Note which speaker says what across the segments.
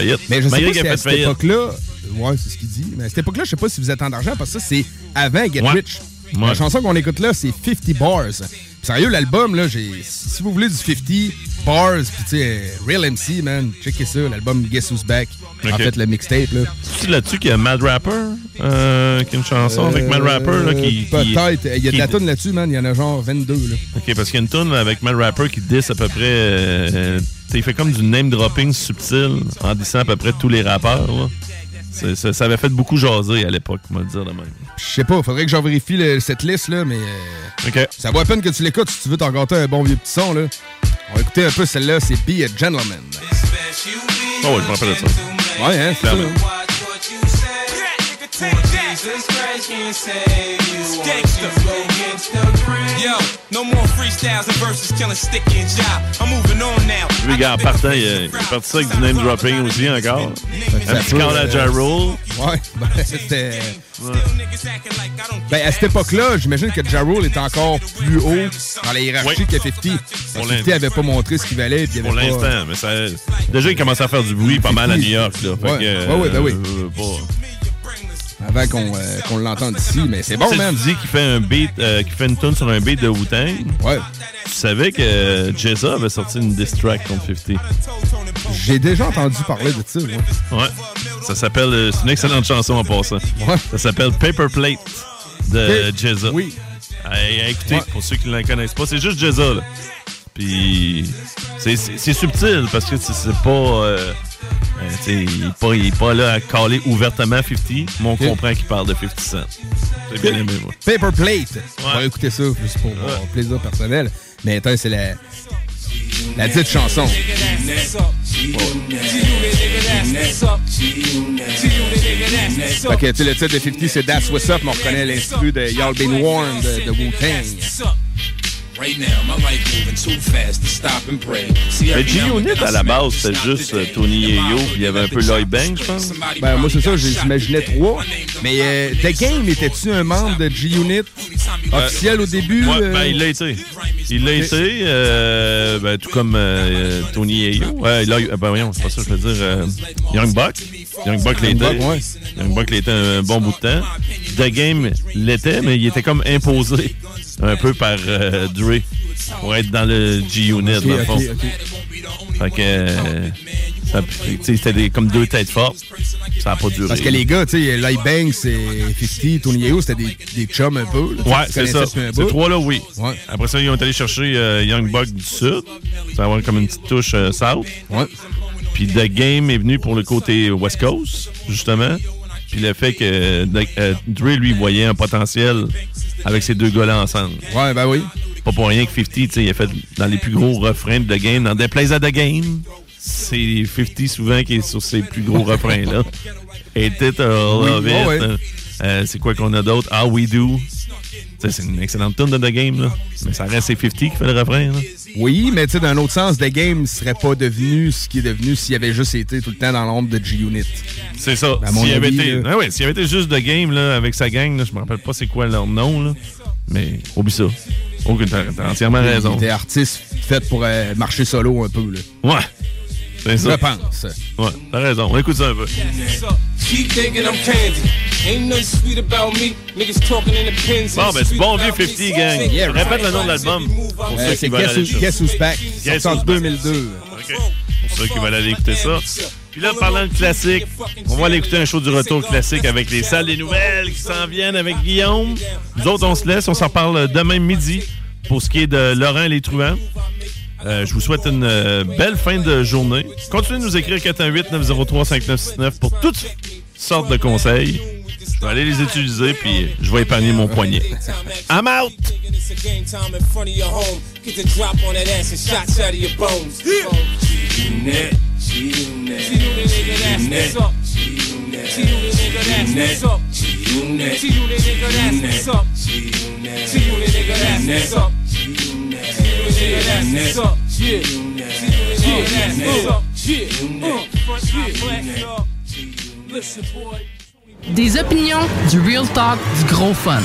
Speaker 1: Mais je sais
Speaker 2: Malgré
Speaker 1: pas si à cette époque-là, ouais, c'est ce qu'il dit, mais à cette époque-là, je sais pas si vous êtes en argent parce que ça, c'est avant Get
Speaker 2: Ouais.
Speaker 1: Rich. La chanson qu'on écoute là, c'est 50 Bars. Sérieux, l'album, là, j'ai. Si vous voulez du 50 Bars, pis tu sais, Real MC, man, checkez ça, l'album Guess Who's Back. En
Speaker 2: Ok.
Speaker 1: fait, le mixtape, là.
Speaker 2: C'est là-dessus qu'il y a Mad Rapper, euh, qui a une chanson avec Mad Rapper, là, qui.
Speaker 1: Euh, Peut-être. Il y a de la tonne là-dessus, man. Il y en a genre 22, là.
Speaker 2: Ok, parce qu'il y a une tune avec Mad Rapper qui diss à peu près. euh, il fait comme du name dropping subtil en dissant à peu près tous les rappeurs. là. Ça, ça avait fait beaucoup jaser à l'époque, on va le dire de même.
Speaker 1: Je sais pas, faudrait que j'en vérifie le- cette liste-là, mais. euh,
Speaker 2: Ok.
Speaker 1: Ça vaut la peine que tu l'écoutes si tu veux t'en gâter un bon vieux petit son, là. On va écouter un peu celle-là, c'est Be a Gentleman.
Speaker 2: Oh, ouais, je me rappelle de ça.
Speaker 1: Ouais, hein, c'est ça.
Speaker 2: Clairement.
Speaker 3: Yo, no more freestyles and verses killing sticky and job. I'm moving on now.
Speaker 2: Lui, gars, en partant, il, est parti ça avec du name dropping aussi encore. Un petit call à
Speaker 1: euh,
Speaker 2: Ja Rule.
Speaker 1: Ouais, ben, c'était. Ben, à cette époque-là, j'imagine que Ja Rule était encore plus haut dans la hiérarchie
Speaker 2: Oui.
Speaker 1: que 50.
Speaker 2: Pour
Speaker 1: Parce que 50 avait pas montré ce qu'il valait. Puis il
Speaker 2: Pour
Speaker 1: avait pas-
Speaker 2: l'instant, mais ça. Déjà, il commence à faire du bruit pas mal à New York, là. Fait
Speaker 1: Ouais.
Speaker 2: que,
Speaker 1: Ouais, ouais, ben oui.
Speaker 2: euh, pas-
Speaker 1: Avant qu'on euh, qu'on l'entende ici, mais c'est bon, man.
Speaker 2: tu dis qu'il fait un beat, euh, qu'il fait une tune sur un beat de Wu-Tang.
Speaker 1: Ouais.
Speaker 2: Tu savais que euh, Jezza avait sorti une diss track contre 50.
Speaker 1: J'ai déjà entendu parler de ça, moi.
Speaker 2: Ouais. Ça s'appelle. euh, c'est une excellente chanson en passant.
Speaker 1: Ouais.
Speaker 2: Ça s'appelle Paper Plate de
Speaker 1: Ok.
Speaker 2: Jezza.
Speaker 1: Oui.
Speaker 2: À, à écouter
Speaker 1: Ouais.
Speaker 2: pour ceux qui ne la connaissent pas. C'est juste Jezza, là. Puis. C'est, subtil parce que c'est, pas. euh, il pas, il est pas là à caler ouvertement 50, mais on comprend qu'il parle de 50 Cent. J'ai bien aimé, moi.
Speaker 1: Paper Plate. On va écouter ça juste pour mon plaisir personnel. Mais attends, c'est la. La dite chanson. Fait que, tu sais, le titre de 50, c'est That's What's Up, mais on reconnaît l'instru de Y'all Been Warned de, de Wu-Tang.
Speaker 3: Right now, my life moving too fast to stop and pray. See,
Speaker 2: Mais G-Unit, à la base, c'était juste euh. Tony Yayo, puis il y avait un peu Lloyd Banks, je pense.
Speaker 1: Ben, moi, c'est ça, j'imaginais trois. Mais euh, The Game, était-tu un membre de G-Unit officiel au début?
Speaker 2: Ouais,
Speaker 1: euh?
Speaker 2: ben, il l'a été. Il l'a été, euh, ben, tout comme euh, Tony Yayo. Ouais, là, ben, voyons, c'est pas ça, je veux dire. euh, Young Buck. Young Buck l'était.
Speaker 1: Ouais.
Speaker 2: Young Buck l'était un bon bout de temps. The Game l'était, mais il était comme imposé un peu par euh, Dre pour être dans le G-Unit,
Speaker 1: Ok,
Speaker 2: dans le fond. Fait que. euh, ça- tu sais, c'était des- comme deux têtes fortes. Ça n'a pas duré.
Speaker 1: Parce que les gars, tu sais, Lloyd Banks et 50, Tony Yeo, c'était des, des chums un peu. là,
Speaker 2: Ouais, c'est ça. Ces trois-là, oui.
Speaker 1: Ouais.
Speaker 2: Après ça, ils ont allé chercher euh, Young Buck du Sud. Ça va avoir comme une petite touche euh, South.
Speaker 1: Ouais.
Speaker 2: Puis The Game est venu pour le côté West Coast, justement. Puis le fait que euh, euh, Dre, lui, voyait un potentiel avec ces deux gars-là ensemble.
Speaker 1: Ouais, ben oui.
Speaker 2: Pas pour rien que 50, tu sais, il a fait dans les plus gros refrains de The Game. Dans Des Plays à The Game, c'est 50 souvent qui est sur ces plus gros refrains-là. It or
Speaker 1: Oui, ouais,
Speaker 2: euh, c'est quoi qu'on a d'autre? How We Do. C'est une excellente tune de The Game, là. Mais ça reste c'est 50 qui fait le refrain, là.
Speaker 1: Oui, mais tu sais, d'un autre sens, The Game serait pas devenu ce qui est devenu s'il avait juste été tout le temps dans l'ombre de G-Unit.
Speaker 2: C'est ça. S'il avait, été, ah ouais, s'il avait été juste The Game, là, avec sa gang, là, je me rappelle pas c'est quoi leur nom, là. Mais oublie ça. Aucune, t'as entièrement raison.
Speaker 1: Était artiste fait pour euh, marcher solo un peu, là.
Speaker 2: Ouais. C'est ça.
Speaker 1: Je pense.
Speaker 2: Ouais, t'as raison. On écoute ça un peu. Bon, ben, c'est bon vieux 50 gang.
Speaker 1: Yeah,
Speaker 2: Répète le nom de l'album. Pour
Speaker 1: Euh,
Speaker 2: ceux
Speaker 1: c'est
Speaker 2: qui veulent
Speaker 1: Guess,
Speaker 2: aller.
Speaker 1: Guess Who's Back,
Speaker 2: Guess
Speaker 1: en
Speaker 2: Who's Back.
Speaker 1: 2002.
Speaker 2: OK.
Speaker 1: Pour ceux qui veulent aller écouter ça. Puis là, parlant de classique, on va aller écouter un show du retour classique avec les salles des nouvelles qui s'en viennent avec Guillaume. Nous autres, on se laisse. On s'en parle demain midi pour ce qui est de Laurent et les Truands. Euh, je vous souhaite une euh, belle fin de journée. Continuez de nous écrire 418-903-5969 pour toutes sortes de conseils. Je vais aller les utiliser, puis je vais épargner mon poignet. I'm out!
Speaker 4: Des opinions, du real talk, du gros fun.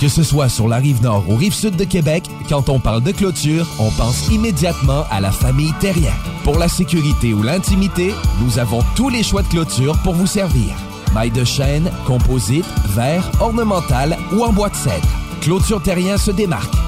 Speaker 5: Que ce soit sur la rive nord ou rive sud de Québec, quand on parle de clôture, on pense immédiatement à la famille Terrien. Pour la sécurité ou l'intimité, nous avons tous les choix de clôture pour vous servir. Maille de chêne, composite, verre, ornemental ou en bois de cèdre. Clôture Terrien se démarque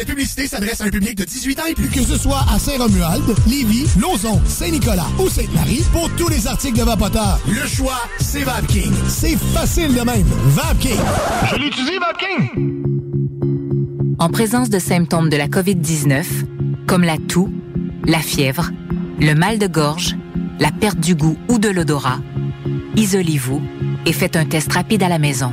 Speaker 6: Cette publicité s'adresse à un public de 18 ans et plus. Que ce soit à Saint-Romuald, Lévis, Lauson, Saint-Nicolas ou Sainte-Marie, pour tous les articles de Vapoteur, le choix, c'est VapKing. C'est facile de même. VapKing. Je l'utilise, VapKing!
Speaker 7: En présence de symptômes de la COVID-19, comme la toux, la fièvre, le mal de gorge, la perte du goût ou de l'odorat, isolez-vous et faites un test rapide à la maison.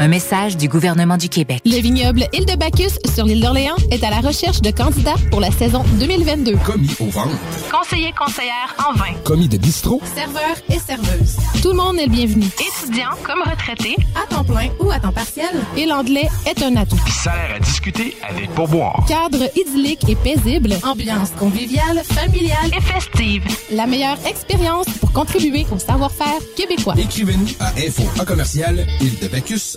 Speaker 7: Un message du gouvernement du Québec.
Speaker 8: Le vignoble Île de Bacchus sur l'île d'Orléans est à la recherche de candidats pour la saison 2022.
Speaker 9: Commis au ventre.
Speaker 8: Conseiller conseillère en vin.
Speaker 9: Commis de bistrot.
Speaker 8: Serveur et serveuse. Tout le monde est le bienvenu. Étudiant comme retraité, à temps plein ou à temps partiel. Et l'anglais est un atout.
Speaker 10: Salaire à discuter avec pourboire.
Speaker 8: Cadre idyllique et paisible. Ambiance conviviale, familiale et festive. La meilleure expérience pour contribuer au savoir-faire québécois.
Speaker 9: Écrivez-nous à info en commercial île de Bacchus.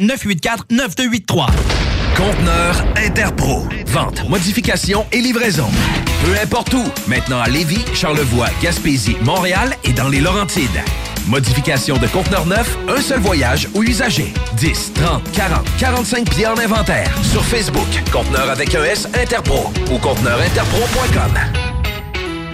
Speaker 11: 581-984-9283.
Speaker 5: Conteneur Interpro. Vente, modification et livraison. Peu importe où. Maintenant à Lévis, Charlevoix, Gaspésie, Montréal et dans les Laurentides. Modification de conteneur neuf, un seul voyage ou usager. 10, 30, 40, 45 pieds en inventaire. Sur Facebook, Conteneur avec un S Interpro ou conteneurinterpro.com.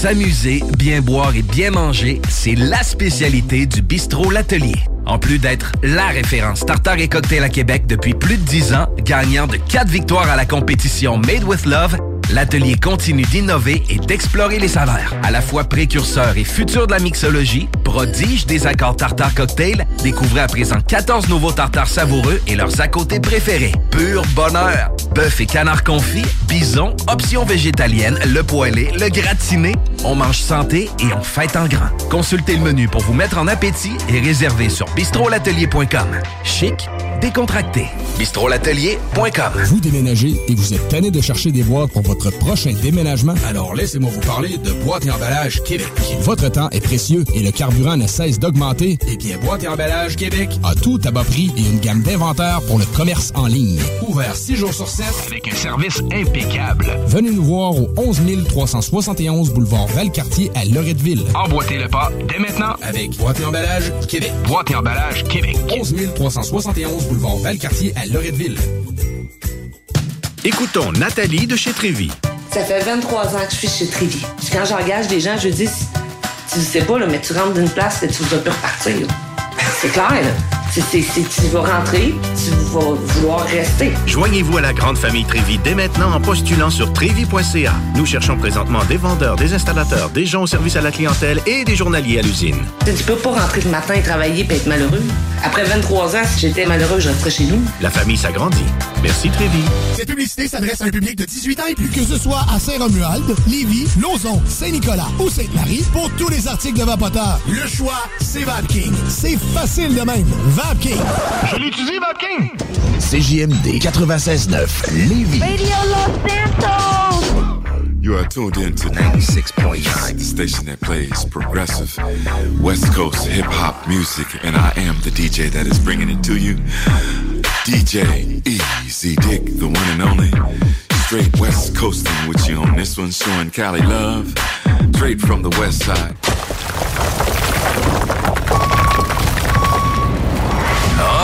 Speaker 5: S'amuser, bien boire et bien manger, c'est la spécialité du bistrot L'Atelier. En plus d'être la référence tartare et cocktail à Québec depuis plus de 10 ans, gagnant de 4 victoires à la compétition Made with Love, l'atelier continue d'innover et d'explorer les saveurs. À la fois précurseur et futur de la mixologie, prodige des accords tartare cocktail, découvrez à présent 14 nouveaux tartares savoureux et leurs à côté préférés. Pur bonheur! Bœuf et canard confit, bison, options végétaliennes, le poêlé, le gratiné. On mange santé et on fête en grand. Consultez le menu pour vous mettre en appétit et réservez sur bistrolatelier.com. Chic, décontracté. bistrolatelier.com.
Speaker 12: Vous déménagez et vous êtes tanné de chercher des boîtes pour votre prochain déménagement? Alors laissez-moi vous parler de Boîte et Emballage Québec. Votre temps est précieux et le carburant ne cesse d'augmenter. Eh bien, Boîte et Emballage Québec a tout à bas prix et une gamme d'inventaires pour le commerce en ligne. Ouvert 6 jours sur 7
Speaker 5: Avec un service impeccable.
Speaker 12: Venez nous voir au 11 371 boulevard Valcartier à Loretteville.
Speaker 5: Emboîtez le pas dès maintenant
Speaker 12: Avec Boîte et Emballage Québec.
Speaker 5: Boîte et emballage Québec.
Speaker 12: 11 371 boulevard Valcartier à Loretteville.
Speaker 10: Écoutons Nathalie de chez Trévy.
Speaker 13: Ça fait 23 ans que je suis chez Trévy. Quand j'engage des gens, je dis, tu sais pas, là, mais tu rentres d'une place et tu vas plus repartir. C'est clair, là. C'est, tu vas rentrer, tu vas vouloir rester.
Speaker 10: Joignez-vous à la grande famille Trévi dès maintenant en postulant sur trévi.ca. Nous cherchons présentement des vendeurs, des installateurs, des gens au service à la clientèle et des journaliers à l'usine.
Speaker 13: Tu peux pas rentrer le matin et travailler et être malheureux. Après 23 ans, si j'étais malheureux, je resterais chez nous.
Speaker 10: La famille s'agrandit. Merci Trévi.
Speaker 14: Cette publicité s'adresse à un public de 18 ans et plus. Que ce soit à Saint-Romuald, Lévis, Lauson, Saint-Nicolas ou Sainte-Marie, pour tous les articles de Vapoteur, le choix, c'est VapKing. C'est facile de même. VapKing.
Speaker 15: Je l'utilise, Vapking!
Speaker 9: CJMD 96.9 Lévis.
Speaker 16: You are tuned in to 96.9, the station that plays progressive West Coast hip hop music, and I am the DJ that is bringing it to you. DJ Easy Dick, the one and only. Straight West Coasting with you on this one, showing Cali love. Straight from the West Side.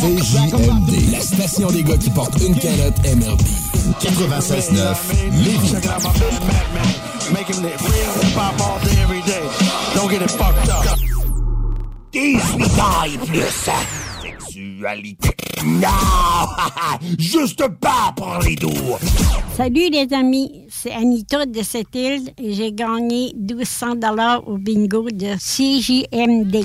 Speaker 9: CJMD, la station des gars qui portent une calotte MRB. 96.9 Lévis.
Speaker 17: Make him live real hip hop all day, every day. Don't get it fucked up.
Speaker 18: 18 ans et plus. Sexualité. Non! Juste pas pour les doux.
Speaker 19: Salut les amis, c'est Anita de cette île et j'ai gagné 1200 dollars au bingo de CJMD.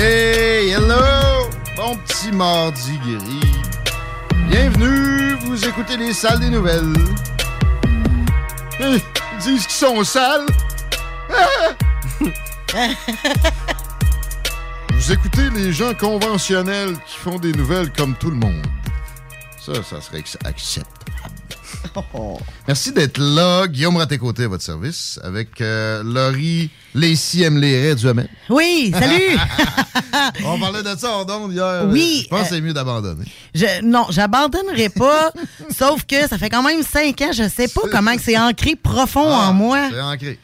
Speaker 20: Hey, hello! Bon petit mardi gris. Bienvenue, vous écoutez les salles des nouvelles. Ils disent qu'ils sont sales. Vous écoutez les gens conventionnels qui font des nouvelles comme tout le monde. Ça, ça serait ex- Merci d'être là. Guillaume Raté-Côté à votre service avec euh, Laurie Lacey M. Léret du Hamel.
Speaker 21: Oui, salut!
Speaker 20: On parlait de ça en ondes hier.
Speaker 21: Oui,
Speaker 20: Je pense que
Speaker 21: euh,
Speaker 20: c'est mieux d'abandonner.
Speaker 21: Je, non, j'abandonnerai pas. sauf que ça fait quand même cinq ans, je sais pas comment c'est ancré profond en moi.
Speaker 20: Ah, C'est ancré.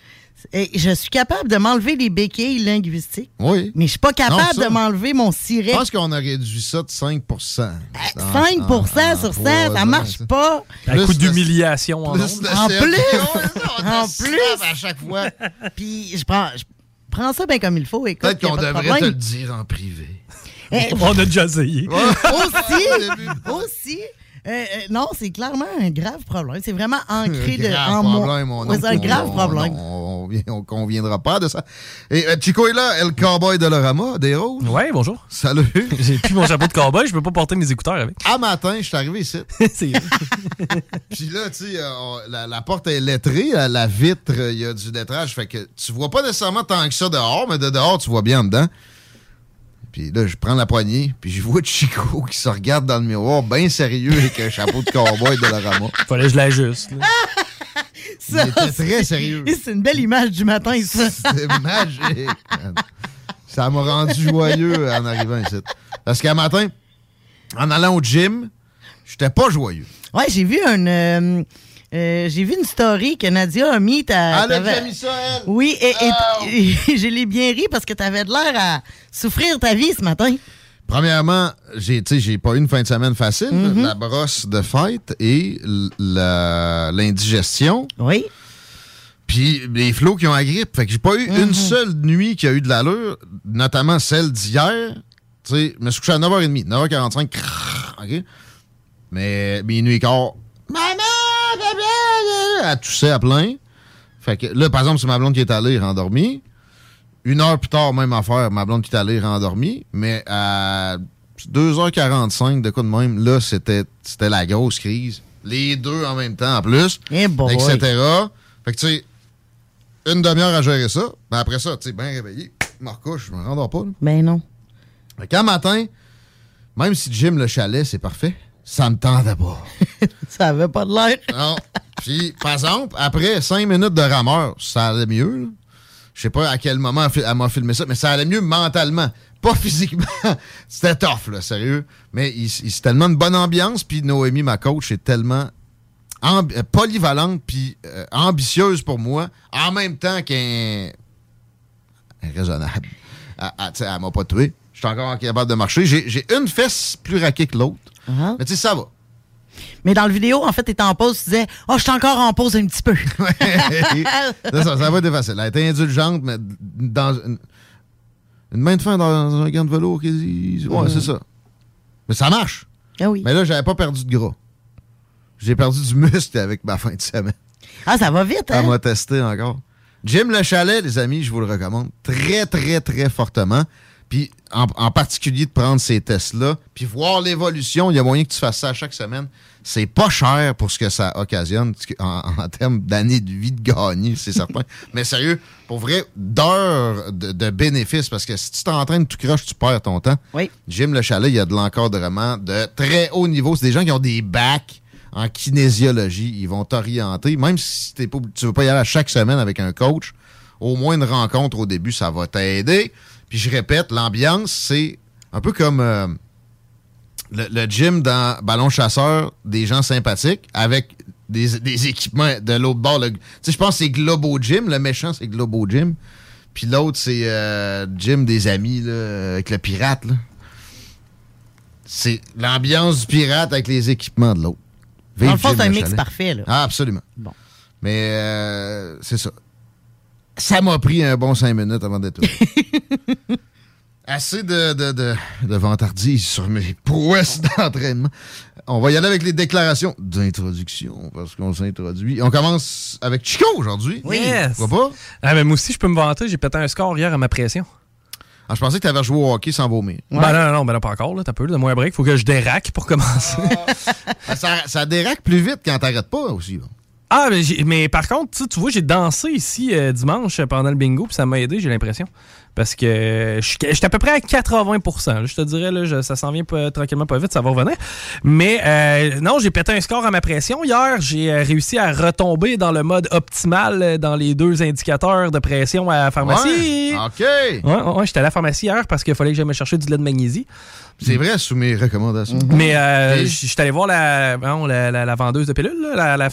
Speaker 21: Et je suis capable de m'enlever les béquilles linguistiques.
Speaker 20: Oui.
Speaker 21: Mais je suis pas capable
Speaker 20: Non,
Speaker 21: de m'enlever mon siret.
Speaker 20: Je pense qu'on a réduit ça de 5%
Speaker 21: 5% sur 100, ça marche pas.
Speaker 2: À coup d'humiliation en
Speaker 20: plus de
Speaker 21: En plus, en plus,
Speaker 20: à chaque fois.
Speaker 21: Puis je prends, je prends ça bien comme il faut. Écoute,
Speaker 20: Peut-être qu'on
Speaker 21: de
Speaker 20: devrait te le dire en privé.
Speaker 21: Eh,
Speaker 2: On a déjà essayé.
Speaker 21: aussi, aussi. euh, euh, non, c'est clairement un grave problème. C'est vraiment ancré de,
Speaker 20: grave
Speaker 21: en moi.
Speaker 20: problème, mon
Speaker 21: Ouais, c'est un grave
Speaker 20: On-
Speaker 21: problème.
Speaker 20: On, on, on conviendra pas de ça. Et euh, Chico est là, le cowboy de Lorama, des roses.
Speaker 2: Ouais, bonjour.
Speaker 20: Salut.
Speaker 2: J'ai plus mon chapeau de cowboy, je peux pas porter mes écouteurs avec.
Speaker 20: À matin, je suis arrivé ici.
Speaker 2: c'est
Speaker 20: Puis là, tu sais, euh, la, la porte est lettrée, la, la vitre, euh, il y a du lettrage. Fait que tu vois pas nécessairement tant que ça dehors, mais de dehors, tu vois bien en dedans. Puis là, je prends la poignée, puis je vois Chico qui se regarde dans le miroir, bien sérieux, avec un chapeau de cowboy de Lorama.
Speaker 2: Fallait que je l'ajuste. Là.
Speaker 20: Il était très sérieux.
Speaker 21: C'est une belle image du matin, ça.
Speaker 20: C'était magique. Ça m'a rendu joyeux en arrivant ici. Parce qu'un matin, en allant au gym, j'étais pas joyeux.
Speaker 21: Ouais, j'ai vu une. euh, euh, j'ai vu une story que Nadia a mis. t'as-
Speaker 20: Elle a mis ça, elle?
Speaker 21: Oui, et, et-
Speaker 20: Oh!
Speaker 21: et je l'ai bien ri parce que t'avais de l'air à souffrir ta vie ce matin.
Speaker 20: Premièrement, j'ai pas eu une fin de semaine facile.
Speaker 21: Mhm.
Speaker 20: La brosse de fête et l'indigestion.
Speaker 21: Oui.
Speaker 20: Puis les flots qui ont la grippe. Fait que j'ai pas eu
Speaker 21: Mhm.
Speaker 20: une seule nuit qui a eu de l'allure, notamment celle d'hier. Tu sais, je me suis couché à 9h30, 9h45. crrr, OK? Mais minuit et quart. Maman! papa, Elle toussait à plein. Fait que là, par exemple, c'est ma blonde qui est allée rendormie. Une heure plus tard, même affaire, ma blonde qui est allée rendormie. Mais à 2h45, de quoi de même, là, c'était la grosse crise. Les deux en même temps, en plus.
Speaker 21: Eh
Speaker 20: etc. Fait que, tu sais, une demi-heure à gérer ça. Mais après ça, tu sais, bien réveillé. Je me recouche, je me rendors pas. là.
Speaker 21: Ben non.
Speaker 20: Fait qu'un matin, même si Jim le chalet, c'est parfait, ça me tendait pas.
Speaker 21: Ça avait pas de l'air.
Speaker 20: Non. Puis, par exemple, après cinq minutes de rameur, ça allait mieux. là. Je sais pas à quel moment elle elle m'a filmé ça, mais ça allait mieux mentalement. Pas physiquement. C'était tough, là, sérieux. Mais il- il- c'est tellement une bonne ambiance, puis Noémie, ma coach, est tellement euh, polyvalente, puis euh, ambitieuse pour moi, en même temps qu'un raisonnable. Elle, elle, tu sais, elle m'a pas tué. Je suis encore capable de marcher. J'ai j'ai une fesse plus raquée que l'autre.
Speaker 21: Uh-huh.
Speaker 20: Mais tu sais, ça va.
Speaker 21: Mais dans le vidéo, en fait, t'étais en pause, tu disais Oh, je suis encore en pause un petit peu.
Speaker 20: ça, ça, ça va être facile. Elle a été indulgente, mais dans une, une main de fer dans un gant de velours. qui dit- Ouais, c'est ça. Mais ça marche.
Speaker 21: Ah oui.
Speaker 20: Mais là, j'avais pas perdu de gras. J'ai perdu du muscle avec ma fin de semaine.
Speaker 21: Ah, ça va vite, hein?
Speaker 20: Elle m'a testé encore. Jim Le Chalet, les amis, je vous le recommande très, très, très fortement. Puis, en, en particulier, de prendre ces tests-là, puis voir l'évolution. Il y a moyen que tu fasses ça chaque semaine. C'est pas cher pour ce que ça occasionne en, en termes d'années de vie de gagner, c'est certain. Mais sérieux, pour vrai, d'heures de, de bénéfices, parce que si tu t'entraînes tout croche, tu perds ton temps.
Speaker 21: Oui.
Speaker 20: Jim Le Chalet, il y a de l'encadrement de très haut niveau. C'est des gens qui ont des bacs en kinésiologie. Ils vont t'orienter. Même si t'es pas, tu veux pas y aller à chaque semaine avec un coach, au moins une rencontre au début, ça va t'aider. Puis je répète, l'ambiance, c'est un peu comme euh, le, le gym dans Ballon Chasseur, des gens sympathiques avec des, des équipements de l'autre bord. Tu sais, je pense que c'est Globo Gym. Le méchant, c'est Globo Gym. Puis l'autre, c'est euh, Gym des amis, là, avec le pirate. là. C'est l'ambiance du pirate avec les équipements de l'autre.
Speaker 21: Dans le fond, c'est un mix
Speaker 20: chalet.
Speaker 21: parfait, là.
Speaker 20: Ah, absolument.
Speaker 21: Bon.
Speaker 20: Mais euh, c'est ça. Ça m'a pris un bon cinq minutes avant d'être là. Assez de, de, de, de vantardise sur mes prouesses d'entraînement. On va y aller avec les déclarations d'introduction parce qu'on s'introduit. On commence avec Chico aujourd'hui.
Speaker 22: Yes.
Speaker 20: Pourquoi pas?
Speaker 22: Ah, mais moi aussi, je peux me vanter, j'ai pété un score hier à ma pression.
Speaker 20: Ah, je pensais que tu avais joué au hockey sans vomir.
Speaker 22: Ben non, non, non, ben non, pas encore, là, t'as peu, donne-moi un break, faut que je déraque pour commencer.
Speaker 20: Ah, ça, ça déraque plus vite quand t'arrêtes pas aussi. là.
Speaker 22: Ah, mais, mais par contre, tu vois, j'ai dansé ici euh, dimanche pendant le bingo, puis ça m'a aidé, j'ai l'impression. Parce que je suis j'étais à peu près à 80 là. Je te dirais, là, je- ça s'en vient pas- tranquillement pas vite, ça va revenir. Mais euh, non, j'ai pété un score à ma pression. Hier, j'ai euh, réussi à retomber dans le mode optimal euh, dans les deux indicateurs de pression à la pharmacie.
Speaker 20: Ouais, OK.
Speaker 22: Ouais, ouais, j'étais à la pharmacie hier parce qu'il fallait que j'aille me chercher du lait de magnésie.
Speaker 20: C'est vrai, sous mes recommandations.
Speaker 22: Mais euh,
Speaker 20: Et-
Speaker 22: j- j'étais allé voir la, la, la- la vendeuse de pilules, là, la, la.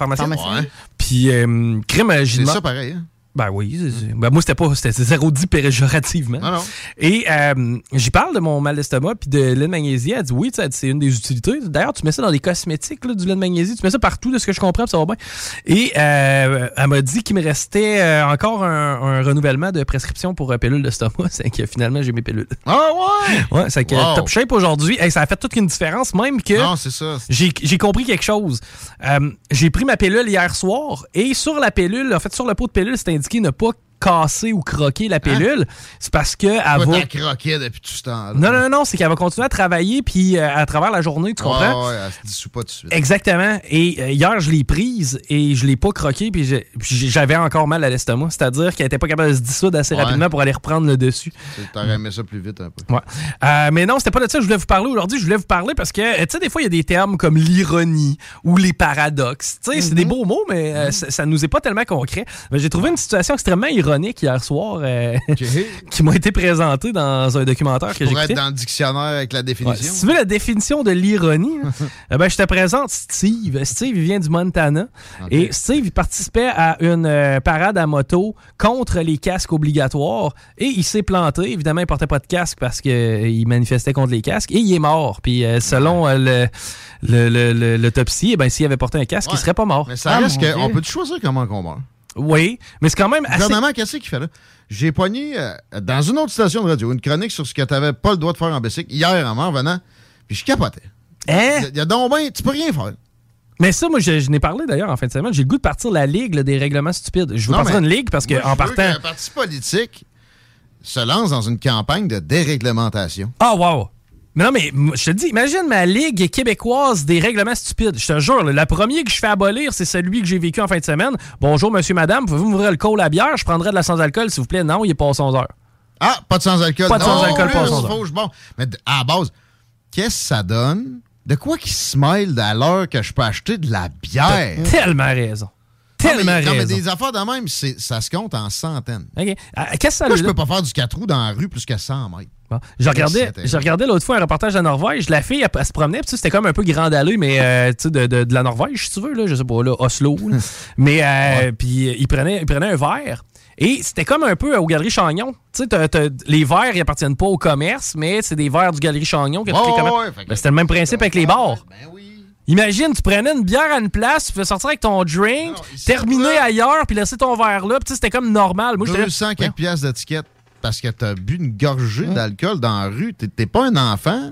Speaker 20: Ouais.
Speaker 22: Puis, euh, crime, j'ai
Speaker 20: C'est ça pareil. Hein?
Speaker 22: Ben oui, c'est- ben moi c'était pas, c'était zéro dit péjorativement.
Speaker 20: Non, non.
Speaker 22: Et euh, j'y parle de mon mal d'estomac puis de lait de magnésie. Elle dit oui, c'est une des utilités. D'ailleurs, tu mets ça dans des cosmétiques, là, du lait de magnésie. Tu mets ça partout, de ce que je comprends, ça va bien. Et euh, elle m'a dit qu'il me restait euh, encore un, un renouvellement de prescription pour euh, pilules d'estomac. C'est que finalement, j'ai mes pilules.
Speaker 20: Ah ouais?
Speaker 22: Ouais, c'est que
Speaker 20: Wow.
Speaker 22: top shape aujourd'hui. Hey, ça a fait toute une différence, même que.
Speaker 20: Non, c'est ça.
Speaker 22: J'ai compris quelque chose. J'ai pris ma pilule hier soir et sur la pilule, en fait, sur le pot de pilule, c'est indiqué ne pas casser ou croquer la pilule. C'est parce que elle va.
Speaker 20: croqué depuis tout ce temps-là.
Speaker 22: Non, non, non, c'est qu'elle va continuer à travailler puis euh, à travers la journée, tu comprends?
Speaker 20: Ouais, ouais, elle se dissout pas tout de suite.
Speaker 22: Exactement. Et euh, hier, je l'ai prise et je l'ai pas croquée puis j'avais encore mal à l'estomac. C'est-à-dire qu'elle était pas capable de se dissoudre assez
Speaker 20: Ouais.
Speaker 22: rapidement pour aller reprendre le dessus.
Speaker 20: T'aurais aimé ça plus vite un peu.
Speaker 22: Ouais. Euh, mais non, c'était pas de ça que je voulais vous parler aujourd'hui. Je voulais vous parler parce que, tu sais, des fois, il y a des termes comme l'ironie ou les paradoxes. Tu sais, c'est des beaux mots, mais euh, ça, ça nous est pas tellement concret. Mais J'ai trouvé une situation extrêmement ironique hier soir euh, qui m'a été présentée dans un documentaire que j'ai
Speaker 20: Pour être
Speaker 22: écouté.
Speaker 20: dans le dictionnaire avec la
Speaker 22: Ouais,
Speaker 20: définition.
Speaker 22: si tu veux la définition de l'ironie, eh ben, je te présente Steve. Steve, il vient du Montana. Et Steve, il participait à une euh, parade à moto contre les casques obligatoires. Et il s'est planté. Évidemment, il portait pas de casque parce qu'il manifestait contre les casques. Et il est mort. Puis euh, selon euh, le- le- le- le- l'autopsie, eh ben, s'il avait porté un casque, il serait pas mort.
Speaker 20: Mais ça reste qu'on peut choisir comment on meurt.
Speaker 22: Oui, mais c'est quand même
Speaker 20: Le
Speaker 22: assez...
Speaker 20: gouvernement, qu'est-ce qu'il fait là? J'ai pogné euh, dans une autre station de radio une chronique sur ce que tu n'avais pas le droit de faire en bicycle hier en m'en venant, puis je capotais.
Speaker 22: Hein?
Speaker 20: Il y a donc ben, tu peux rien faire.
Speaker 22: Mais ça, moi, je, je n'ai parlé d'ailleurs en fin de semaine. J'ai le goût de partir la ligue là, des règlements stupides. Je veux
Speaker 20: Non,
Speaker 22: partir une ligue parce qu'en
Speaker 20: je veux
Speaker 22: partant...
Speaker 20: qu'un parti politique se lance dans une campagne de déréglementation.
Speaker 22: Ah, wow! Mais non, mais je te dis, imagine ma ligue québécoise des règlements stupides. Je te jure, là, la première que je fais abolir, c'est celui que j'ai vécu en fin de semaine. Bonjour, monsieur, madame, pouvez-vous m'ouvrir le col à bière? Je prendrai de la sans-alcool, s'il vous plaît. Non, il est pas 11 heures.
Speaker 20: Ah, pas de sans-alcool.
Speaker 22: Pas de sans-alcool, pas sans
Speaker 20: je- bon. Mais à la base, qu'est-ce que ça donne? De quoi qui se mêle à l'heure que je peux acheter de la bière?
Speaker 22: T'as tellement raison.
Speaker 20: Non,
Speaker 22: Tellement
Speaker 20: mais, non, mais des affaires de même, ça se compte en centaines.
Speaker 22: OK. Ah, Qu'est-ce que ça
Speaker 20: Moi, je peux pas faire du 4 roues dans la rue plus que 100 mètres?
Speaker 22: Bon. Je regardais,
Speaker 20: C'était-
Speaker 22: je regardais l'autre fois un reportage de la Norvège. La fille, elle, elle se promenait, c'était comme un peu grand allée, mais euh, tu sais, de, de- de la Norvège, si tu veux, là, je sais pas, là, Oslo. là. mais euh, puis euh, il prenait, il prenait un verre. Et c'était comme un peu aux Galeries Chagnon. Tu sais, les verres, ils appartiennent pas au commerce, mais c'est des verres du Galerie Chagnon. les
Speaker 20: Ouais,
Speaker 22: Ben, c'était le même principe avec les bars. Imagine, tu prenais une bière à une place, tu fais sortir avec ton drink, terminer ailleurs, puis laisser ton verre là. C'était comme normal. Moi, j'étais là,
Speaker 20: 200 quelques piastres d'étiquette parce que t'as bu une gorgée d'alcool dans la rue. T'es- pas un enfant.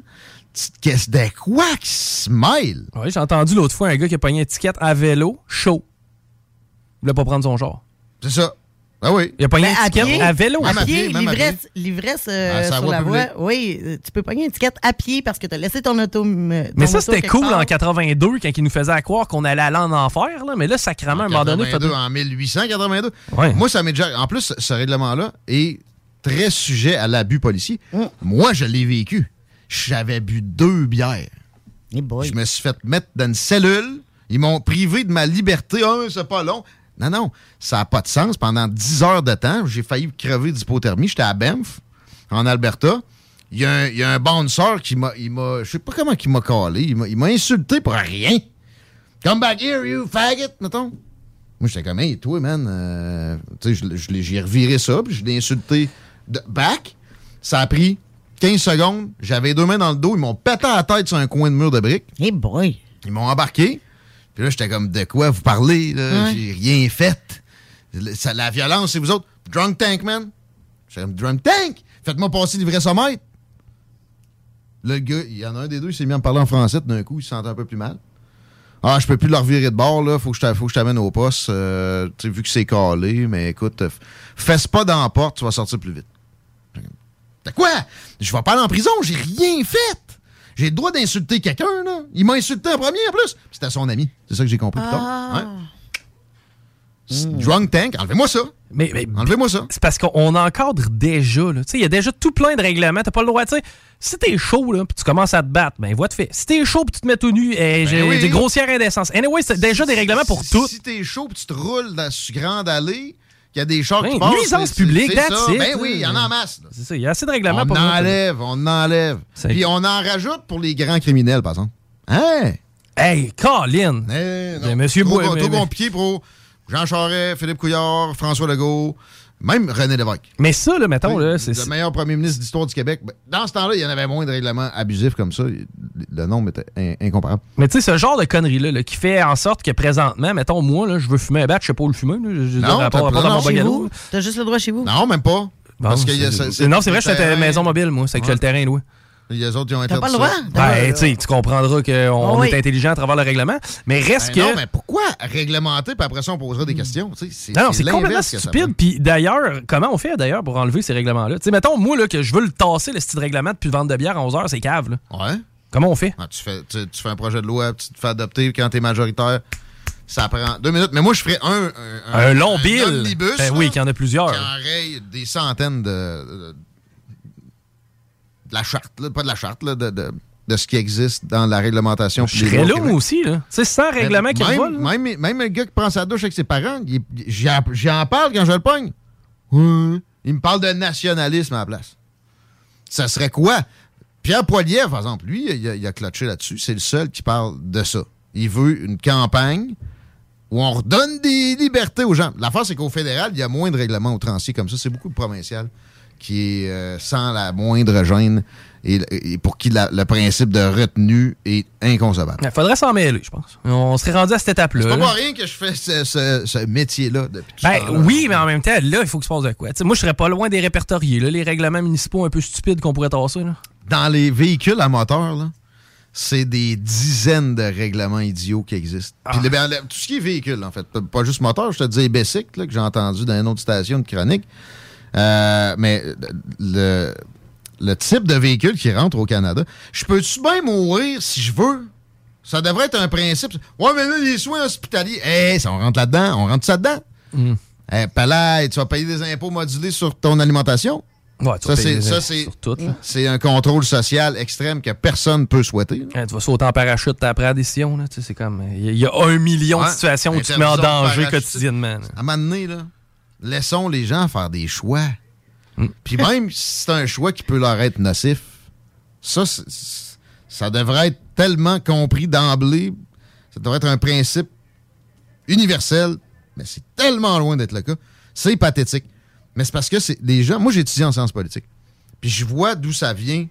Speaker 20: Tu- Qu'est-ce de quoi qui se mêle?
Speaker 22: Oui, j'ai entendu l'autre fois un gars qui a pogné une étiquette à vélo, chaud. Il voulait pas prendre son genre.
Speaker 20: C'est ça. Ah oui.
Speaker 22: Il a pogné
Speaker 21: Ben,
Speaker 22: une
Speaker 21: à
Speaker 22: étiquette
Speaker 21: pied,
Speaker 22: à vélo.
Speaker 21: À
Speaker 20: à
Speaker 21: pied,
Speaker 20: à
Speaker 21: l'ivresse, l'ivresse euh,
Speaker 20: Ah,
Speaker 21: sur la voie. Oui, euh, tu peux pogner une étiquette à pied parce que tu as laissé ton auto. ton
Speaker 22: Mais ça, c'était cool
Speaker 21: part.
Speaker 22: en 82 quand il nous faisait à croire qu'on allait aller en enfer. Là. Mais là, sacrément, à un moment donné, fait-
Speaker 20: 82, en 1882.
Speaker 22: Ouais.
Speaker 20: Moi, ça m'est déjà. En plus, ce règlement-là est très sujet à l'abus policier. Moi, je l'ai vécu. J'avais bu deux bières. Je me suis fait mettre dans une cellule. Ils m'ont privé de ma liberté. Ah, c'est pas long. Non, non, ça n'a pas de sens. Pendant 10 heures de temps, j'ai failli crever d'hypothermie. J'étais à Banff, en Alberta. Il y a un, il y a un bouncer qui m'a. il m'a- Je sais pas comment il m'a collé. Il m'a- insulté pour rien. Come back here, you faggot, mettons. Moi, j'étais comme, hey, toi, man, euh, tu sais, je- l'ai- reviré ça, puis je l'ai insulté de back. Ça a pris 15 secondes. J'avais deux mains dans le dos. Ils m'ont pété à la tête sur un coin de mur de briques.
Speaker 21: Hey boy!
Speaker 20: Ils m'ont embarqué. Puis là, j'étais comme, de quoi vous parlez? là?
Speaker 21: Ouais.
Speaker 20: J'ai rien fait. Ça- la violence, c'est vous autres. Drunk tank, man. J'étais comme, drunk tank! Faites-moi passer l'ivresse-mètre. Le gars, il y en a un des deux, il s'est mis à me parler en français. D'un coup, il se sentait un peu plus mal. Ah, je peux plus leur virer de bord, là. Faut que je t'amène au poste. Euh, tu sais, vu que c'est calé, mais écoute, fesse pas dans la porte, tu vas sortir plus vite. De quoi? Je vais pas aller en prison, j'ai rien fait. J'ai le droit d'insulter quelqu'un, là. Il m'a insulté en premier, en plus. C'était son ami. C'est ça que j'ai compris plus tard.
Speaker 21: Ah.
Speaker 20: Ouais. Drunk tank, enlevez-moi ça.
Speaker 22: Mais, mais
Speaker 20: enlevez-moi ça.
Speaker 22: C'est parce qu'on encadre déjà. là. Tu sais, Il y a déjà tout plein de règlements. T'as pas le droit. tu sais, Si t'es chaud, là, puis tu commences à te battre, ben, voie de fait. Si t'es chaud, puis tu te mets tout nu, eh, j'ai
Speaker 20: oui.
Speaker 22: des grossières indécences. Anyway, c'est déjà des règlements pour tout.
Speaker 20: Si t'es chaud pis tu te roules dans une grande allée, qu'il y a des chars
Speaker 22: Ben,
Speaker 20: qui passent.
Speaker 22: nuisance publique, that's
Speaker 20: ça.
Speaker 22: it.
Speaker 20: Ben oui, il y en a en masse. là.
Speaker 22: C'est ça, il y a assez de règlements
Speaker 20: On
Speaker 22: pour nous.
Speaker 20: enlève, on en enlève. Puis on en rajoute pour les grands criminels, par exemple. Hein?
Speaker 22: Hey, Colin!
Speaker 20: non,
Speaker 22: Monsieur
Speaker 20: trop,
Speaker 22: Bois-
Speaker 20: trop
Speaker 22: mais-
Speaker 20: compliqué pour Jean Charest, Philippe Couillard, François Legault, même René Lévesque.
Speaker 22: Mais ça, là, mettons, là, c'est.
Speaker 20: le meilleur premier ministre d'histoire du Québec. Ben, Dans ce temps-là, il y en avait moins de règlements abusifs comme ça. Le nombre était in- incomparable.
Speaker 22: Mais tu sais, ce genre de connerie-là, là, qui fait en sorte que présentement, mettons, moi, là, je veux fumer un bat, je sais pas où le fumer. Là, je,
Speaker 20: Non, t'as pas
Speaker 21: T'as juste le droit chez vous.
Speaker 20: Non, même pas. Parce que
Speaker 22: non, c'est vrai,
Speaker 20: le
Speaker 22: je suis à
Speaker 20: terrain.
Speaker 22: maison mobile, moi. C'est que
Speaker 20: Ouais.
Speaker 22: le terrain est loué.
Speaker 20: Les autres, ils ont
Speaker 21: T'as
Speaker 20: interdit
Speaker 21: pas le
Speaker 20: ça.
Speaker 21: droit?
Speaker 22: Ben, tu tu comprendras qu'on
Speaker 20: Oh, oui.
Speaker 22: est intelligent à travers le règlement. Mais reste
Speaker 20: Ben
Speaker 22: que.
Speaker 20: Non, mais pourquoi réglementer, puis après ça, on posera des questions? Tu sais, C'est
Speaker 22: Non, non, c'est complètement stupide. Puis d'ailleurs, comment on fait d'ailleurs pour enlever ces règlements-là? Tu sais, mettons, moi, là, que je veux le tasser, le style règlement, depuis le vendre de bière à 11h, c'est cave, là.
Speaker 20: Ouais.
Speaker 22: Comment on fait?
Speaker 20: Ah, tu, fais, tu, tu fais un projet de loi, tu te fais adopter quand t'es majoritaire. Ça prend deux minutes. Mais moi, je ferais un. Un,
Speaker 22: Un long bill.
Speaker 20: omnibus,
Speaker 22: Ben oui, qu'il y en a plusieurs.
Speaker 20: Qui enraye des centaines de. de, de la charte, là, pas de la charte, là, de, de, de ce qui existe dans la réglementation.
Speaker 22: Je serais là, moi aussi, sais, sans règlement qui
Speaker 20: même,
Speaker 22: va, là.
Speaker 20: même, même le gars qui prend sa douche avec ses parents, j'en parle quand je le pogne. Il me parle de nationalisme à la place. Ça serait quoi? Pierre Poilievre, par exemple, lui, il a, il a clutché là-dessus. C'est le seul qui parle de ça. Il veut une campagne où on redonne des libertés aux gens. L'affaire, c'est qu'au fédéral, il y a moins de règlements outranciers comme ça. C'est beaucoup de provincial qui est euh, sans la moindre gêne et, et pour qui la- le principe de retenue est inconcevable.
Speaker 22: Il faudrait s'en mêler, je pense. On serait rendu à cette étape-là.
Speaker 20: C'est pas
Speaker 22: là.
Speaker 20: pour rien que je fais ce, ce- ce métier-là depuis
Speaker 22: Ben
Speaker 20: temps-là.
Speaker 22: oui, mais en même temps, là, il faut que se passe de quoi? Moi, je serais pas loin des répertoriés, là, les règlements municipaux un peu stupides qu'on pourrait tasser. Là.
Speaker 20: Dans les véhicules à moteur, là, c'est des dizaines de règlements idiots qui existent.
Speaker 22: Ah.
Speaker 20: Puis ben, tout ce qui est véhicule, en fait. Pas- juste moteur, je te dis bicycle, là, que j'ai entendu dans une autre station de chronique. Euh, mais le, le type de véhicule qui rentre au Canada, je peux-tu bien mourir si je veux? Ça devrait être un principe. Ouais, mais là, les soins hospitaliers, hey, ça, on rentre là-dedans, on rentre ça dedans.
Speaker 22: Hmm.
Speaker 20: Eh, palais, tu vas payer des impôts modulés sur ton alimentation.
Speaker 22: Ouais, tu
Speaker 20: ça, c'est, un contrôle social extrême que personne ne peut souhaiter.
Speaker 22: Hein, tu vas sauter en parachute après la décision. C'est comme. Il y, a- il y a un million de situations où tu te mets en danger quotidiennement. là.
Speaker 20: À un moment donné, là, laissons les gens faire des choix. Puis même si c'est un choix qui peut leur être nocif, ça, ça devrait être tellement compris d'emblée. Ça devrait être un principe universel, mais c'est tellement loin d'être le cas. C'est pathétique. Mais c'est parce que c'est les gens. Moi, j'ai étudié en sciences politiques. Puis je vois d'où ça vient,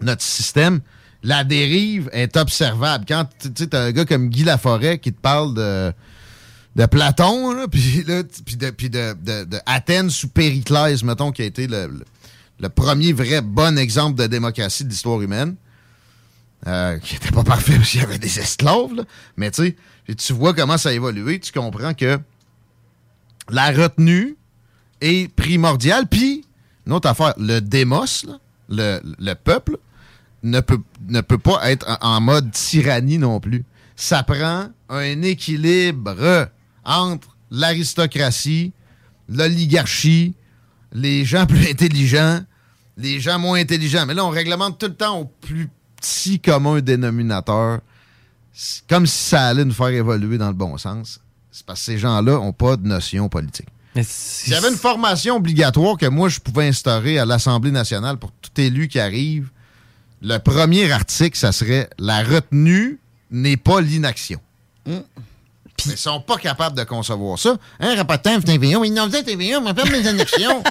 Speaker 20: notre système. La dérive est observable. Quand tu as un gars comme Guy Laforêt qui te parle de, de Platon, puis là, puis de, de, de- de Athènes sous Périclès, mettons, qui a été le, le- premier vrai bon exemple de démocratie de l'histoire humaine. Euh, qui était pas parfait parce qu'il y avait des esclaves, là. mais tu sais, tu vois comment ça a évolué, tu comprends que la retenue est primordiale, puis, une autre affaire, le démos, le, le peuple, ne peut, ne peut pas être en mode tyrannie non plus. Ça prend un équilibre entre l'aristocratie, l'oligarchie, les gens plus intelligents, les gens moins intelligents. Mais là, on réglemente tout le temps au plus petit commun dénominateur. comme si ça allait nous faire évoluer dans le bon sens. C'est parce que ces gens-là n'ont pas de notion politique. S'il y avait une formation obligatoire que moi, je pouvais instaurer à l'Assemblée nationale pour tout élu qui arrive, le premier article, ça serait « La retenue n'est pas l'inaction Mais ils sont pas capables de concevoir ça. Hein, rapportant, TVA, ils n'ont pas TVA, on fait mes élections.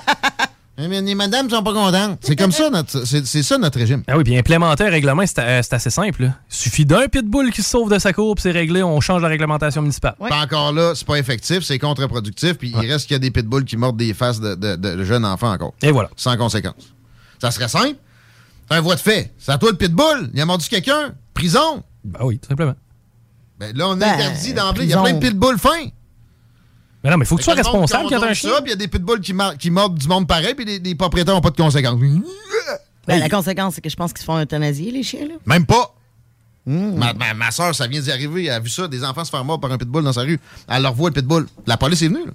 Speaker 20: Mais les madames sont pas contentes. C'est comme ça, notre, c'est, ça notre régime.
Speaker 22: Ah oui, puis implémenter un règlement, c'est euh, c'est assez simple. là. Il suffit d'un pitbull qui se sauve de sa cour, puis c'est réglé, on change la réglementation municipale.
Speaker 20: Pas encore là, c'est pas effectif, c'est contre-productif, puis il reste qu'il y a des pitbulls qui mordent des faces de, de- de jeunes enfants encore.
Speaker 22: Et voilà.
Speaker 20: Sans conséquence. Ça serait simple. C'est un voie de fait. C'est à toi le pitbull. Il a mordu quelqu'un. Prison.
Speaker 22: Ben oui, tout simplement.
Speaker 20: Ben là, on
Speaker 22: Ben,
Speaker 20: interdit d'emblée. Il y a plein de pitbulls fins.
Speaker 22: Mais non, mais il faut que tu sois responsable quand t'as un chien.
Speaker 20: il y a des pitbulls qui, mordent du monde pareil, puis les, les propriétaires n'ont pas de conséquences.
Speaker 21: Ben, la conséquence, c'est que je pense qu'ils se font euthanasier, les chiens, là.
Speaker 20: Même pas.
Speaker 21: Hmm.
Speaker 20: Ma, ma, ma soeur, ça vient d'y arriver. Elle a vu ça, des enfants se faire mordre par un pitbull dans sa rue. Elle leur voit le pitbull. La police est venue. là.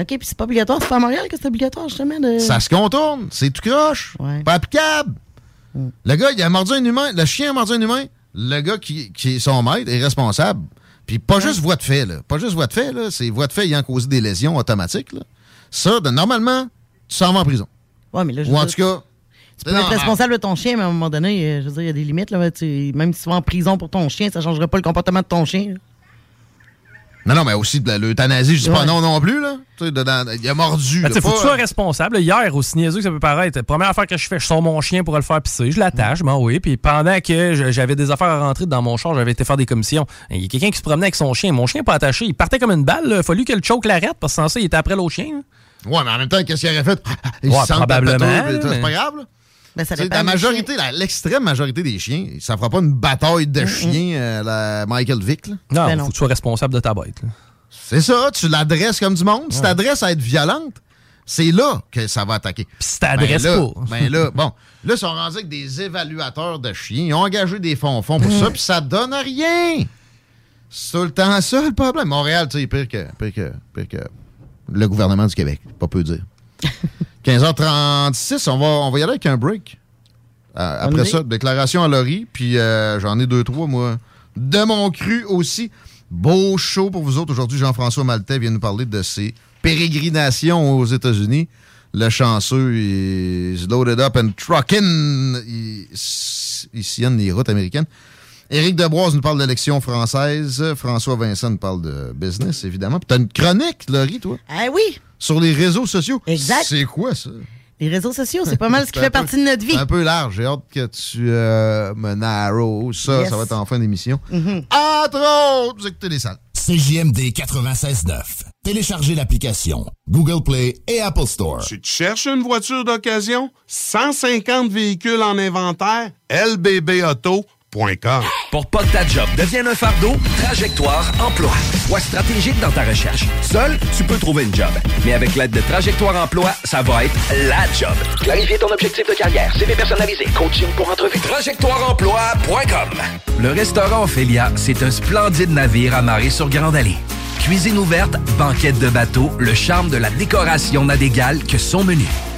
Speaker 21: OK, puis c'est pas obligatoire. C'est pas à Montréal que c'est obligatoire, justement. De...
Speaker 20: Ça se contourne. C'est tout croche. Pas applicable.
Speaker 21: Hmm.
Speaker 20: Le gars, il a mordu un humain. Le chien a mordu un humain. Le gars qui, qui est son maître est responsable. Puis pas juste voie de fait, là. Pas juste voie de fait, là. C'est voie de fait ayant causé des lésions automatiques, là. Ça, de- normalement, tu s'en vas en prison.
Speaker 21: Ouais, mais là, je
Speaker 20: Ou en tout cas.
Speaker 21: Tu peux être responsable de ton chien, mais à un moment donné, euh, je veux dire, il y a des limites. Là, Tu- même si tu vas en prison pour ton chien, ça ne changera pas le comportement de ton chien.
Speaker 20: Non, non, mais aussi de la- l'euthanasie, je dis pas
Speaker 21: Ouais.
Speaker 20: non non plus, là. Tu sais, dedans, il a mordu.
Speaker 22: Ben,
Speaker 20: là,
Speaker 22: tu sais, faut que
Speaker 20: pas-
Speaker 22: tu sois responsable. Hier, aussi niaiseux que ça peut paraître, première affaire que je fais, je sors mon chien pour le faire pisser, je l'attache, ben oui, puis pendant que j'avais des affaires à rentrer dans mon char, j'avais été faire des commissions. Il y a quelqu'un qui se promenait avec son chien, mon chien pas attaché, il partait comme une balle, il a fallu que le choke l'arrête parce que sans ça, il était après l'autre chien. là.
Speaker 20: Ouais, mais en même temps, qu'est-ce qu'il aurait fait? Il
Speaker 22: Ouais,
Speaker 20: se sent
Speaker 22: probablement, mais-
Speaker 20: C'est pas grave, là.
Speaker 21: Ben, ça
Speaker 20: la majorité, l'extrême majorité des chiens, ça fera pas une bataille de chiens euh, la Michael Vick. là.
Speaker 22: Non,
Speaker 21: Ben
Speaker 22: faut que tu sois responsable de ta bête.
Speaker 20: C'est ça, tu l'adresses comme du monde. Si
Speaker 22: Ouais.
Speaker 20: t'adresses à être violente, c'est là que ça va attaquer. Puis
Speaker 22: si t'adresses
Speaker 20: là,
Speaker 22: pas.
Speaker 20: Ben là, bon, là, ils sont rendus avec des évaluateurs de chiens. Ils ont engagé des fonds fonds pour ça, puis ça donne rien. C'est tout le temps ça, le problème. Montréal, tu sais, pire que, pire, que, pire que le gouvernement du Québec. Pas peu dire. 15h36, on va, on va y aller avec un break. Euh, après ça, déclaration à Laurie, puis euh, j'en ai deux, trois, moi. De mon cru aussi. Beau show pour vous autres. Aujourd'hui, Jean-François Maltais vient nous parler de ses pérégrinations aux États-Unis. Le chanceux, il is loaded up and trucking. Il, il sillonne les routes américaines. Éric Debroise nous parle d'élections françaises. François Vincent nous parle de business, évidemment. Puis t'as une chronique, Laurie, toi,
Speaker 21: Ah oui,
Speaker 20: sur les réseaux sociaux.
Speaker 21: Exact.
Speaker 20: C'est quoi, ça?
Speaker 21: les réseaux sociaux, c'est pas mal ce qui fait
Speaker 20: peu-
Speaker 21: partie de notre vie.
Speaker 20: Un peu large. J'ai hâte que tu euh, me narrow ça.
Speaker 21: Yes.
Speaker 20: Ça va être en fin d'émission.
Speaker 21: Mhm.
Speaker 20: Entre autres, vous écoutez les salles.
Speaker 23: CJMD 96.9. Téléchargez l'application Google Play et Apple Store.
Speaker 24: Tu te cherches une voiture d'occasion? 150 véhicules en inventaire? lbbauto.com
Speaker 5: Pour pas que ta job devienne un fardeau, Trajectoire Emploi. Sois stratégique dans ta recherche. Seul, tu peux trouver une job. Mais avec l'aide de Trajectoire Emploi, ça va être la job. Clarifier ton objectif de carrière, CV personnalisé, coaching pour entrevue. Trajectoireemploi.com Le restaurant Ophélia, c'est un splendide navire amarré sur Grande Allée. Cuisine ouverte, banquette de bateau, le charme de la décoration n'a d'égal que son menu.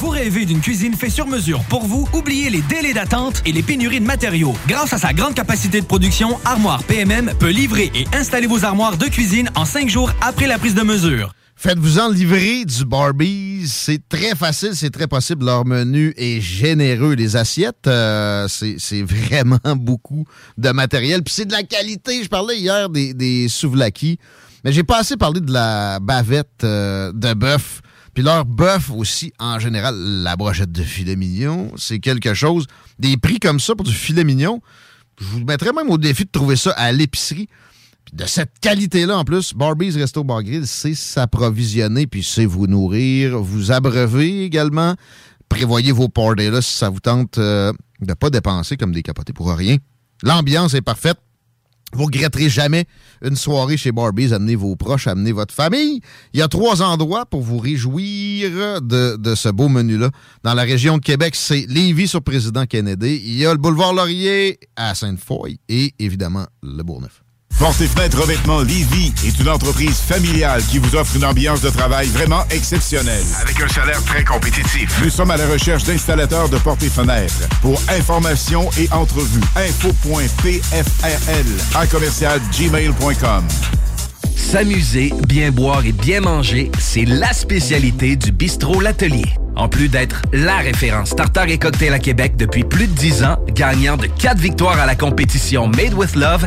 Speaker 11: Vous rêvez d'une cuisine faite sur mesure pour vous? Oubliez les délais d'attente et les pénuries de matériaux. Grâce à sa grande capacité de production, Armoire PMM peut livrer et installer vos armoires de cuisine en cinq jours après la prise de mesure.
Speaker 20: Faites-vous-en livrer du Barbies. C'est très facile, c'est très possible. Leur menu est généreux. Les assiettes, euh, c'est vraiment beaucoup de matériel. Puis c'est de la qualité. Je parlais hier des, des souvlaki, mais j'ai pas assez parlé de la bavette euh, de bœuf. Puis leur bœuf aussi, en général, la brochette de filet mignon, c'est quelque chose. Des prix comme ça pour du filet mignon, je vous mettrais même au défi de trouver ça à l'épicerie. De cette qualité-là, en plus, Barbies Resto Bar Grill, c'est s'approvisionner, puis c'est vous nourrir, vous abreuver également. Prévoyez vos parties là si ça vous tente euh, de pas dépenser comme des capotés pour rien. L'ambiance est parfaite. Vous regretterez jamais une soirée chez Barbies. Amenez vos proches, amenez votre famille. Il y a trois endroits pour vous réjouir de, ce beau menu-là. Dans la région de Québec, c'est Lévis sur Président Kennedy. Il y a le boulevard Laurier à Sainte-Foy et évidemment le Bourgneuf.
Speaker 25: Porte et fenêtres revêtement Lévis est une entreprise familiale qui vous offre une ambiance de travail vraiment exceptionnelle.
Speaker 26: Avec un salaire très compétitif.
Speaker 25: Nous sommes à la recherche d'installateurs de portes et fenêtres. Pour information et entrevue, info.pfrl à commercial gmail.com.
Speaker 5: S'amuser, bien boire et bien manger, c'est la spécialité du bistrot L'Atelier. En plus d'être la référence tartare et cocktail à Québec depuis plus de 10 ans, gagnant de 4 victoires à la compétition Made with Love,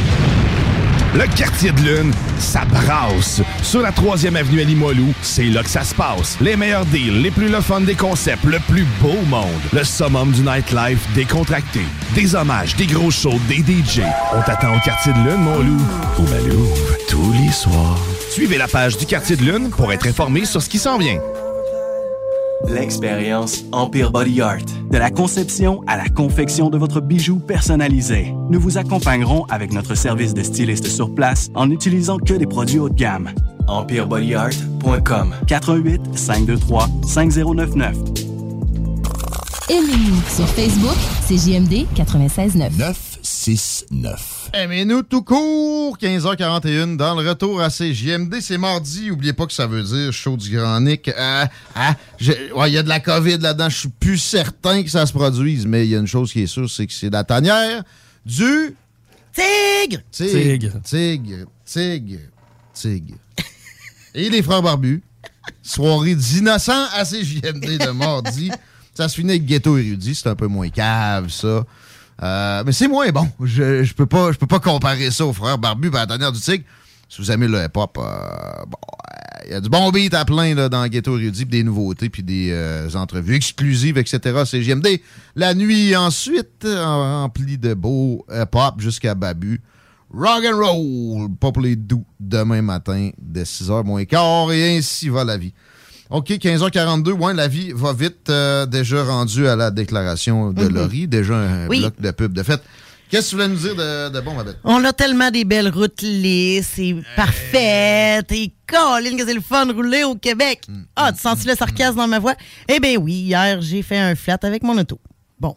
Speaker 1: Le quartier de lune, ça brasse. Sur la 3e avenue à Limoilou, c'est là que ça se passe. Les meilleurs deals, les plus le des concepts, le plus beau monde. Le summum du nightlife décontracté. Des hommages, des gros shows, des DJ. On t'attend au quartier de lune, mon loup. Au Malou, tous les soirs. Suivez la page du quartier de lune pour être informé sur ce qui s'en vient.
Speaker 27: L'expérience Empire Body Art. De la conception à la confection de votre bijou personnalisé. Nous vous accompagnerons avec notre service de styliste sur place en n'utilisant que des produits haut de gamme. EmpireBodyArt.com 418 523 5099
Speaker 28: Aimez-nous sur Facebook, c'est JMD 96.9.
Speaker 20: 969. Aimez-nous tout court, 15h41 dans le retour à CJMD. C'est mardi, oubliez pas que ça veut dire chaud du Grand Nick. Euh, ah, ouais, il y a de la COVID là-dedans, je suis plus certain que ça se produise, mais il y a une chose qui est sûre, c'est que c'est la tanière du...
Speaker 21: Tigre!
Speaker 20: Tigre. Tigre. Tigre. Tigre. Et les frères barbus. Soirée d'innocents à CJMD de mardi. Ça se finit avec Ghetto Érudit. C'est un peu moins cave, ça. Euh, mais c'est moins bon. Je, je peux pas, je peux pas comparer ça aux frères barbus et à la tanière du Tigre. Si vous aimez le hip-hop, euh, bon, il y a du bon beat à plein là, dans Ghetto puis des nouveautés, puis des euh, entrevues exclusives, etc. CJMD. La nuit, ensuite, en- remplie de beau hip-hop jusqu'à Babu. Rock and roll, les doux, demain matin, dès 6h moins quart, et ainsi va la vie. OK, 15h42, ouais, la vie va vite, euh, déjà rendu à la déclaration de
Speaker 21: Mhm.
Speaker 20: Laurie, déjà un
Speaker 21: Oui.
Speaker 20: bloc de pub de fait. Qu'est-ce que tu voulais nous dire de, de bon, ma belle?
Speaker 21: On a tellement des belles routes lisses, c'est parfait, et Colin, que c'est le fun de rouler au Québec. Ah, tu sens le sarcasme dans ma voix? Eh bien oui, hier, j'ai fait un flat avec mon auto. Bon.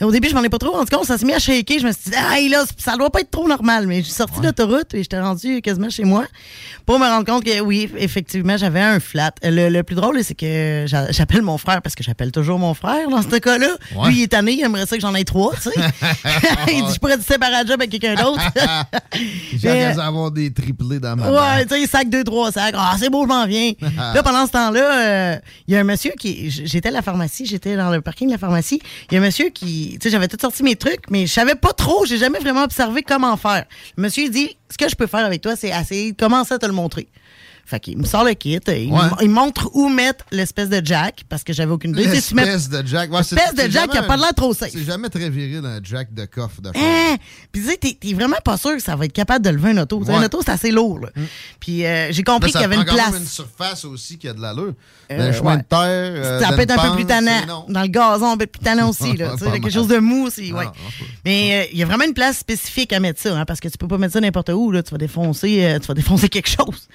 Speaker 21: Au début, je m'en ai pas trop rendu compte, ça s'est mis à shaker. Je me suis dit, hey, là, ça doit pas être trop normal. Mais je suis sorti de l'autoroute et j'étais rendu quasiment chez moi pour me rendre compte que oui, effectivement, j'avais un flat. Le, le plus drôle, c'est que j'a- j'appelle mon frère parce que j'appelle toujours mon frère dans ce cas-là.
Speaker 20: Ouais.
Speaker 21: Lui, il est tanné, il aimerait ça que j'en ai trois, tu sais. il dit, je pourrais te séparer le job avec quelqu'un d'autre.
Speaker 20: J'ai
Speaker 21: Mais-
Speaker 20: hâte d'avoir des triplés dans ma
Speaker 21: Ouais, tu sais, sac deux, trois sacs. Ah, c'est beau, je m'en viens. là, pendant ce temps-là, euh, il y a un monsieur qui. J'étais à la pharmacie, j'étais dans le parking de la pharmacie. Il y a un monsieur Tu sais, j'avais tout sorti mes trucs, mais je savais pas trop. J'ai jamais vraiment observé comment faire. Le monsieur, dit Ce que je peux faire avec toi, c'est essayer de commencer à te le montrer. Fait qu'il me sort le kit, il,
Speaker 20: Ouais.
Speaker 21: il montre où mettre l'espèce de jack, parce que j'avais aucune idée. Mets-
Speaker 20: L'espèce de Jack. Ouais,
Speaker 21: L'espèce de Jack qui a pas
Speaker 20: un-
Speaker 21: l'air trop safe.
Speaker 20: C'est jamais très viril, un Jack de coffre de.
Speaker 21: Hein? Puis tu sais, t'es- vraiment pas sûr que ça va être capable de lever un auto.
Speaker 20: Ouais.
Speaker 21: Un auto, c'est assez lourd. là. Puis euh, j'ai compris qu'il y avait une place.
Speaker 20: même une surface aussi qui a de l'allure.
Speaker 21: Euh,
Speaker 20: le chemin de terre. euh,
Speaker 21: ça peut être un peu plus tannant. Dans le gazon, un peu plus tannant aussi. Là, Tu sais,
Speaker 20: Pas
Speaker 21: quelque chose de mou aussi. Mais euh, il y a vraiment une place spécifique à mettre ça, hein, parce que tu peux pas mettre ça n'importe où. Là, tu vas défoncer, tu vas défoncer quelque chose.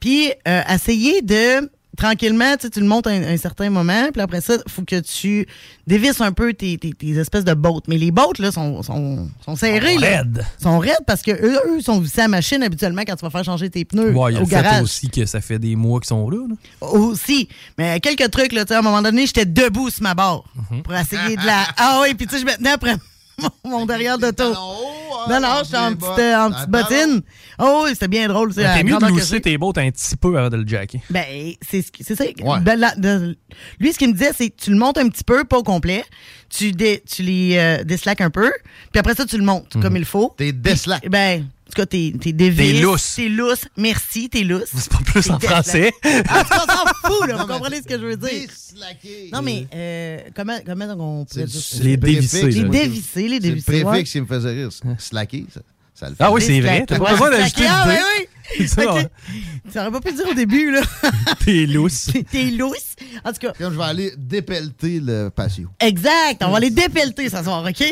Speaker 21: Puis euh, essayer de tranquillement, tu sais, tu le montes à un, un certain moment, puis après ça, il faut que tu dévisses un peu tes, tes- tes espèces de bottes. Mais les bottes, là, sont, sont, sont serrées.
Speaker 22: Sont
Speaker 21: là.
Speaker 22: raides.
Speaker 21: sont raides parce que eux, eux sont vissés à la machine habituellement quand tu vas faire changer tes pneus
Speaker 22: Ouais, il y a
Speaker 21: au
Speaker 22: le fait
Speaker 21: garage.
Speaker 22: aussi que ça fait des mois qu'ils sont là. là.
Speaker 21: Aussi. Mais quelques trucs, là, tu sais, à un moment donné, j'étais debout sur ma barre
Speaker 22: Mhm.
Speaker 21: pour essayer de la. Ah oui, puis tu sais, je me tenais après mon, mon derrière de taux. Non, non, j'étais en petite, euh, en petite bottine. Oh c'était bien drôle.
Speaker 22: T'es mieux de lousser tes bottes un petit peu avant de le jacker.
Speaker 21: Ben, c'est ce qui- c'est ça. Ben, la- de- lui, ce qu'il me disait, c'est que tu le montes un petit peu, pas au complet. Tu, dé- tu les euh, déslaques un peu. Puis après ça, tu le montes comme il faut.
Speaker 20: T'es déslaques.
Speaker 21: Ben, en tout cas, t'es t'es.
Speaker 22: T'es lousse.
Speaker 21: T'es lousse. Merci, t'es lousse.
Speaker 22: C'est pas plus en français.
Speaker 21: déslaqué. Ah, s'en fout, là. Vous comprenez ce que je veux dire? Non, mais euh, comment, comment on pourrait dire ça?
Speaker 22: Les dévisser,
Speaker 21: Les
Speaker 22: là.
Speaker 21: dévisser, les
Speaker 20: C'est le préfixe qui me faisait rire. Slacker, ça, ça le fait.
Speaker 22: Ah oui, c'est vrai. T'as pas besoin d'ajouter
Speaker 21: Ah,
Speaker 22: dé.
Speaker 21: oui!
Speaker 22: Ça,
Speaker 21: Ok.
Speaker 22: ouais.
Speaker 21: Tu aurais pas pu le dire au début, là.
Speaker 22: T'es lousse.
Speaker 21: T'es lousse. En tout cas.
Speaker 20: Comme je vais aller dépelleter le patio.
Speaker 21: Exact. On va les dépelleter ce soir, OK?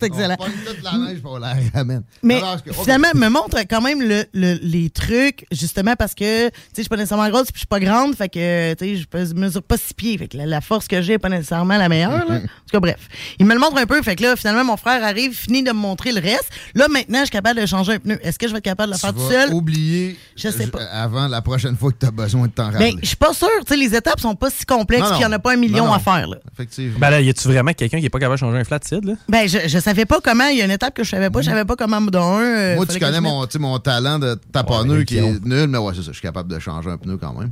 Speaker 21: C'est excellent.
Speaker 20: On pogne toute la neige pour on la ramène.
Speaker 21: Mais
Speaker 20: que-
Speaker 21: finalement, me montre quand même le, le- les trucs, justement parce que, tu sais, je suis pas nécessairement grosse puis je suis pas grande, fait que, tu sais, je mesure pas six pieds, fait que la, la force que j'ai est pas nécessairement la meilleure, là. En tout cas, bref. Il me le montre un peu, fait que là, finalement, mon frère arrive, finit de me montrer le reste. Là, maintenant, je suis capable de changer un pneu. Est-ce que je vais être capable de le
Speaker 20: Tu
Speaker 21: faire tout
Speaker 20: vas
Speaker 21: seul?
Speaker 20: oublier
Speaker 21: Je sais pas.
Speaker 20: avant la prochaine fois que tu as besoin de t'en rappeler.
Speaker 21: Ben, je suis pas sûre, tu sais, les étapes sont pas si complexes
Speaker 20: Non,
Speaker 21: qu'il y en a pas un million
Speaker 20: non, non.
Speaker 21: à faire, là.
Speaker 20: Effectivement.
Speaker 22: Ben là, y a-tu vraiment quelqu'un qui est pas capable de changer un flat là?
Speaker 21: Ben, je, je savais pas comment. Il y a une étape que je savais pas. Je savais pas comment me donner un. euh,
Speaker 20: Moi, tu
Speaker 21: que
Speaker 20: connais
Speaker 21: je
Speaker 20: mon, mon talent de taponneux
Speaker 22: Ouais,
Speaker 20: qui est nul, mais ouais, c'est ça. Je suis capable de changer un pneu quand même.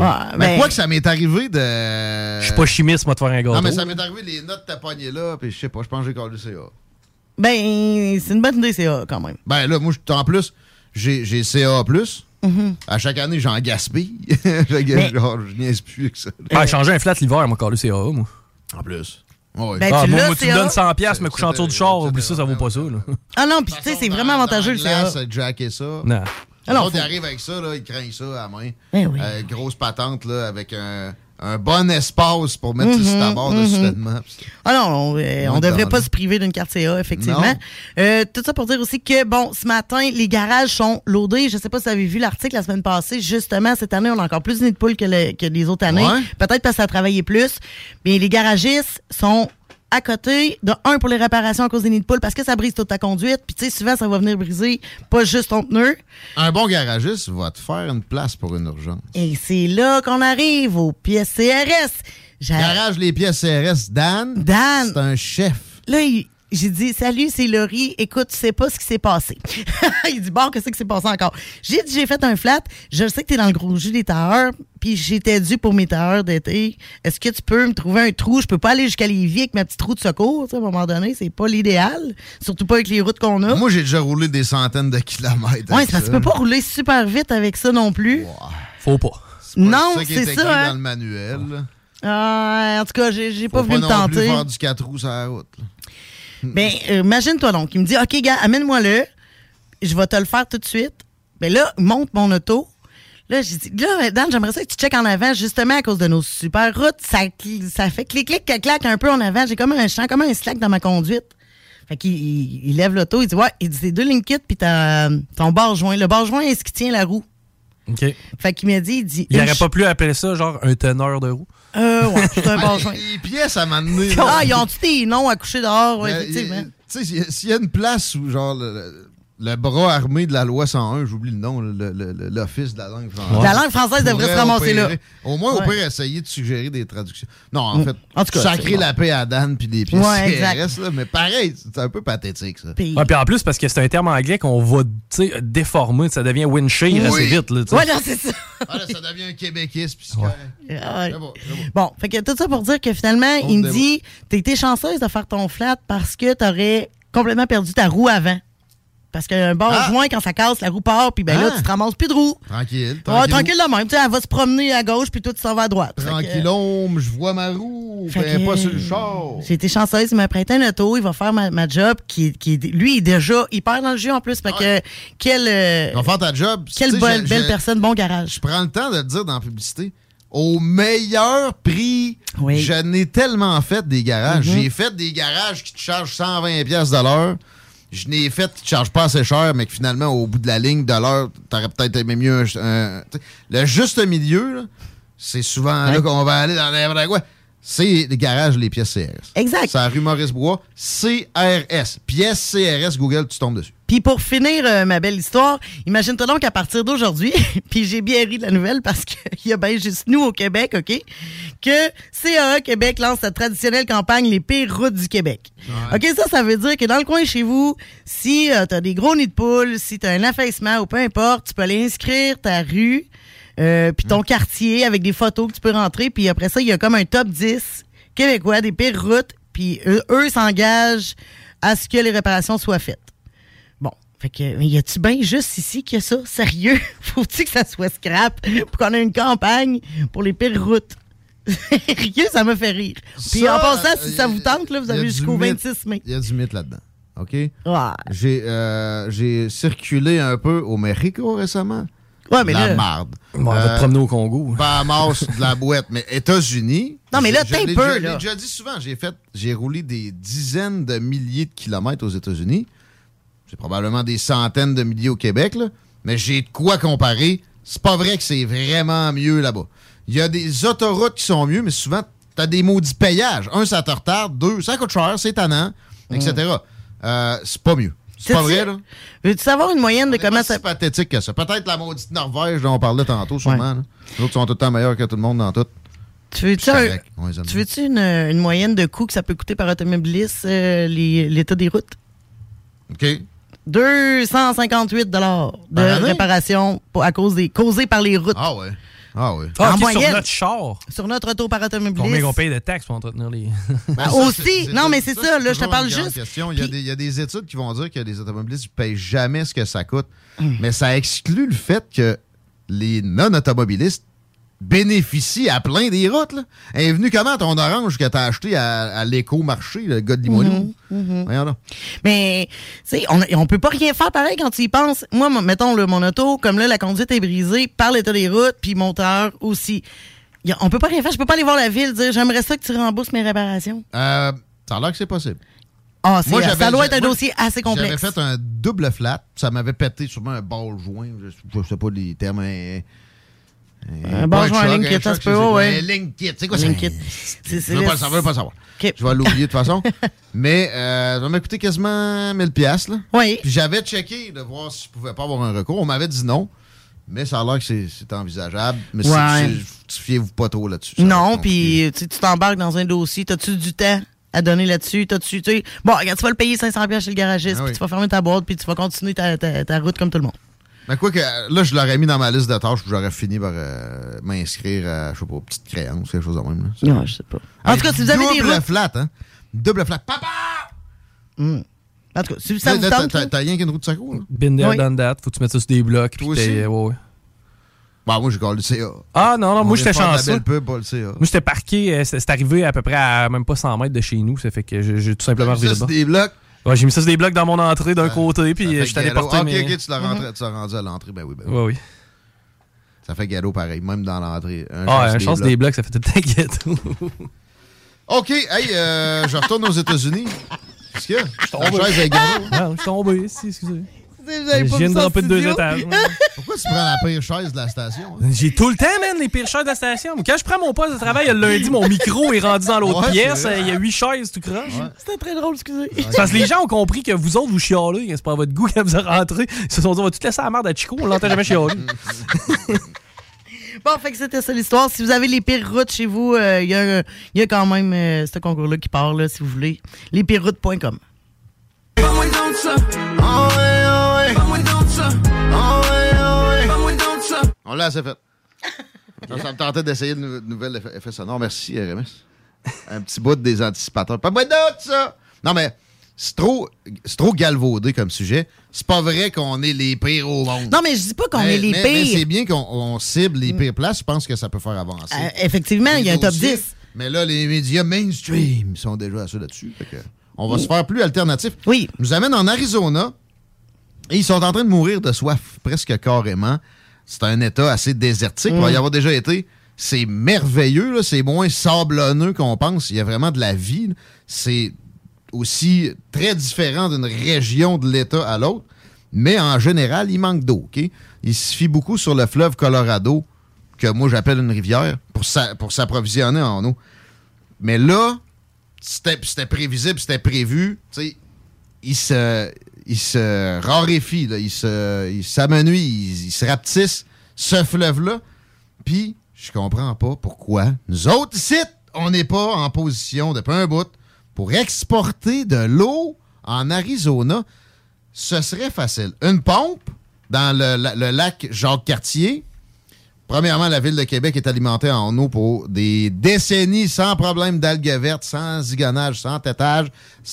Speaker 21: Ah,
Speaker 20: Mais
Speaker 21: ben-
Speaker 20: quoi que ça m'est arrivé de.
Speaker 22: Je suis pas chimiste, moi, de faire un gâteau.
Speaker 20: Non, mais ça m'est arrivé les notes taponnées là, puis je sais pas, je pense que j'ai collé CA.
Speaker 21: Ben, c'est une bonne idée, c'est A, quand même.
Speaker 20: Ben là, moi, je- en plus, j'ai j'ai CA.
Speaker 21: Mhm.
Speaker 20: À chaque année, j'en gaspille. Que
Speaker 21: Mais-
Speaker 20: genre, je niaise plus avec ça.
Speaker 22: Ah, changer un flat l'hiver, moi, calé CA, moi.
Speaker 20: En plus. Ouais.
Speaker 21: Ben,
Speaker 22: ah,
Speaker 21: tu
Speaker 22: moi, tu me donnes 100$ piastres, me couche en tour du char, oublie ça, ça vaut pas ça, là.
Speaker 21: Ah non, puis tu sais, c'est vraiment avantageux, le CA.
Speaker 20: jacker ça.
Speaker 22: Non.
Speaker 21: Ah non,
Speaker 20: L'autre, il
Speaker 21: faut-
Speaker 20: arrive avec ça, là, il craint ça à la main.
Speaker 21: Eh oui.
Speaker 20: Euh, grosse patente, là, avec un, un bon espace pour mettre
Speaker 21: Mhm,
Speaker 20: barre de
Speaker 21: mhm.
Speaker 20: soudainement.
Speaker 21: Ah non, on, euh,
Speaker 20: Non,
Speaker 21: on devrait pas
Speaker 20: le-
Speaker 21: se priver d'une carte CA, effectivement. Euh, tout ça pour dire aussi que, bon, ce matin, les garages sont loadés. Je sais pas si vous avez vu l'article la semaine passée. Justement, cette année, on a encore plus de nids de poules que, le- que les autres années.
Speaker 20: Ouais.
Speaker 21: Peut-être parce que ça a travaillé plus. Mais les garagistes sont à côté de un pour les réparations à cause des nids de poules parce que ça brise toute ta conduite. Puis, tu sais, souvent, ça va venir briser pas juste ton pneu.
Speaker 20: Un bon garagiste va te faire une place pour une urgence.
Speaker 21: Et c'est là qu'on arrive aux pièces CRS.
Speaker 20: Garage les pièces CRS, Dan.
Speaker 21: Dan.
Speaker 20: C'est un chef.
Speaker 21: Là, il- j'ai dit Salut, c'est Laurie. Écoute, tu sais pas ce qui s'est passé. il dit Bon, qu'est-ce qui s'est passé encore? J'ai dit J'ai fait un flat. Je sais que tu es dans le gros jus des tailleurs. Puis j'étais dû pour mes tailleurs d'été. Est-ce que tu peux me trouver un trou? Je peux pas aller jusqu'à Lévis avec ma petite roue de secours. tu sais, À un moment donné, c'est pas l'idéal. Surtout pas avec les routes qu'on a.
Speaker 20: Moi, j'ai déjà roulé des centaines de kilomètres.
Speaker 21: ouais, parce que
Speaker 20: ça.
Speaker 21: tu peux pas rouler super vite avec ça non plus.
Speaker 22: Faut pas.
Speaker 21: Non,
Speaker 20: C'est ça qui est
Speaker 21: c'est
Speaker 20: écrit
Speaker 21: ça.
Speaker 20: dans
Speaker 21: hein.
Speaker 20: le manuel.
Speaker 21: Ah, en tout cas, j'ai pas voulu
Speaker 20: pas
Speaker 21: me
Speaker 20: non plus
Speaker 21: tenter.
Speaker 20: faire du 4 roues sur la route. là.
Speaker 21: Ben, euh, imagine-toi donc. Il me dit, OK, gars, amène-moi-le. Je vais te le faire tout de suite. Ben là, monte mon auto. Là, j'ai dit, là, Dan, j'aimerais ça que tu checkes en avant, justement, à cause de nos super routes. Ça, ça fait clic-clic, clac un peu en avant. J'ai comme un champ, comme un slack dans ma conduite. Fait qu'il il, il lève l'auto, il dit, ouais, il dit, c'est deux lignes kit, puis t'as ton barre joint. Le barre joint est ce qui tient la roue.
Speaker 22: OK.
Speaker 21: Fait qu'il m'a dit, il dit.
Speaker 22: Il
Speaker 21: une
Speaker 22: aurait
Speaker 21: ch-
Speaker 22: pas pu appeler ça, genre, un teneur de roue?
Speaker 21: Euh, ouais, c'est un barre joint.
Speaker 20: Les pièces à m'amener.
Speaker 21: Ah, ils ont-tu des noms à coucher dehors? Ouais,
Speaker 20: Ben,
Speaker 21: effectivement.
Speaker 20: Tu sais, s'il y a- s'il y a une place où, genre, le- le- le bras armé de la loi 101, j'oublie le nom, l'Office de la langue française.
Speaker 21: La langue française devrait
Speaker 20: Pourrait
Speaker 21: se ramasser là.
Speaker 20: Au moins,
Speaker 21: Ouais.
Speaker 20: pire, essayer de suggérer des traductions. Non, en
Speaker 21: Mm.
Speaker 20: fait,
Speaker 21: En tout cas,
Speaker 20: sacrer la paix à Dan puis des pièces
Speaker 21: Ouais,
Speaker 20: CRS, là, mais pareil, c'est un peu pathétique, ça.
Speaker 22: Puis en plus, parce que c'est un terme anglais qu'on va tu sais, déformer, ça devient windshield assez vite. Là, tu sais.
Speaker 21: Ouais, non, c'est ça.
Speaker 20: Ah, ça devient un québéquisme, puis c'est correct.
Speaker 21: Ah
Speaker 20: bon,
Speaker 21: fait que tout ça pour dire que finalement,
Speaker 20: On
Speaker 21: il me dit T'as été chanceuse de faire ton flat parce que t'aurais complètement perdu ta roue avant. Parce qu'un bon
Speaker 20: Ah!
Speaker 21: joint, quand ça casse, la roue part, puis ben là,
Speaker 20: Ah!
Speaker 21: tu te ramasses plus de roue.
Speaker 20: Tranquille,
Speaker 21: Ouais,
Speaker 20: tranquille.
Speaker 21: tranquille de même. Tu sais, elle va se promener à gauche, puis toi, tu s'en vas à droite. Fait que-
Speaker 20: je vois ma roue,
Speaker 21: Fait
Speaker 20: fais
Speaker 21: que-
Speaker 20: pas sur le char.
Speaker 21: J'ai été chanceuse, il m'a prêté un auto, il va faire ma, ma job, qui, qui lui, il est déjà hyper dans le jeu en plus. Fait que, quel, euh,
Speaker 20: vas faire ta job.
Speaker 21: quelle belle personne, bon garage.
Speaker 20: Je prends le temps de le dire dans la publicité. Au meilleur prix, je n'ai tellement fait des garages.
Speaker 21: Mhm.
Speaker 20: J'ai fait des garages qui te chargent 120$ piastres de l'heure. Je n'ai fait qui te chargent pas assez cher, mais que finalement, au bout de la ligne de l'heure, t'aurais peut-être aimé mieux un- Le juste milieu, c'est souvent là qu'on va aller dans n'importe quoi. C'est les garages, les pièces CRS.
Speaker 21: Exact.
Speaker 20: C'est à rue Maurice-Bois. CRS. Pièces CRS, Google, tu tombes dessus.
Speaker 21: Puis pour finir euh, ma belle histoire, imagine-toi donc qu'à partir d'aujourd'hui, puis j'ai bien ri de la nouvelle parce qu'il y a bien juste nous au Québec, OK, que CAA Québec lance sa traditionnelle campagne Les pires routes du Québec. OK, ça, ça veut dire que dans le coin chez vous, si tu t'as des gros nids de poules, si t'as un affaissement ou peu importe, tu peux aller inscrire ta rue, euh, puis ton quartier avec des photos que tu peux rentrer, puis après ça, il y a comme un top 10 québécois des pires routes, puis eux, eux s'engagent à ce que les réparations soient faites. Fait que, mais y a-tu bien juste ici qu'il y a ça? Sérieux? Faut-tu que ça soit scrap pour qu'on ait une campagne pour les pires routes? Sérieux, ça me fait rire. Puis
Speaker 20: Ça,
Speaker 21: en passant, si
Speaker 20: euh,
Speaker 21: ça vous tente, là, vous avez jusqu'au
Speaker 20: mythe-
Speaker 21: 26 mai.
Speaker 20: Il y a du mythe là-dedans. OK?
Speaker 21: Ouais.
Speaker 20: J'ai euh, j'ai circulé un peu au Mexico récemment.
Speaker 21: Ouais, mais
Speaker 20: la
Speaker 21: là-
Speaker 20: marde.
Speaker 22: on va te promener au Congo.
Speaker 20: Bahamas, de la boîte. Mais États-Unis.
Speaker 21: Non, mais là, t'es peu,
Speaker 20: Je
Speaker 21: là.
Speaker 20: l'ai déjà dit souvent. J'ai fait, j'ai roulé des dizaines de milliers de kilomètres aux États-Unis. C'est probablement des centaines de milliers au Québec, là. Mais j'ai de quoi comparer. C'est pas vrai que c'est vraiment mieux là-bas. Il y a des autoroutes qui sont mieux, mais souvent, t'as des maudits payages. Un, ça te retarde. Deux, ça coûte cher, c'est tannant, etc. Euh, c'est pas mieux. C'est pas vrai, là?
Speaker 21: Veux-tu savoir une moyenne de
Speaker 20: C'est
Speaker 21: comment ça.
Speaker 20: si pathétique que ça. Peut-être la maudite Norvège dont on parlait tantôt, sûrement. Les autres sont tout le temps meilleurs que tout le monde dans tout.
Speaker 21: Tu veux-tu
Speaker 20: C'est
Speaker 21: un- une, une moyenne de coût que ça peut coûter par automobiliste, euh, l'état des routes?
Speaker 20: OK.
Speaker 21: 258 de
Speaker 20: Par année?
Speaker 21: réparation pour- à cause des causés par les routes.
Speaker 20: Ah ouais. Ah ouais.
Speaker 22: Ah,
Speaker 21: en moyenne.
Speaker 22: sur notre char.
Speaker 21: Sur notre auto par automobiliste.
Speaker 22: Combien qu'on paye de taxes pour entretenir les.
Speaker 21: Ben, aussi, non, mais c'est ça, là, je te parle juste.
Speaker 20: question. Il, y a des, il y a des études qui vont dire que les automobilistes ne payent jamais ce que ça coûte.
Speaker 21: Hmm.
Speaker 20: Mais ça exclut le fait que les non-automobilistes bénéficient à plein des routes. Là. Elle est venue comment ton orange que t'as acheté à, à l'éco-marché, le gars de Limoilou?
Speaker 21: Mhm, mhm.
Speaker 20: Voyons donc.
Speaker 21: Mais, tu sais, on, on peut pas rien faire pareil quand tu y penses. Moi, mettons, là, mon auto, comme là, la conduite est brisée par l'état des routes, puis mon moteur aussi. Y a- on peut pas rien faire. Je peux pas aller voir la ville dire j'aimerais ça que tu rembourses mes réparations.
Speaker 20: Euh, ça a l'air que c'est possible.
Speaker 21: Ah,
Speaker 20: Moi,
Speaker 21: ça doit être un
Speaker 20: moi,
Speaker 21: dossier assez complexe.
Speaker 20: J'avais fait un double flat. Ça m'avait pété sûrement un ball joint. Je, je sais pas les termes. Un
Speaker 21: joint, un link kit, ça se peut, ouais, ouais.
Speaker 20: Un link kit. C'est quoi ça?
Speaker 21: link kit. C'est- c'est
Speaker 20: Je veux
Speaker 21: le-
Speaker 20: pas, ça veut pas savoir. Je vais l'oublier de toute façon. Mais euh, ça m'a coûté quasiment 1000 pièces là.
Speaker 21: Oui.
Speaker 20: Puis j'avais checké de voir si je pouvais pas avoir un recours. On m'avait dit non. Mais ça a l'air que c'est envisageable. Mais
Speaker 21: Ouais.
Speaker 20: fiez-vous pas trop là-dessus.
Speaker 21: Non, puis tu t'embarques dans un dossier. T'as-tu du temps à donner là-dessus? T'as-tu, bon, regarde, tu vas le payer 500$ piastres chez le garagiste,
Speaker 20: Ah
Speaker 21: puis tu vas fermer ta boîte, puis tu vas continuer ta, ta- ta route comme tout le monde.
Speaker 20: Mais quoi que là, je l'aurais mis dans ma liste de tâches, puis j'aurais fini par euh, m'inscrire à, je sais pas, petite créance, quelque chose de même. Là.
Speaker 21: Non, je sais pas. En tout cas, si vous avez des
Speaker 20: Double
Speaker 21: routes-
Speaker 20: flat, hein? Double flat. Papa!
Speaker 21: Hmm. En tout cas, si ça vous
Speaker 20: T'as-
Speaker 21: tente,
Speaker 20: T'as
Speaker 21: là.
Speaker 20: t'as rien qu'une roue de saco, là?
Speaker 22: Been there,
Speaker 21: Oui.
Speaker 22: done that. Faut que tu mettes ça sur des blocs. Puis
Speaker 20: Toi
Speaker 22: t'es-
Speaker 20: aussi?
Speaker 22: ouais, ouais.
Speaker 20: Bah, moi, j'ai collé le CA.
Speaker 22: Ah non, non,
Speaker 20: On
Speaker 22: moi
Speaker 20: vient
Speaker 22: j'étais
Speaker 20: de faire de la
Speaker 22: chanceux.
Speaker 20: belle pub, pas le CA.
Speaker 22: Moi j'étais parqué, euh, c'est c'est arrivé à peu près à même pas 100 mètres de chez nous, ça fait que j'ai j'ai tout simplement
Speaker 20: mis
Speaker 22: reviré
Speaker 20: ça
Speaker 22: de bord.
Speaker 20: sur des blocs?
Speaker 22: Ouais, j'ai mis ça sur des blocs dans mon entrée d'un côté, puis euh,
Speaker 20: fait
Speaker 22: j'étais allé porter
Speaker 20: Ah, ok,
Speaker 22: mes...
Speaker 20: ok, tu l'as rendu à l'entrée. Ben oui, ben oui.
Speaker 22: Ouais, oui.
Speaker 20: Ça fait galop pareil, même dans l'entrée. Un
Speaker 22: Ah,
Speaker 20: chance
Speaker 22: un chance des blocs, ça fait tout le temps ghetto.
Speaker 20: OK, hey, euh, je retourne aux États-Unis. Qu'est-ce qu'il y a?
Speaker 22: Je suis
Speaker 20: La chaise est galop.
Speaker 22: Non, je suis tombé ici, excusez. Je viens de dropper de deux étages. ouais.
Speaker 20: Pourquoi tu prends la pire chaise de la station? hein?
Speaker 22: J'ai tout le temps, man, les pires chaises de la station. Quand je prends mon poste de travail le lundi, mon micro est rendu dans l'autre
Speaker 20: Ouais,
Speaker 22: pièce. Il y a huit chaises, tout croche.
Speaker 21: C'était très drôle, excusez.
Speaker 22: C'est Parce que les gens ont compris que vous autres, vous chialez. C'est pas à votre goût quand vous êtes rentrés. Ils se sont dit, on va tout laisser à la merde à Chico. On l'entend jamais chialer.
Speaker 21: Bon, fait que c'était ça l'histoire. Si vous avez les pires routes chez vous, euh, il y, a, il y a quand même euh, ce concours-là qui part, là, si vous voulez. Lespiroroutes.com.
Speaker 20: On l'a assez fait. Ça, ça me tentait d'essayer de, nou- de nouvelles effets, sonores. Merci, RMS. Un petit bout des anticipateurs. Pas moi d'autre, ça! Non, mais c'est trop, c'est trop galvaudé comme sujet. C'est pas vrai qu'on est les pires au monde.
Speaker 21: Non, mais je dis pas qu'on est les
Speaker 20: mais- Mais
Speaker 21: pires.
Speaker 20: c'est bien qu'on on cible les pires places. Je pense que ça peut faire avancer.
Speaker 21: Euh, effectivement, il y a un top
Speaker 20: dossiers.
Speaker 21: 10.
Speaker 20: Mais là, les médias mainstream sont déjà assez là-dessus. On va se faire plus alternatif.
Speaker 21: Oui.
Speaker 20: nous amène en Arizona et ils sont en train de mourir de soif, presque carrément. C'est un état assez désertique. Il va y
Speaker 21: Mm.
Speaker 20: avoir déjà été. C'est merveilleux, c'est moins sablonneux qu'on pense. Il y a vraiment de la vie. C'est aussi très différent d'une région de l'État à l'autre. Mais en général, il manque d'eau. Il se fie beaucoup sur le fleuve Colorado, que moi j'appelle une rivière, pour s'a- pour s'approvisionner en eau. Mais là, c'était prévisible, c'était prévu. il se, il se raréfie, là, il se- il s'amenuise, il, il se rapetisse, ce fleuve-là. Puis, je comprends pas pourquoi nous autres ici, on n'est pas en position depuis un bout pour exporter de l'eau en Arizona. Ce serait facile. Une pompe dans le, la- le lac Jacques-Cartier. Premièrement, la ville de Québec est alimentée en eau pour des décennies sans problème d'algues vertes, sans zigonnage, sans tétage,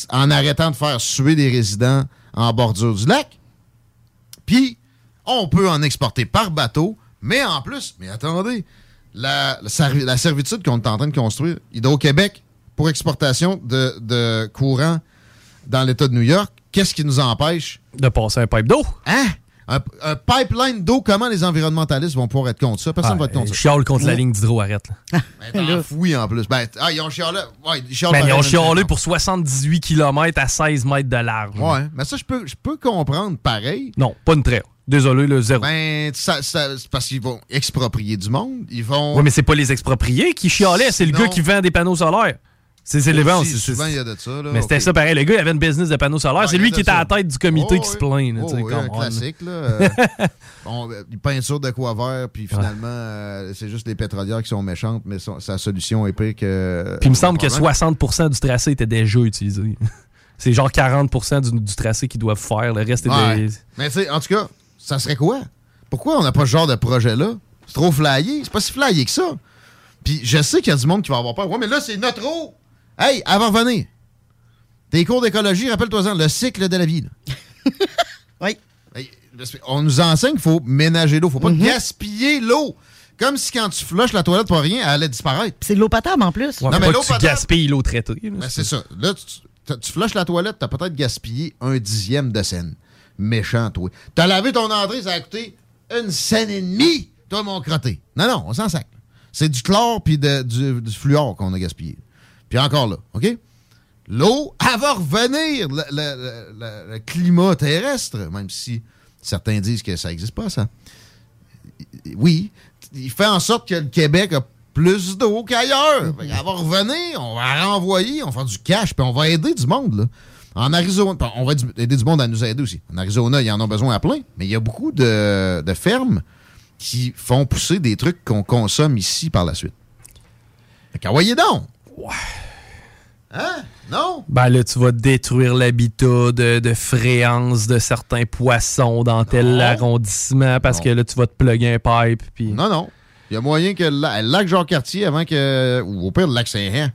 Speaker 20: en arrêtant de faire suer des résidents en bordure du lac. Puis, on peut en exporter par bateau, mais en plus, mais attendez, la, la servi- la servitude qu'on est en train de construire, Hydro-Québec, pour exportation de, de courant dans l'État de New York, qu'est-ce qui nous empêche?
Speaker 22: De passer un pipe d'eau.
Speaker 20: Hein? Un, un pipeline d'eau, comment les environnementalistes vont pouvoir être contre ça? Personne
Speaker 22: Ah,
Speaker 20: va être contre
Speaker 22: ils
Speaker 20: ça.
Speaker 22: chialent contre la ligne d'hydro, arrête. Là.
Speaker 20: Ben, oui, en plus. Ben, ah, ils ont chialé. Ouais, ils
Speaker 22: ont chialé pour 78 km à 16 mètres de large.
Speaker 20: Ouais, mais ça, je peux, je peux comprendre pareil.
Speaker 22: Non, pas une traite. Désolé, le zéro.
Speaker 20: Ben, ça, ça- c'est parce qu'ils vont exproprier du monde. Ils vont.
Speaker 22: Oui, mais c'est pas les expropriés qui chialaient, c'est le gars qui vend des panneaux solaires. C'est c'est-
Speaker 20: souvent, il y a de ça, là.
Speaker 22: Mais c'était ça pareil. Le gars, il avait une business de panneaux solaires.
Speaker 20: Ah,
Speaker 22: c'est lui qui était à la tête du comité
Speaker 20: Oh,
Speaker 22: qui se plaint. là,
Speaker 20: Oh, oui,
Speaker 22: come
Speaker 20: un
Speaker 22: on.
Speaker 20: classique, là. Euh, euh, peinture de quoi vert, puis finalement, euh, c'est juste les pétrolières qui sont méchantes, mais son- sa solution est pire que.
Speaker 22: Puis il me semble que
Speaker 20: problème.
Speaker 22: 60% du tracé était déjà utilisé. C'est genre 40 du, du tracé qu'ils doivent faire. Le reste est des.
Speaker 20: Mais tu sais, en tout cas, ça serait quoi? Pourquoi on n'a pas ce genre de projet-là? C'est trop flyé. C'est pas si flyé que ça. Puis je sais qu'il y a du monde qui va avoir peur. Ouais, mais là, c'est notre eau. Hey, avant de revenir, tes cours d'écologie, rappelle-toi-en, le cycle de la vie.
Speaker 21: oui.
Speaker 20: Hey, on nous enseigne qu'il faut ménager l'eau. faut pas
Speaker 21: Mhm.
Speaker 20: gaspiller l'eau. Comme si quand tu flushes la toilette pour rien, elle allait disparaître.
Speaker 21: C'est de l'eau potable en plus.
Speaker 22: Ouais,
Speaker 20: Non, mais
Speaker 22: pas
Speaker 20: l'eau
Speaker 22: que tu
Speaker 20: potable-
Speaker 22: gaspilles l'eau traitée.
Speaker 20: Ben, c'est ça. Là, tu, tu- tu flushes la toilette, t'as peut-être gaspillé un dixième de scène. Méchant, toi. T'as lavé ton entrée, ça a coûté une scène et demie, toi, mon crotté. Non, non, on s'en sac. C'est du chlore puis du fluor qu'on a gaspillé. Puis encore là, OK? L'eau, elle va revenir, le, climat terrestre, même si certains disent que ça n'existe pas, ça. Oui, il fait en sorte que le Québec a plus d'eau qu'ailleurs. Qu'elle va revenir, on va renvoyer, on va faire du cash, puis on va aider du monde. Là. En Arizona, on va aider du monde à nous aider aussi. En Arizona, ils en ont besoin à plein, mais il y a beaucoup de, fermes qui font pousser des trucs qu'on consomme ici par la suite. Fait donc! Hein? Non?
Speaker 22: Ben là, tu vas détruire l'habitat de, de fréance de certains poissons dans tel arrondissement parce
Speaker 20: Non.
Speaker 22: que là, tu vas te plugger un pipe. Puis...
Speaker 20: Non, non. Il y a moyen que le, la- le lac Jean-Cartier, avant que. Ou au pire, le lac Saint-Jean.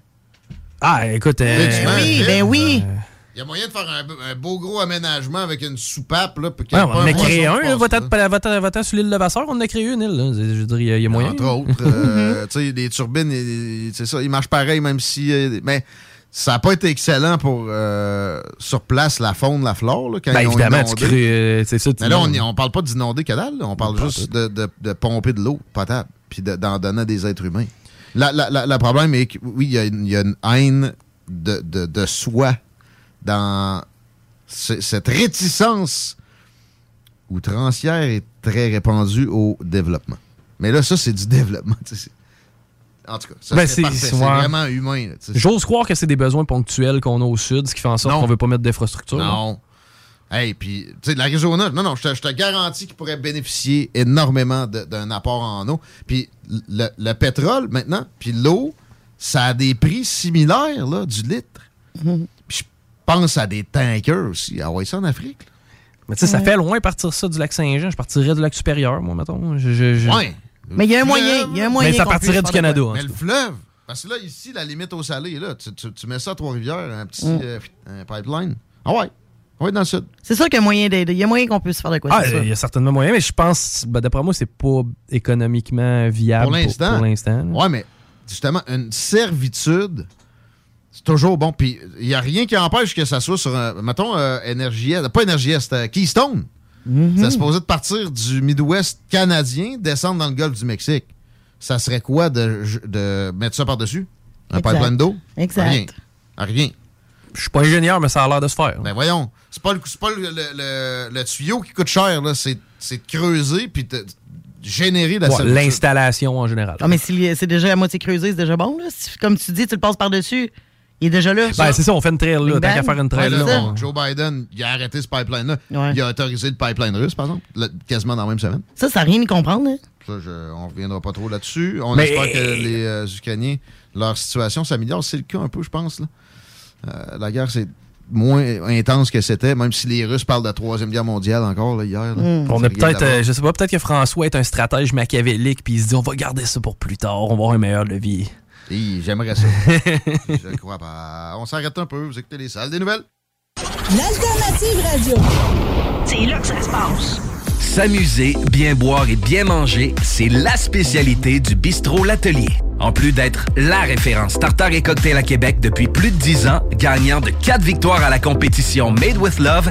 Speaker 22: Ah, écoute. euh,
Speaker 21: oui, ben oui.
Speaker 20: Il y a moyen de faire un, un beau gros aménagement avec une soupape. Là, pour
Speaker 22: Ouais, on a créé un, va-t'en- va-t'en sur l'île de Vasseur, on a créé une île. là. Je veux dire, il y a- moyen.
Speaker 20: Entre autres. euh, tu les turbines, c'est ça, ils marchent pareil, même si. euh, mais ça n'a pas été excellent pour euh, sur place la faune, la flore. Là, quand
Speaker 22: Ben
Speaker 20: ils ont
Speaker 22: évidemment, tu
Speaker 20: inondé.
Speaker 22: crées. euh, c'est ça, tu
Speaker 20: Mais là, on, on parle pas d'inonder que dalle, on parle juste de, de- de pomper de l'eau potable, puis de- d'en donner à des êtres humains. La- la- la- Le problème est que, oui, il y, a une- il y a une haine de, de, de soi dans ce- cette réticence outrancière est très répandue au développement. Mais là, ça, c'est du développement. tu sais, c'est- En tout cas, ça
Speaker 22: Ben, c'est-
Speaker 20: parfait.
Speaker 22: c'est-
Speaker 20: C'est
Speaker 22: ouais.
Speaker 20: vraiment humain.
Speaker 22: J'ose croire que c'est des besoins ponctuels qu'on a au sud, ce qui fait en sorte
Speaker 20: Non.
Speaker 22: qu'on veut pas mettre d'infrastructure. là.
Speaker 20: Non. Hey, puis, tu sais, l'Arizona, non, non, je te, je te garantis qu'il pourrait bénéficier énormément de- d'un apport en eau. Puis le, le pétrole, maintenant, puis l'eau, ça a des prix similaires, là, du litre. Pense à des tankers aussi. Ah ouais, ça en Afrique. là.
Speaker 22: Mais tu sais, ça fait loin partir ça du lac Saint-Jean. Je partirais du lac supérieur, moi, mettons. Je- je- je-
Speaker 20: Ouais.
Speaker 21: Mais il y a un moyen, il y a un moyen.
Speaker 22: Mais ça partirait du Canada.
Speaker 20: Mais le fleuve, parce que là, ici, la limite au salé, là, tu, tu- tu mets ça à Trois-Rivières, un petit
Speaker 21: Mm.
Speaker 20: euh, un pipeline. Ah ouais. Ouais, dans le sud.
Speaker 21: C'est sûr qu'il y a moyen d'aider. Il y a moyen qu'on puisse faire de quoi.
Speaker 22: Ah, il y a certainement moyen, mais je pense, ben, d'après moi, c'est pas économiquement viable
Speaker 20: Pour l'instant.
Speaker 22: Pour, l'instant. là.
Speaker 20: Ouais, mais justement, une servitude, c'est toujours bon. Puis il n'y a rien qui empêche que ça soit sur un. Mettons, euh, Énergie Est- Pas Énergie Est, euh, Keystone.
Speaker 21: Mhm.
Speaker 20: C'est supposé de partir du Midwest canadien, descendre dans le golfe du Mexique. Ça serait quoi de, de mettre ça par-dessus? Un pipeline d'eau?
Speaker 21: Exact.
Speaker 20: Rien. Rien.
Speaker 22: Je suis pas ingénieur, mais ça a l'air de se faire.
Speaker 20: Ben voyons, c'est pas, le, c'est pas le, le- le- le tuyau qui coûte cher, là. C'est, c'est de creuser puis de, de générer la
Speaker 22: Ouais. L'installation en général.
Speaker 21: Ah, mais si c'est déjà à moitié creusé, c'est déjà bon. Là. Comme tu dis, tu le passes par-dessus. Il est déjà là.
Speaker 22: Ben, c'est ça, on fait une trail là. Tant qu'à faire une trail
Speaker 20: là,
Speaker 22: là.
Speaker 20: bon,
Speaker 22: on-
Speaker 20: Joe Biden, il a arrêté ce pipeline-là.
Speaker 21: Ouais.
Speaker 20: Il a autorisé le pipeline russe, par exemple, le- quasiment dans la même semaine.
Speaker 21: Ça, ça n'a rien à comprendre. hein?
Speaker 20: Ça, je- on ne reviendra pas trop là-dessus. On
Speaker 22: Mais-
Speaker 20: espère que les euh, Ukrainiens, leur situation s'améliore. C'est le cas un peu, je pense. là. Euh, la guerre, c'est moins intense que c'était, même si les Russes parlent de la Troisième Guerre mondiale encore là, hier. là.
Speaker 22: On a peut-être, euh, je sais pas, peut-être que François est un stratège machiavélique, puis il se dit on va garder ça pour plus tard, on va avoir un meilleur levier.
Speaker 20: Hi, J'aimerais ça. je ne crois pas. On s'arrête un peu. Vous écoutez les salles des nouvelles.
Speaker 29: L'alternative radio. C'est là que ça se passe.
Speaker 5: S'amuser, bien boire et bien manger, c'est la spécialité du bistrot L'Atelier. En plus d'être la référence tartare et cocktail à Québec depuis plus de 10 ans, gagnant de 4 victoires à la compétition Made with Love,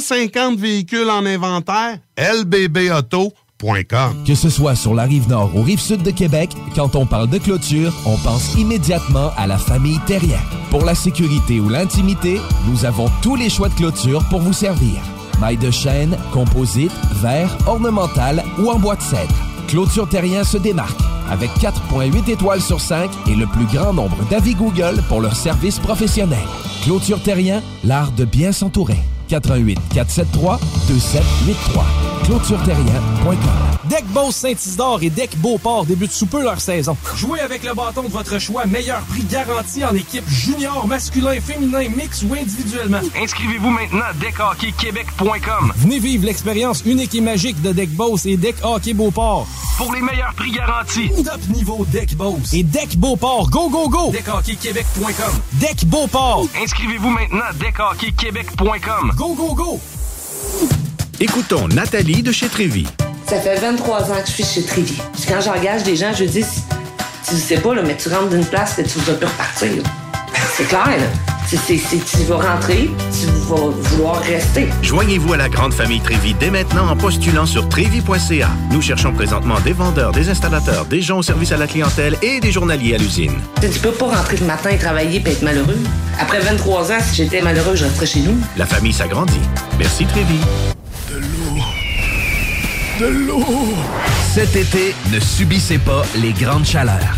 Speaker 24: 150 véhicules en inventaire? lbbauto.com.
Speaker 30: Que ce soit sur la rive nord ou rive sud de Québec, quand on parle de clôture, on pense immédiatement à la famille Terrien. Pour la sécurité ou l'intimité, nous avons tous les choix de clôture pour vous servir. Maille de chêne, composite, verre, ornemental ou en bois de cèdre. Clôture Terrien se démarque avec 4.8 étoiles sur 5 et le plus grand nombre d'avis Google pour leur service professionnel. Clôture Terrien, l'art de bien s'entourer. 88 473 2783. ClôtureTerrien.com. Deck Boss Saint-Isidore et Deck Beauport débutent sous peu leur saison. Jouez avec le bâton de votre choix, meilleur prix garanti en équipe junior, masculin, féminin, mix ou individuellement.
Speaker 31: Inscrivez-vous maintenant à deckhockeyquebec.com.
Speaker 30: Venez vivre l'expérience unique et magique de Deck Boss et Deck Hockey Beauport.
Speaker 31: Pour les meilleurs prix garantis.
Speaker 30: Top niveau Deck Boss et Deck Beauport. Go, go, go!
Speaker 31: Deckhockeyquebec.com.
Speaker 30: Deck Beauport.
Speaker 31: Inscrivez-vous maintenant à.
Speaker 30: Go, go, go!
Speaker 10: Écoutons Nathalie de chez Trévy.
Speaker 32: Ça fait 23 ans que je suis chez Trévy. Puis quand j'engage des gens, je dis, tu sais pas, là, mais tu rentres d'une place et tu vas plus repartir. Là. C'est- c'est- c'est- tu vas rentrer, tu vas vouloir rester.
Speaker 10: Joignez-vous à la grande famille Trévy dès maintenant en postulant sur trévy.ca. Nous cherchons présentement des vendeurs, des installateurs, des gens au service à la clientèle et des journaliers à l'usine.
Speaker 32: Tu peux pas rentrer le matin et travailler et être malheureux. Après 23 ans, si j'étais malheureux, je resterais chez nous.
Speaker 10: La famille s'agrandit. Merci Trévy.
Speaker 5: De l'eau! Cet été, ne subissez pas les grandes chaleurs.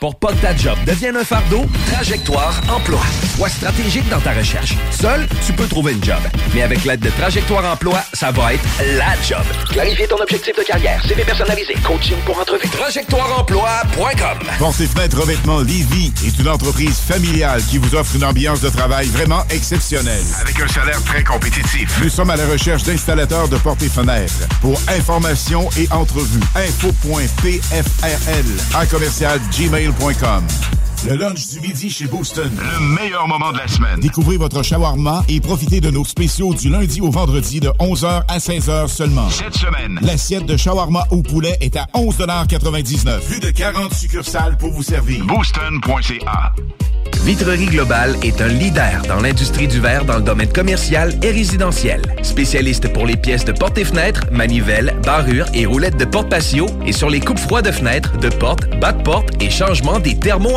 Speaker 5: Pour pas que ta job devienne un fardeau, Trajectoire Emploi. Sois stratégique dans ta recherche. Seul, tu peux trouver une job. Mais avec l'aide de Trajectoire Emploi, ça va être la job. Clarifier ton objectif de carrière, CV personnalisé, coaching pour entrevue. TrajectoireEmploi.com
Speaker 25: et fenêtres revêtement Lévis est une entreprise familiale qui vous offre une ambiance de travail vraiment exceptionnelle.
Speaker 26: Avec un salaire très compétitif.
Speaker 25: Nous sommes à la recherche d'installateurs de portes et fenêtres. Pour information et entrevue, info.pfrl à commercial gmail.com. Le lunch du midi chez Booston.
Speaker 26: Le meilleur moment de la semaine.
Speaker 25: Découvrez votre shawarma et profitez de nos spéciaux du lundi au vendredi de 11h à 16h seulement.
Speaker 26: Cette semaine.
Speaker 25: L'assiette de shawarma au poulet est à 11,99 Plus de 40 succursales pour vous servir.
Speaker 26: Booston.ca.
Speaker 5: Vitrerie Globale est un leader dans l'industrie du verre dans le domaine commercial et résidentiel. Spécialiste pour les pièces de portes et fenêtres, manivelles, barrures et roulettes de porte patio et sur les coupes froides de fenêtres, de portes, bas de porte et changement des thermos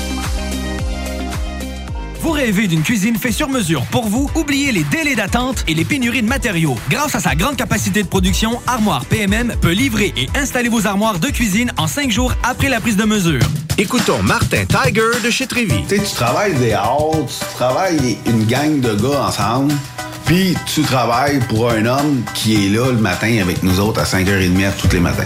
Speaker 11: Vous rêvez d'une cuisine faite sur mesure pour vous? Oubliez les délais d'attente et les pénuries de matériaux. Grâce à sa grande capacité de production, Armoire PMM peut livrer et installer vos armoires de cuisine en cinq jours après la prise de mesure.
Speaker 10: Écoutons Martin Tiger de chez Trévy.
Speaker 33: Tu sais, tu travailles des heures, tu travailles une gang de gars ensemble, puis tu travailles pour un homme qui est là le matin avec nous autres à 5h30 tous les matins.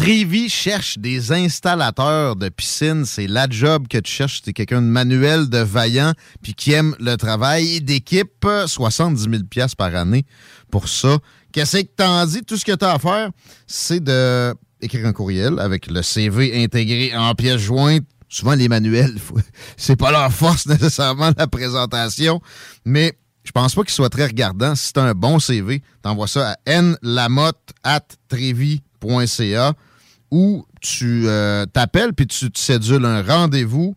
Speaker 20: Trévi cherche des installateurs de piscine. C'est la job que tu cherches. C'est quelqu'un de manuel, de vaillant, puis qui aime le travail d'équipe. 70 000 pièces par année pour ça. Qu'est-ce que t'en dis? Tout ce que tu as à faire, c'est de écrire un courriel avec le CV intégré en pièces jointes. Souvent, les manuels, c'est pas leur force nécessairement, la présentation, mais je pense pas qu'il soit très regardant. Si c'est un bon CV, t'envoies ça à nlamotte.trevi.ca ou tu euh, t'appelles puis tu te cédules un rendez-vous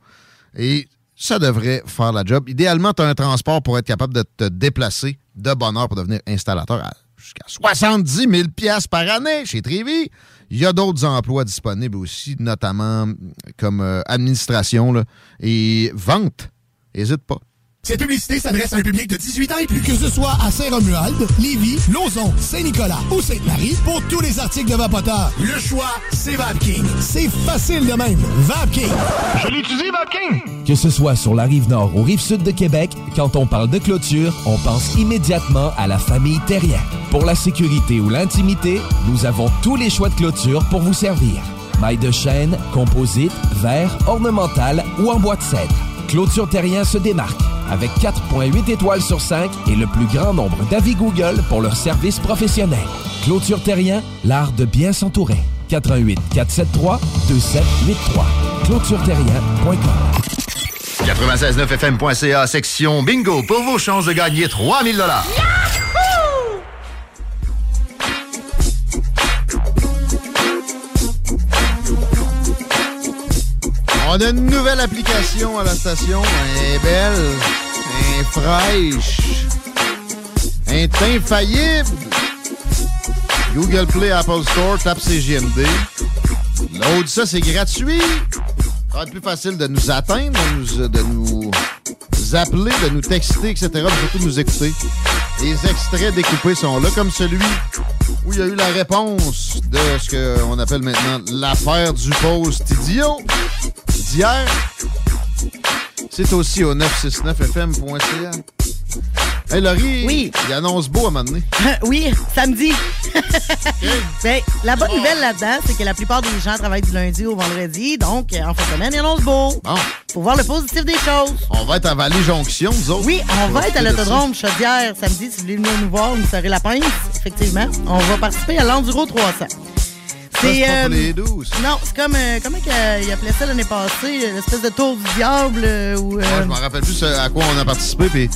Speaker 20: et ça devrait faire la job. Idéalement, tu as un transport pour être capable de te déplacer de bonne heure pour devenir installateur jusqu'à 70 000 pièces par année chez Trévi. Il y a d'autres emplois disponibles aussi, notamment comme euh, administration et vente. N'hésite pas.
Speaker 23: Cette publicité s'adresse à un public de 18 ans et plus. Que ce soit à Saint-Romuald, Lévis, Lauson, Saint-Nicolas ou Sainte-Marie, pour tous les articles de Vapoteur, le choix, c'est VapKing. C'est facile de même. VapKing.
Speaker 26: Je l'utilise, Vapking!
Speaker 30: Que ce soit sur la rive nord ou rive sud de Québec, quand on parle de clôture, on pense immédiatement à la famille Terrien. Pour la sécurité ou l'intimité, nous avons tous les choix de clôture pour vous servir. Maille de chêne, composite, verre, ornemental ou en bois de cèdre. Clôture Terrien se démarque avec 4.8 étoiles sur 5 et le plus grand nombre d'avis Google pour leur service professionnel. Clôture Terrien, l'art de bien s'entourer. 88 473 2783. ClôtureTerrien.com
Speaker 34: 969fm.ca, section bingo, pour vos chances de gagner 3000 dollars.
Speaker 20: On a une nouvelle application à la station. Elle est belle, elle est fraîche, elle est infaillible. Google Play, Apple Store, tape CGMD. Load ça, c'est gratuit. Ça va être plus facile de nous atteindre, de nous, de nous appeler, de nous texter, etc. Mais surtout de nous écouter. Les extraits découpés sont là, comme celui où il y a eu la réponse de ce qu'on appelle maintenant l'affaire du post idiot d'hier. C'est aussi au 969fm.ca. Hey, Laurie,
Speaker 21: Oui.
Speaker 20: il annonce beau à un moment donné.
Speaker 21: oui, samedi. Ben, la bonne nouvelle là-dedans, c'est que la plupart des gens travaillent du lundi au vendredi. Donc, euh, en fin de semaine, il annonce beau.
Speaker 20: Bon.
Speaker 21: Faut voir le positif des choses.
Speaker 20: On va être à Vallée-Jonction, nous autres.
Speaker 21: Oui, on va être à l'autodrome Chaudière samedi. Si vous voulez venir nous voir, vous serez la pince. Effectivement. On va participer à l'Enduro 300.
Speaker 20: C'est
Speaker 21: euh,
Speaker 20: pour les douces.
Speaker 21: Non, c'est comme. euh, comment qu'il appelait ça l'année passée? euh, L'espèce de tour du diable euh, ou.
Speaker 20: Moi, je me rappelle plus à quoi on a participé. Puis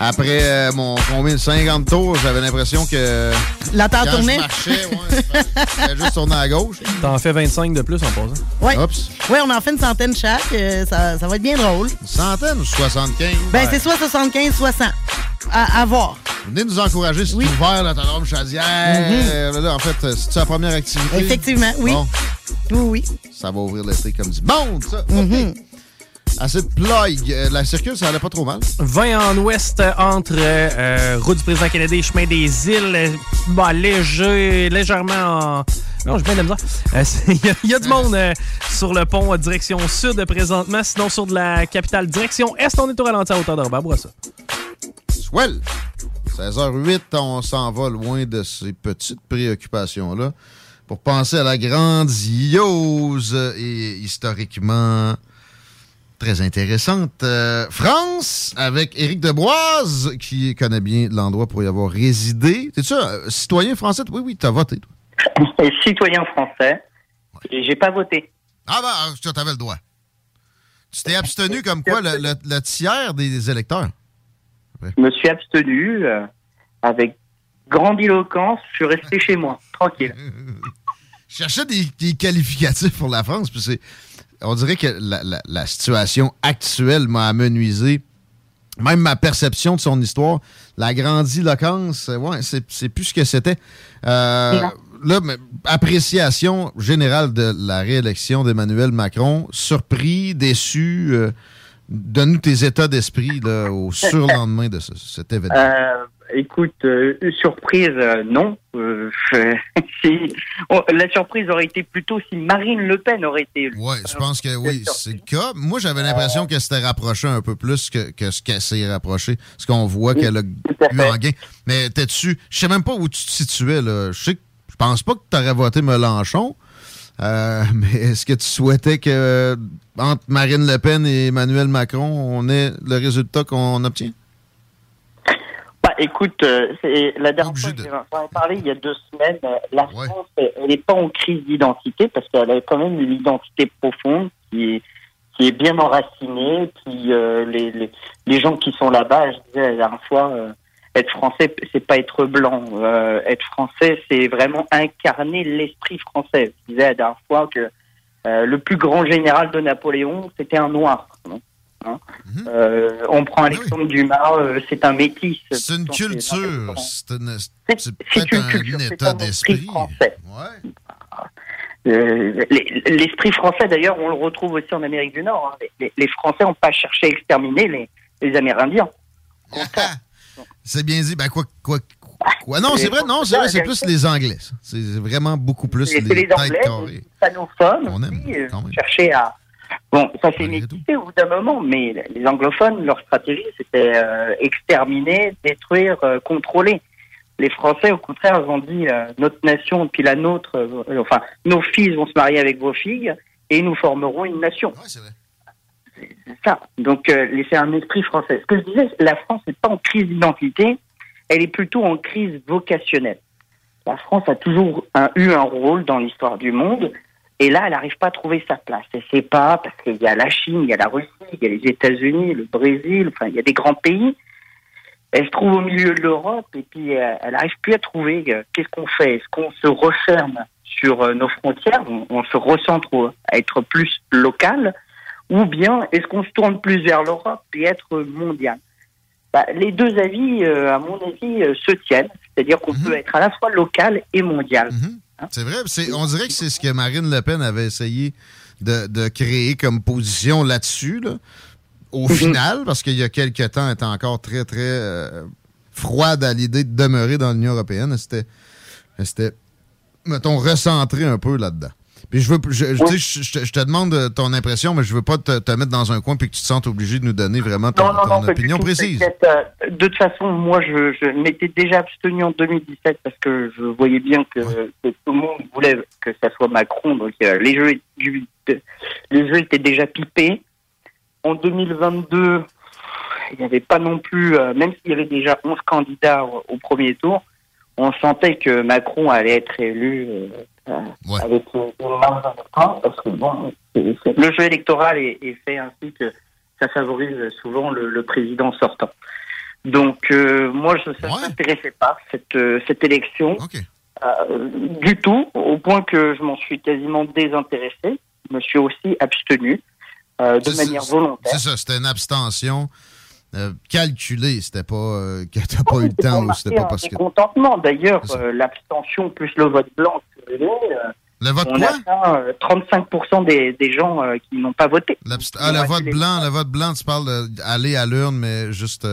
Speaker 20: après euh, mon combien de 50 tours, j'avais l'impression que.
Speaker 21: La terre
Speaker 20: quand
Speaker 21: tournait.
Speaker 20: Je marchais, ouais, juste tourner à gauche.
Speaker 22: T'en fais 25 de plus en passant.
Speaker 21: Ouais.
Speaker 20: Oups.
Speaker 21: Ouais, on en fait une centaine chaque. euh, ça, ça va être bien drôle.
Speaker 20: Une centaine ou 75?
Speaker 21: Ben,
Speaker 20: Ouais.
Speaker 21: c'est soit 75, soit 100. À, à voir.
Speaker 20: Venez nous encourager, c'est ouvert l'autodrome Chaudière.
Speaker 21: Mhm.
Speaker 20: Là, en fait, c'est la première activité.
Speaker 21: Effectivement, oui.
Speaker 20: Bon,
Speaker 21: Oui, oui.
Speaker 20: ça va ouvrir l'été comme du monde, ça.
Speaker 21: Mhm.
Speaker 20: OK. Assez de plug. Euh, la circule, ça allait pas trop mal.
Speaker 22: 20 en ouest entre euh, route du président Kennedy et chemin des îles. bah, léger, légèrement en. Non, j'ai bien de la misère. Euh, Il y, a- il y a du monde euh, sur le pont direction sud présentement. Sinon, sur de la capitale direction est, on est au ralenti à hauteur de Robert
Speaker 20: Swell. 16h08, on s'en va loin de ces petites préoccupations-là pour penser à la grandiose et historiquement très intéressante euh, France avec Éric Deboise qui connaît bien l'endroit pour y avoir résidé. T'es-tu un citoyen français? Oui, oui, t'as voté. toi.
Speaker 35: Et citoyen français. J'ai pas voté.
Speaker 20: Ah ben, tu avais le droit. Tu t'es abstenu comme quoi le, le- le tiers des électeurs?
Speaker 35: Je me suis abstenu euh, avec grandiloquence. Je suis resté chez moi, tranquille.
Speaker 20: Je cherchais des, des qualificatifs pour la France, puis c'est. On dirait que la, la- la situation actuelle m'a amenuisé. Même ma perception de son histoire, la grandiloquence, euh, ouais, c'est plus ce que c'était. Euh, là, appréciation générale de la réélection d'Emmanuel Macron. Surpris, déçu. euh, Donne-nous tes états d'esprit au surlendemain de ce- cet événement.
Speaker 35: Euh, écoute, euh, surprise, euh, non. Oh, la surprise aurait été plutôt si Marine Le Pen aurait été.
Speaker 20: Oui, je pense que oui, c'est le cas. Moi, j'avais l'impression qu'elle s'était rapprochée un peu plus que, que ce qu'elle s'est rapprochée, ce qu'on voit qu'elle a eu en gain. Mais t'es-tu. Je sais même pas où tu te situais, là. Je sais que je pense pas que tu aurais voté Mélenchon. Euh, mais est-ce que tu souhaitais que entre Marine Le Pen et Emmanuel Macron, on ait le résultat qu'on obtient?
Speaker 35: Bah, écoute, euh, la dernière fois j'en ai parlé il y a deux semaines, euh, la France, euh, elle n'est pas en crise d'identité parce qu'elle a quand même une identité profonde qui est, qui est bien enracinée. Puis euh, les, les, les gens qui sont là-bas, je disais la dernière fois, être français, c'est pas être blanc. Être français, c'est vraiment incarner l'esprit français. Je disais la dernière fois que euh, le plus grand général de Napoléon, c'était un noir. non Hein Euh, on prend Alexandre Dumas, euh, c'est un métis.
Speaker 20: C'est une culture, c'est une- un état d'esprit.
Speaker 35: français. Les- L'esprit français, d'ailleurs, on le retrouve aussi en Amérique du Nord. hein. Les, les Français n'ont pas cherché à exterminer les, les Amérindiens.
Speaker 20: C'est bien dit. Ben, quoi, quoi, quoi. Non, c'est vrai, non, c'est vrai, c'est plus les Anglais. C'est vraiment beaucoup plus
Speaker 35: Et
Speaker 20: les,
Speaker 35: les Anglais,
Speaker 20: carrées.
Speaker 35: les hispanophones aussi, euh, cherchaient à... Bon, ça s'est métissé au bout d'un moment, mais les anglophones, leur stratégie, c'était euh, exterminer, détruire, euh, contrôler. Les Français, au contraire, ils ont dit euh, notre nation, puis la nôtre, enfin, nos fils vont se marier avec vos filles, et nous formerons une nation. c'est ça. Donc, euh, c'est un esprit français. Ce que je disais, la France n'est pas en crise d'identité, elle est plutôt en crise vocationnelle. La France a toujours eu un rôle dans l'histoire du monde, et là, elle n'arrive pas à trouver sa place. Elle sait pas, parce qu'il y a la Chine, il y a la Russie, il y a les États-Unis, le Brésil, enfin, il y a des grands pays. Elle se trouve au milieu de l'Europe, et puis euh, elle n'arrive plus à trouver euh, qu'est-ce qu'on fait? Est-ce qu'on se referme sur euh, nos frontières, on, on se recentre à être plus local, ou bien est-ce qu'on se tourne plus vers l'Europe et être mondial? Bah, Les deux avis, euh, à mon avis, euh, se tiennent. C'est-à-dire qu'on peut être à la fois local et mondial.
Speaker 20: C'est vrai, c'est- on dirait que c'est ce que Marine Le Pen avait essayé de, de créer comme position là-dessus, là. au final, parce qu'il y a quelques temps, elle était encore très, très euh, froide à l'idée de demeurer dans l'Union européenne. S'était, mettons, recentrée un peu là-dedans. Puis je veux, je, je- te- je te demande euh, ton impression, mais je veux pas te, te mettre dans un coin puis que tu te sentes obligé de nous donner vraiment ton,
Speaker 35: Non, non,
Speaker 20: ton
Speaker 35: non, pas du
Speaker 20: opinion
Speaker 35: tout.
Speaker 20: précise.
Speaker 35: Euh, de toute façon, moi, je, m'étais déjà abstenu en 2017 parce que je voyais bien que, que tout le monde voulait que ça soit Macron. Donc, euh, les, jeux, du- les jeux étaient déjà pipés. En 2022, il n'y avait pas non plus, euh, même s'il y avait déjà 11 candidats au, au premier tour, on sentait que Macron allait être élu euh, euh, avec une une marge importante parce que bon, le jeu électoral est, est fait ainsi que ça favorise souvent le, le président sortant. Donc euh, moi, je, ça ne m'intéressait pas cette euh, cette élection euh, du tout, au point que je m'en suis quasiment désintéressé. Je me suis aussi abstenu euh, de manière volontaire.
Speaker 20: C'est ça, c'était une abstention euh, calculée. C'était pas euh, que t'as pas eu le temps ou c'était pas
Speaker 35: un
Speaker 20: parce que.
Speaker 35: mécontentement. D'ailleurs, euh, l'abstention plus le vote blanc, euh,
Speaker 20: Le vote
Speaker 35: on
Speaker 20: quoi?
Speaker 35: atteint euh, 35% des, des gens qui n'ont pas voté.
Speaker 20: Ah, le vote blanc, le vote blanc, tu parles d'aller à l'urne, mais juste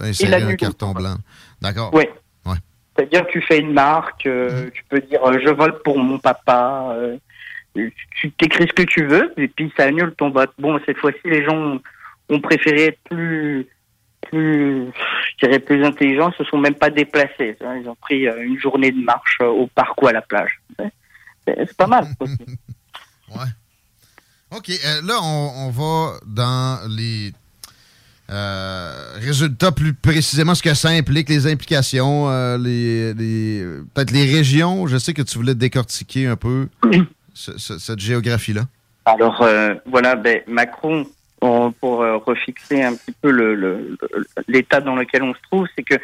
Speaker 20: insérer un carton blanc. D'accord.
Speaker 35: Oui.
Speaker 20: Ouais.
Speaker 35: C'est-à-dire que tu fais une marque, euh, tu peux dire je vote pour mon papa, tu t'écris ce que tu veux, et puis ça annule ton vote. Bon, cette fois-ci, les gens ont, ont préféré être plus, plus, je dirais plus intelligents, ils se sont même pas déplacés. hein. Ils ont pris euh, une journée de marche euh, au parc ou à la plage. C'est pas mal. aussi.
Speaker 20: OK, euh, là, on, on va dans les euh, résultats plus précisément, ce que ça implique, les implications, euh, les, les- peut-être les régions. Je sais que tu voulais décortiquer un peu ce- ce- cette géographie-là.
Speaker 35: Alors voilà, ben, Macron, pour, pour, euh, refixer un petit peu le- le- le- l'état dans lequel on se trouve, c'est que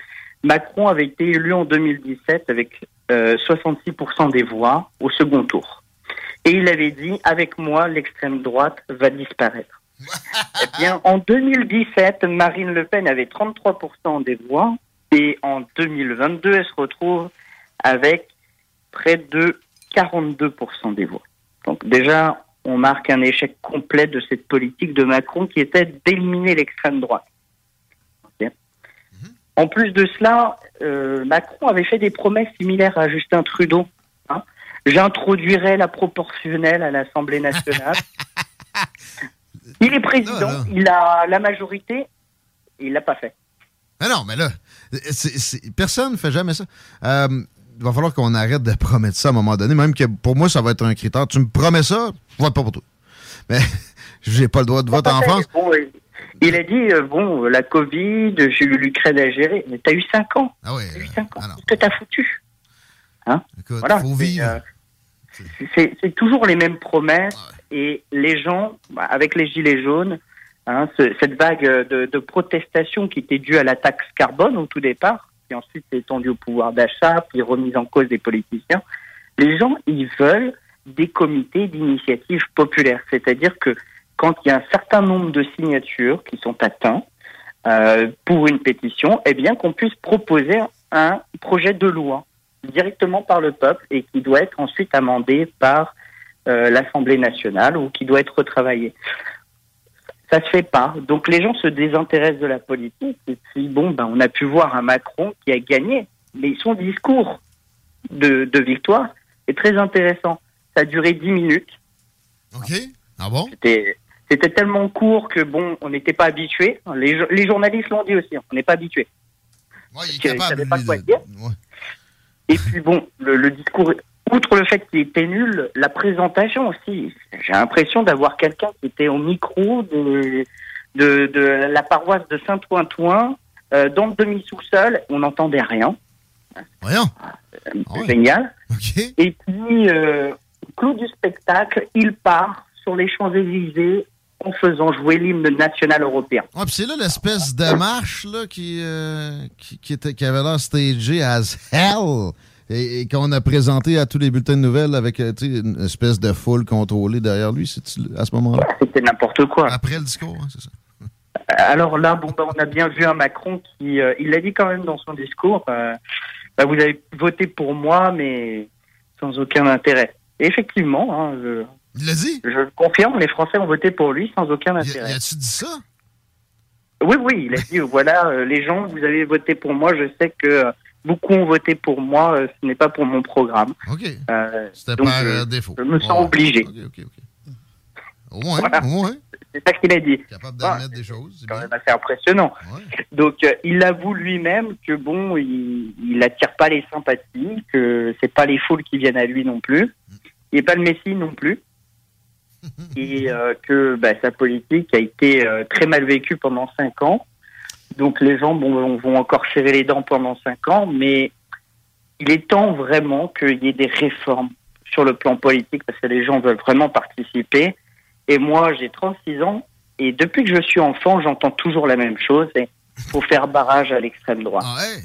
Speaker 35: Macron avait été élu en 2017 avec euh, 66% des voix au second tour. Et il avait dit, avec moi, l'extrême droite va disparaître. eh bien, en 2017, Marine Le Pen avait 33% des voix et en 2022, elle se retrouve avec près de 42% des voix. Donc déjà, on marque un échec complet de cette politique de Macron qui était d'éliminer l'extrême droite. En plus de cela, euh, Macron avait fait des promesses similaires à Justin Trudeau. hein. J'introduirai la proportionnelle à l'Assemblée nationale. il est président, il a la majorité, il l'a pas fait.
Speaker 20: Mais non, mais là, personne ne fait jamais ça. Euh, il va falloir qu'on arrête de promettre ça à un moment donné, même que pour moi, ça va être un critère. Tu me promets ça, je vote pas pour toi. Mais j'ai pas le droit de vote en France.
Speaker 35: Bon, euh, il a dit, euh, bon, la Covid, j'ai eu l'Ukraine à gérer. Mais t'as eu 5 ans.
Speaker 20: Ah oui.
Speaker 35: T'as eu 5 ans. Qu'est-ce que t'as foutu Hein voilà,
Speaker 20: faut
Speaker 35: c'est,
Speaker 20: vivre.
Speaker 35: euh, c'est toujours les mêmes promesses et les gens, bah, avec les gilets jaunes, hein, ce- cette vague de, de protestation qui était due à la taxe carbone au tout départ, qui ensuite s'est étendue au pouvoir d'achat, puis remise en cause des politiciens, les gens, ils veulent des comités d'initiative populaire. C'est-à-dire que quand il y a un certain nombre de signatures qui sont atteintes euh, pour une pétition, eh bien qu'on puisse proposer un projet de loi directement par le peuple et qui doit être ensuite amendé par euh, l'Assemblée nationale ou qui doit être retravaillé. Ça se fait pas. Donc les gens se désintéressent de la politique et puis bon, ben on a pu voir un Macron qui a gagné, mais son discours de, de victoire est très intéressant. Ça a duré 10 minutes.
Speaker 20: OK. Ah bon?
Speaker 35: C'était tellement court que bon, on n'était pas habitué. Les, les journalistes l'ont dit aussi, on n'est pas habitué.
Speaker 20: il
Speaker 35: est savait pas quoi dire. Et puis bon, le, le discours, outre le fait qu'il était nul, la présentation aussi. J'ai l'impression d'avoir quelqu'un qui était au micro de, de, de la paroisse de Saint-Ouen-Touin, euh, dans le demi-sous-sol. On n'entendait rien.
Speaker 20: Voyons.
Speaker 35: Euh, Génial. Et puis, euh, clou du spectacle, il part sur les Champs-Élysées en faisant jouer l'hymne national européen.
Speaker 20: Puis c'est là l'espèce de marche là, qui, euh, qui, qui était, qui avait l'air stagée as hell et, et qu'on a présenté à tous les bulletins de nouvelles avec euh, une espèce de foule contrôlée derrière lui c'est à ce moment-là?
Speaker 35: C'était n'importe quoi.
Speaker 20: Après le discours, hein, c'est ça.
Speaker 35: Alors là, bon, bah, on a bien vu un Macron qui, euh, il l'a dit quand même dans son discours, euh, bah, vous avez voté pour moi, mais sans aucun intérêt. Et effectivement, hein, je,
Speaker 20: il l'a dit?
Speaker 35: Je le confirme, les Français ont voté pour lui sans aucun intérêt.
Speaker 20: Y a-tu dit ça?
Speaker 35: Oui, oui, il a dit, voilà, euh, les gens, vous avez voté pour moi, je sais que euh, beaucoup ont voté pour moi, euh, ce n'est pas pour mon programme.
Speaker 20: OK.
Speaker 35: Euh,
Speaker 20: C'était par
Speaker 35: euh,
Speaker 20: défaut.
Speaker 35: Je me sens obligé.
Speaker 20: OK, OK, OK. Au moins,
Speaker 35: Voilà.
Speaker 20: au moins.
Speaker 35: C'est ça qu'il a dit.
Speaker 20: Capable d'admettre des choses.
Speaker 35: C'est quand même assez impressionnant. Donc, euh, il avoue lui-même que bon, il, il attire pas les sympathies, que c'est pas les foules qui viennent à lui non plus. Il n'est pas le Messie non plus. Et euh, que bah, sa politique a été euh, très mal vécue pendant cinq ans. Donc, les gens vont encore serrer les dents pendant cinq ans, mais il est temps vraiment qu'il y ait des réformes sur le plan politique parce que les gens veulent vraiment participer. Et moi, j'ai 36 ans et depuis que je suis enfant, j'entends toujours la même chose. Il faut faire barrage à l'extrême droite.
Speaker 20: Ah ouais?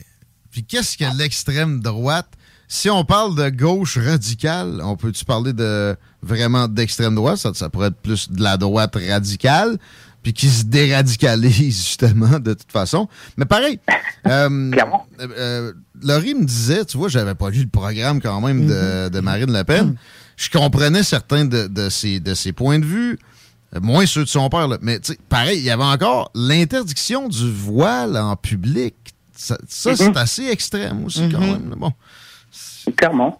Speaker 20: Puis qu'est-ce que l'extrême droite? Si on parle de gauche radicale, on peut-tu parler de vraiment d'extrême droite? Ça pourrait être plus de la droite radicale, puis qui se déradicalise justement de toute façon. Mais pareil, euh, euh, euh, Laurie me disait, tu vois, j'avais pas lu le programme quand même de, de Marine Le Pen. Je comprenais certains de, de, ses, de ses points de vue, moins ceux de son père. là. Mais tu sais, pareil, il y avait encore l'interdiction du voile en public. Ça, ça,
Speaker 35: Mhm.
Speaker 20: c'est assez extrême aussi quand même. là. Bon.
Speaker 35: Clairement.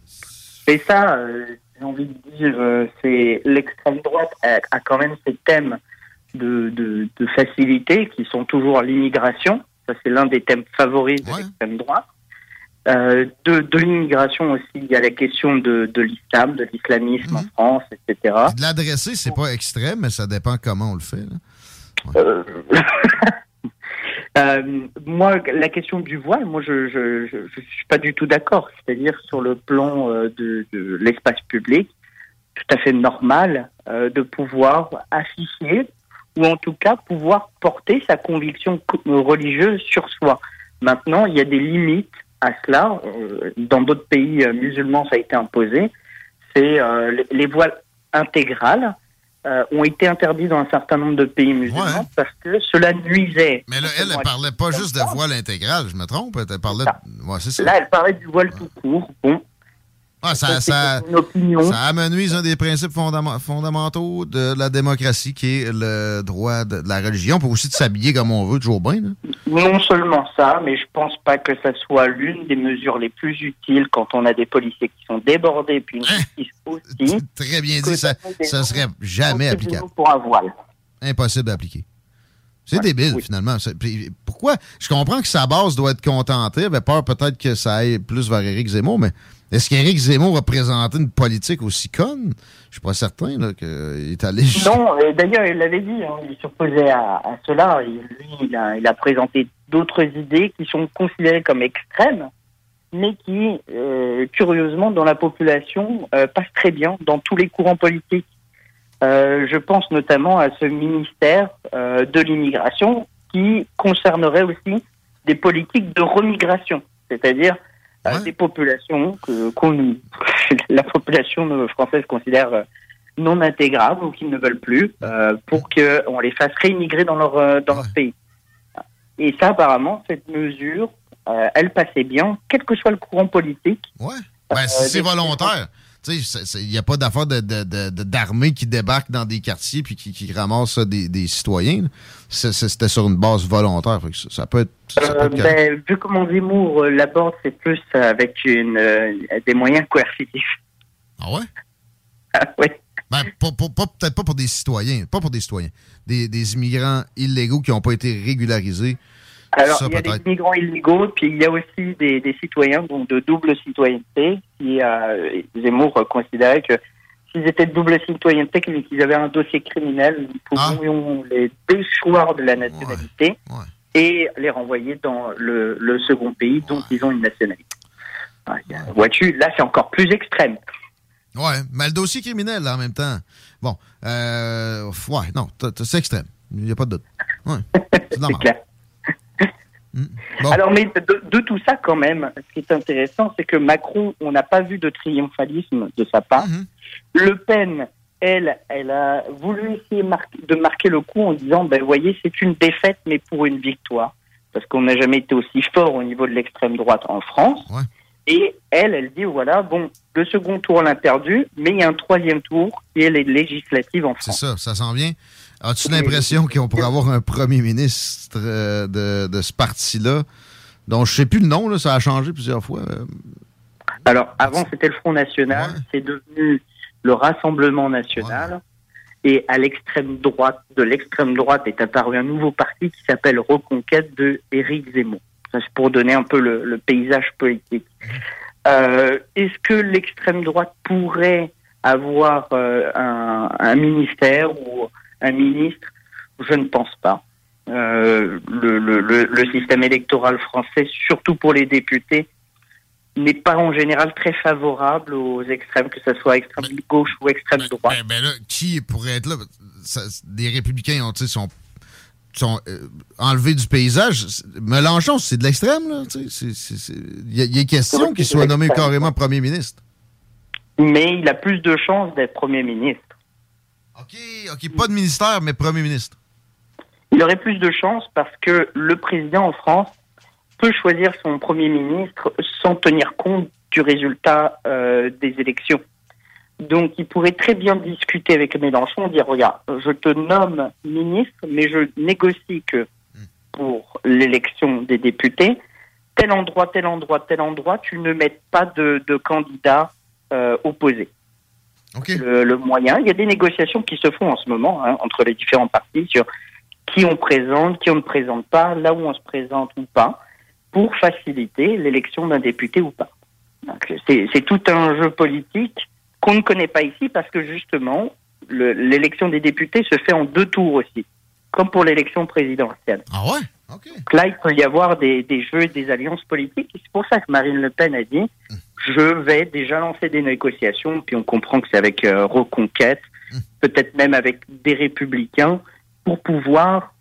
Speaker 35: Et ça, euh, j'ai envie de dire, c'est l'extrême droite a, a quand même ces thèmes de, de, qui sont toujours l'immigration. Ça, c'est l'un des thèmes favoris de l'extrême droite. Euh, de de l'immigration aussi, il y a la question de, de l'islam, de l'islamisme en France, etc.
Speaker 20: Puis De l'adresser, c'est pas extrême, mais ça dépend comment on le fait.
Speaker 35: Euh, euh, moi, la question du voile, moi, je je, je, je suis pas du tout d'accord. C'est-à-dire sur le plan de, de l'espace public, tout à fait normal de pouvoir afficher ou en tout cas pouvoir porter sa conviction co- euh, religieuse sur soi. Maintenant, il y a des limites à cela. Euh, Dans d'autres pays euh, musulmans, ça a été imposé. C'est euh, les- les voiles intégrales euh, ont été interdits dans un certain nombre de pays musulmans parce que cela nuisait.
Speaker 20: Mais là, elle, elle parlait pas juste de voile intégral, je me trompe? Elle parlait de... Ouais, ça.
Speaker 35: Là, elle parlait du voile tout court. Bon.
Speaker 20: Ah, ça, amenuise un des principes fondamentaux de la démocratie, qui est le droit de, de la religion. On peut aussi de s'habiller comme on veut, toujours bien. là.
Speaker 35: Non seulement ça, mais je pense pas que ça soit l'une des mesures les plus utiles quand on a des policiers qui sont débordés, puis une justice aussi.
Speaker 20: Très bien dit, ça,
Speaker 35: ça
Speaker 20: serait jamais applicable.
Speaker 35: Pour un voile.
Speaker 20: Impossible à appliquer. C'est débile, finalement. Pourquoi? Je comprends que sa base doit être contentée. Elle avait peur peut-être que ça aille plus vers Éric Zemmour, mais est-ce qu'Éric Zemmour va présenter une politique aussi conne? Je suis pas certain qu'il est allé...
Speaker 35: Non, euh, d'ailleurs, il l'avait dit, hein, il s'opposait à, cela. Et lui, il a, il a présenté d'autres idées qui sont considérées comme extrêmes, mais qui, euh, curieusement, dans la population, euh, passent très bien dans tous les courants politiques. Euh, je pense notamment à ce ministère euh, de l'immigration qui concernerait aussi des politiques de remigration, c'est-à-dire euh, des populations que la population française considère euh, non intégrables ou qui ne veulent plus, euh, pour qu'on les fasse réimmigrer dans leur euh, dans leur pays. Et ça, apparemment, cette mesure, euh, elle passait bien, quel que soit le courant politique.
Speaker 20: Ouais. Ben, si c'est volontaire. Il n'y a pas d'affaire de, de- de- de- d'armée qui débarque dans des quartiers puis qui, qui ramasse euh, des, des citoyens. C'était sur une base volontaire. Fait que ça, ça peut être. ça peut
Speaker 35: Euh,
Speaker 20: être
Speaker 35: ben, vu comment Zemmour euh, l'aborde, c'est plus avec une, euh, des moyens coercitifs.
Speaker 20: Ah ouais?
Speaker 35: oui.
Speaker 20: Ben, peut-être pas pour des citoyens. Pas pour des citoyens. Des, des immigrants illégaux qui n'ont pas été régularisés.
Speaker 35: Alors,
Speaker 20: ça,
Speaker 35: il y a des migrants illégaux, puis il y a aussi des, des citoyens donc de double citoyenneté, qui euh, Zemmour considérait que s'ils étaient de double citoyenneté, qu'ils qu'ils avaient un dossier criminel, nous
Speaker 20: Ah.
Speaker 35: pouvions les déchoir de la nationalité et les renvoyer dans le, le second pays dont ils ont une nationalité. Ah, Vois-tu, là c'est encore plus extrême.
Speaker 20: Ouais, mais le dossier criminel, là, en même temps. Bon, euh, ouais, non, c'est extrême. Il n'y a pas de doute. Ouais, c'est de
Speaker 35: C'est clair. Alors, mais de, de tout ça, quand même, ce qui est intéressant, c'est que Macron, on n'a pas vu de triomphalisme de sa part. Le Pen, elle, elle a voulu essayer mar- de marquer le coup en disant, ben, vous voyez, c'est une défaite, mais pour une victoire. Parce qu'on n'a jamais été aussi fort au niveau de l'extrême droite en France. Et elle, elle dit, voilà, bon, le second tour, on l'a perdu, mais il y a un troisième tour qui est les législatives en
Speaker 20: C'est
Speaker 35: France.
Speaker 20: ça, ça s'en vient. As-tu l'impression qu'on pourrait avoir un premier ministre euh, de, de ce parti-là? Dont je sais plus le nom, là, ça a changé plusieurs fois. euh.
Speaker 35: Alors, avant, c'était le Front National, c'est devenu le Rassemblement National. Et à l'extrême droite, de l'extrême droite est apparu un nouveau parti qui s'appelle Reconquête de Éric Zemmour. Ça, c'est pour donner un peu le, le paysage politique. Euh, Est-ce que l'extrême droite pourrait avoir un, un ministère ou un ministre Je ne pense pas. Euh, le, le, le, le système électoral français, surtout pour les députés, n'est pas en général très favorable aux extrêmes, que ce soit extrême gauche ou extrême droite.
Speaker 20: Ben là, qui pourrait être là? Ça- des républicains ont, sont, sont euh, enlevés du paysage. Mélenchon, c'est de l'extrême, Il y, a- il est question qu'il soit nommé carrément premier ministre.
Speaker 35: Mais il a plus de chances d'être Premier ministre.
Speaker 20: OK, OK, pas de ministère, mais premier ministre.
Speaker 35: Il aurait plus de chances parce que le président en France peut choisir son Premier ministre sans tenir compte du résultat euh, des élections. Donc il pourrait très bien discuter avec Mélenchon, dire regarde, je te nomme ministre, mais je négocie que pour l'élection des députés, tel endroit, tel endroit, tel endroit, tu ne mettes pas de, de candidat euh, Le, le moyen, il y a des négociations qui se font en ce moment hein, entre les différents partis sur qui on présente, qui on ne présente pas, là où on se présente ou pas, pour faciliter l'élection d'un député ou pas. C'est tout un jeu politique qu'on ne connaît pas ici parce que justement, le- l'élection des députés se fait en deux tours aussi, comme pour l'élection présidentielle.
Speaker 20: Ah ouais?
Speaker 35: Donc là, il peut y avoir des, des jeux et des alliances politiques. C'est pour ça que Marine Le Pen a dit je vais déjà lancer des négociations, puis on comprend que c'est avec euh, Reconquête, peut-être même avec des républicains, pour pouvoir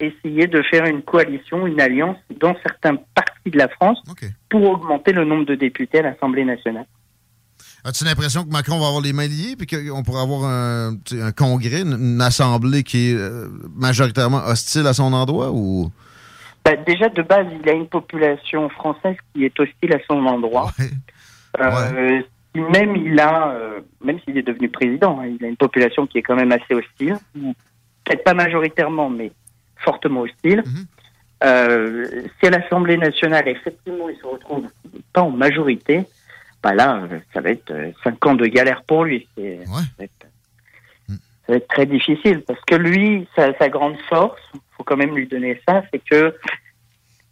Speaker 35: essayer de faire une coalition, une alliance dans certains partis de la France pour augmenter le nombre de députés à l'Assemblée nationale.
Speaker 20: As-tu l'impression que Macron va avoir les mains liées puis qu'on pourrait avoir un, congrès, une, une assemblée qui est euh, majoritairement hostile à son endroit ou?
Speaker 35: Bah, déjà, de base, il a une population française qui est hostile à son endroit. Euh, même il a, euh, même s'il est devenu président, hein, il a une population qui est quand même assez hostile, peut-être pas majoritairement, mais fortement hostile. Euh, si à l'Assemblée nationale, effectivement, il se retrouve pas en majorité, bah là, euh, ça va être euh, cinq ans de galère pour lui. C'est- Ça, va être, ça va être très difficile parce que lui, sa, sa grande force, faut quand même lui donner ça, c'est que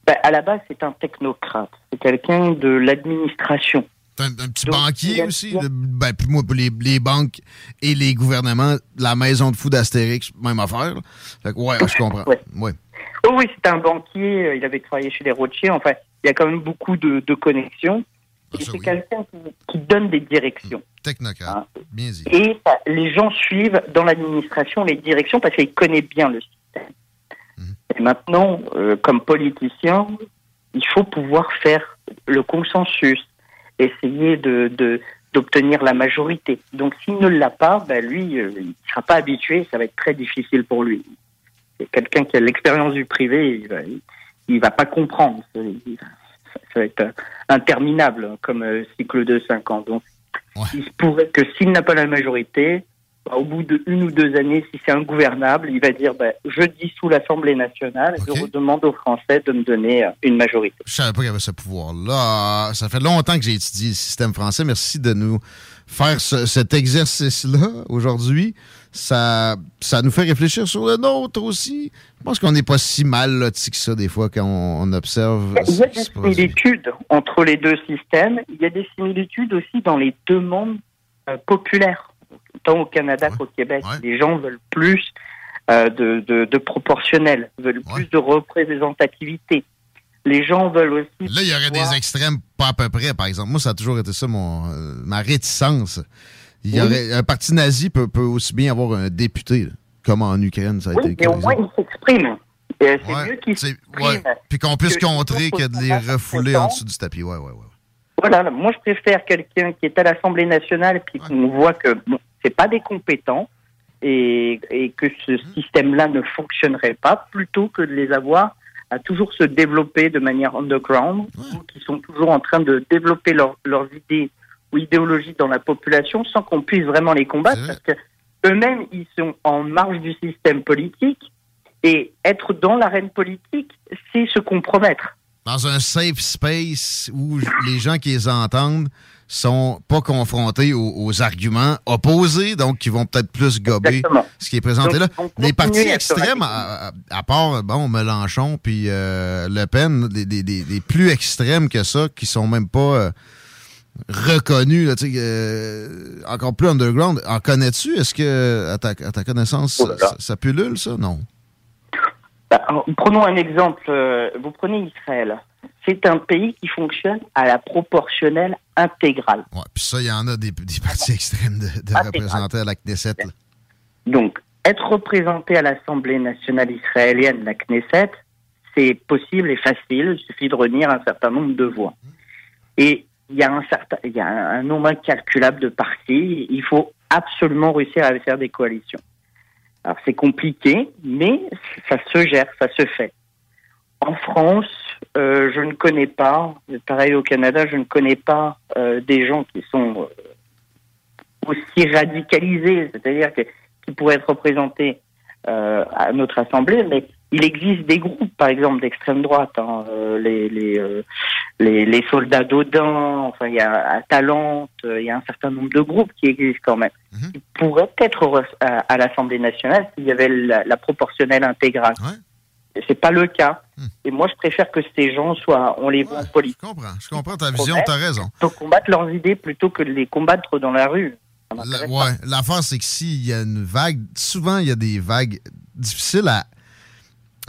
Speaker 35: bah, à la base, c'est un technocrate. C'est quelqu'un de l'administration.
Speaker 20: Un, un petit banquier aussi. ben, puis moi, les, les banques et les gouvernements, la maison de fou d'Astérix, même affaire. là. Fait que, ouais, je comprends. Ouais.
Speaker 35: Oh oui, c'est un banquier. euh, Il avait travaillé chez les Rothschild. Enfin, il y a quand même beaucoup de, de connexions. C'est quelqu'un qui, qui donne des directions.
Speaker 20: Technocrate. Bien dit.
Speaker 35: Et bah, les gens suivent dans l'administration les directions parce qu'ils connaissent bien le système. Et maintenant, euh, comme politicien, il faut pouvoir faire le consensus, essayer de de- d'obtenir la majorité. Donc s'il ne l'a pas, ben lui, euh, il ne sera pas habitué, ça va être très difficile pour lui. C'est quelqu'un qui a l'expérience du privé, il va, il va pas comprendre. Ça, va être interminable hein, comme euh, cycle de 5 ans. Donc il se pourrait que s'il n'a pas la majorité, bah, au bout de une ou deux années, si c'est ingouvernable, il va dire bah, je dissous l'Assemblée nationale, je demande aux Français de me donner euh, une majorité.
Speaker 20: Je savais pas qu'il y avait ce pouvoir-là. Ça fait longtemps que j'ai étudié le système français. Merci de nous faire ce- cet exercice-là aujourd'hui. Ça, ça nous fait réfléchir sur le nôtre aussi. Je pense qu'on n'est pas si mal lotis que ça, des fois, quand on, on observe.
Speaker 35: Il y a des similitudes entre les deux systèmes. Il y a des similitudes aussi dans les demandes euh, populaires. Tant au Canada qu'au Québec, les gens veulent plus euh, de, de, de proportionnel, veulent plus de représentativité. Les gens veulent aussi.
Speaker 20: Là, il y aurait des extrêmes pas à peu près, par exemple. Moi, ça a toujours été ça, mon, euh, ma réticence. Il y
Speaker 35: Oui.
Speaker 20: aurait, un parti nazi peut, peut aussi bien avoir un député, là, comme en Ukraine, ça a
Speaker 35: Oui,
Speaker 20: été
Speaker 35: mais au moins ils s'expriment. Et C'est mieux qu'ils s'expriment.
Speaker 20: ouais. Puis qu'on puisse contrer que de les refouler en dessous du tapis. Ouais, ouais, ouais.
Speaker 35: Voilà, là, moi je préfère quelqu'un qui est à l'Assemblée nationale puis qu'on voit que bon, c'est pas des compétents et, et que ce
Speaker 20: Mmh.
Speaker 35: système-là ne fonctionnerait pas, plutôt que de les avoir à toujours se développer de manière underground, ou qui sont toujours en train de développer leur- leurs idées ou idéologies dans la population sans qu'on puisse vraiment les combattre, parce que eux-mêmes ils sont en marge du système politique et être dans l'arène politique, c'est se compromettre.
Speaker 20: dans un safe space où les gens qui les entendent sont pas confrontés aux, arguments opposés, donc qui vont peut-être plus gober ce qui est présenté là. Les partis extrêmes, à, part bon Mélenchon puis euh, Le Pen, des, plus extrêmes que ça, qui sont même pas euh, reconnus, euh, encore plus underground. En connais-tu? Est-ce que, à ta, connaissance, oh ça, pullule, ça? Non.
Speaker 35: Bah, prenons un exemple. Vous prenez Israël c'est un pays qui fonctionne à la proportionnelle intégrale.
Speaker 20: Ouais, puis ça, il y en a des, des partis extrêmes de, représenter à la Knesset.
Speaker 35: Donc, être représenté à l'Assemblée nationale israélienne, la Knesset, c'est possible et facile. Il suffit de réunir un certain nombre de voix. Et il y a un certain, il y a un nombre incalculable de partis. Il faut absolument réussir à faire des coalitions. Alors c'est compliqué, mais ça se gère, ça se fait. En France, euh, je ne connais pas, pareil au Canada, je ne connais pas euh, des gens qui sont euh, aussi radicalisés, c'est-à-dire qui pourraient être représentés à notre assemblée, mais il existe des groupes, par exemple d'extrême droite, hein, les, les, les, soldats d'Odin, enfin il y a Talente, il y a un certain nombre de groupes qui existent quand même, mhm. qui pourraient être à, l'Assemblée nationale s'il y avait la, proportionnelle intégrale. C'est pas le cas. Hmm. Et moi, je préfère que ces gens soient, on les voit en politique.
Speaker 20: Je comprends, je comprends ta vision, tu as raison.
Speaker 35: Faut combattre leurs idées plutôt que de les combattre dans la rue.
Speaker 20: La, ouais, l'affaire, c'est que s'il y a une vague, souvent, il y a des vagues difficiles à,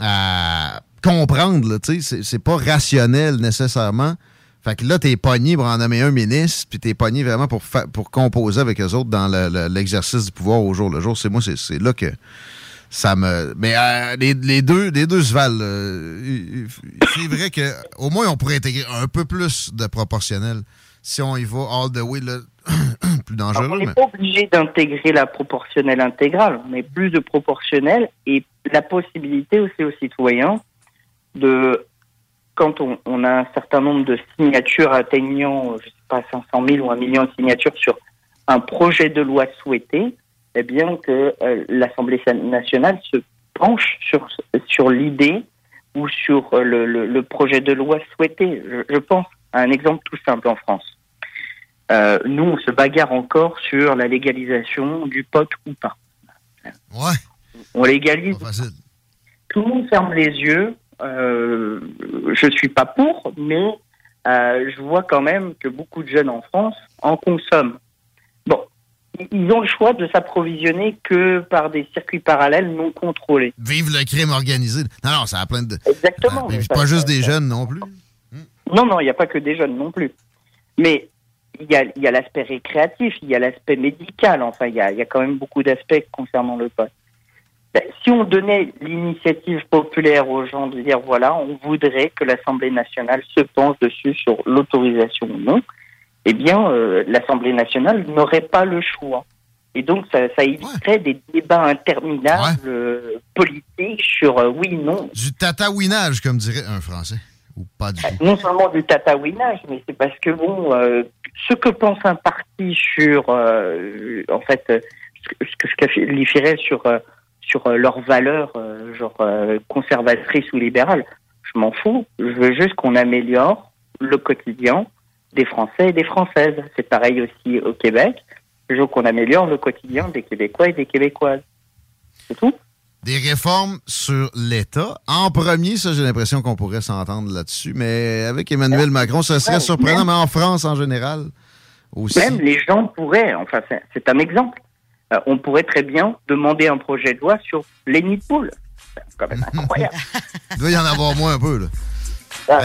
Speaker 20: à comprendre, tu sais, c'est pas rationnel nécessairement. Fait que là, t'es pogné pour en nommer un ministre, puis t'es pogné vraiment pour, composer avec eux autres dans l'exercice du pouvoir au jour le jour. C'est moi, c'est là que ça me. Mais euh, les, deux, les deux se valent. Euh, c'est vrai qu'au moins, on pourrait intégrer un peu plus de proportionnel si on y va all the way, plus dangereux. on
Speaker 35: n'est pas obligé d'intégrer la proportionnelle intégrale, mais plus de proportionnel et la possibilité aussi aux citoyens de, quand on, on a un certain nombre de signatures atteignant, je sais pas, 500 000 ou un million de signatures sur un projet de loi souhaité, eh bien que euh, l'Assemblée nationale se penche sur, sur l'idée ou sur euh, le, le, projet de loi souhaité. Je, pense à un exemple tout simple en France. Euh, nous, on se bagarre encore sur la légalisation du pot ou pas.
Speaker 20: Ouais.
Speaker 35: On légalise. Tout le monde ferme les yeux. Euh, je suis pas pour, mais euh, je vois quand même que beaucoup de jeunes en France en consomment ils ont le choix de s'approvisionner que par des circuits parallèles non contrôlés.
Speaker 20: Vive le crime organisé. Non, non, ça a plein de.
Speaker 35: Exactement.
Speaker 20: pas juste des jeunes non plus.
Speaker 35: Non, non, il n'y a pas que des jeunes non plus. Mais il y a, y a l'aspect récréatif, il y a l'aspect médical, enfin, il y a, y a, quand même beaucoup d'aspects concernant le poste. Ben, si on donnait l'initiative populaire aux gens de dire voilà, on voudrait que l'Assemblée nationale se penche dessus sur l'autorisation ou non, eh bien, euh, l'Assemblée nationale n'aurait pas le choix. Et donc, ça, ça éviterait des débats interminables euh, politiques sur euh, oui, non.
Speaker 20: Du tatouinage, comme dirait un Français.
Speaker 35: Non seulement du tatouinage, mais c'est parce que, bon, ce que pense un parti sur, en fait, ce que je sur, sur leurs valeurs, genre conservatrices ou libérales, je m'en fous. Je veux juste qu'on améliore le quotidien des Français et des Françaises. C'est pareil aussi au Québec. Je veux qu'on améliore le quotidien des Québécois et des Québécoises. C'est tout.
Speaker 20: Des réformes sur l'État. En premier, ça, j'ai l'impression qu'on pourrait s'entendre là-dessus, mais avec Emmanuel Macron, ça serait surprenant, mais en France en général aussi.
Speaker 35: Même les gens pourraient, enfin, c'est un exemple. Euh, on pourrait très bien demander un projet de loi sur les nids C'est quand même incroyable.
Speaker 20: Il doit y en avoir moins un peu, là.
Speaker 35: Ah,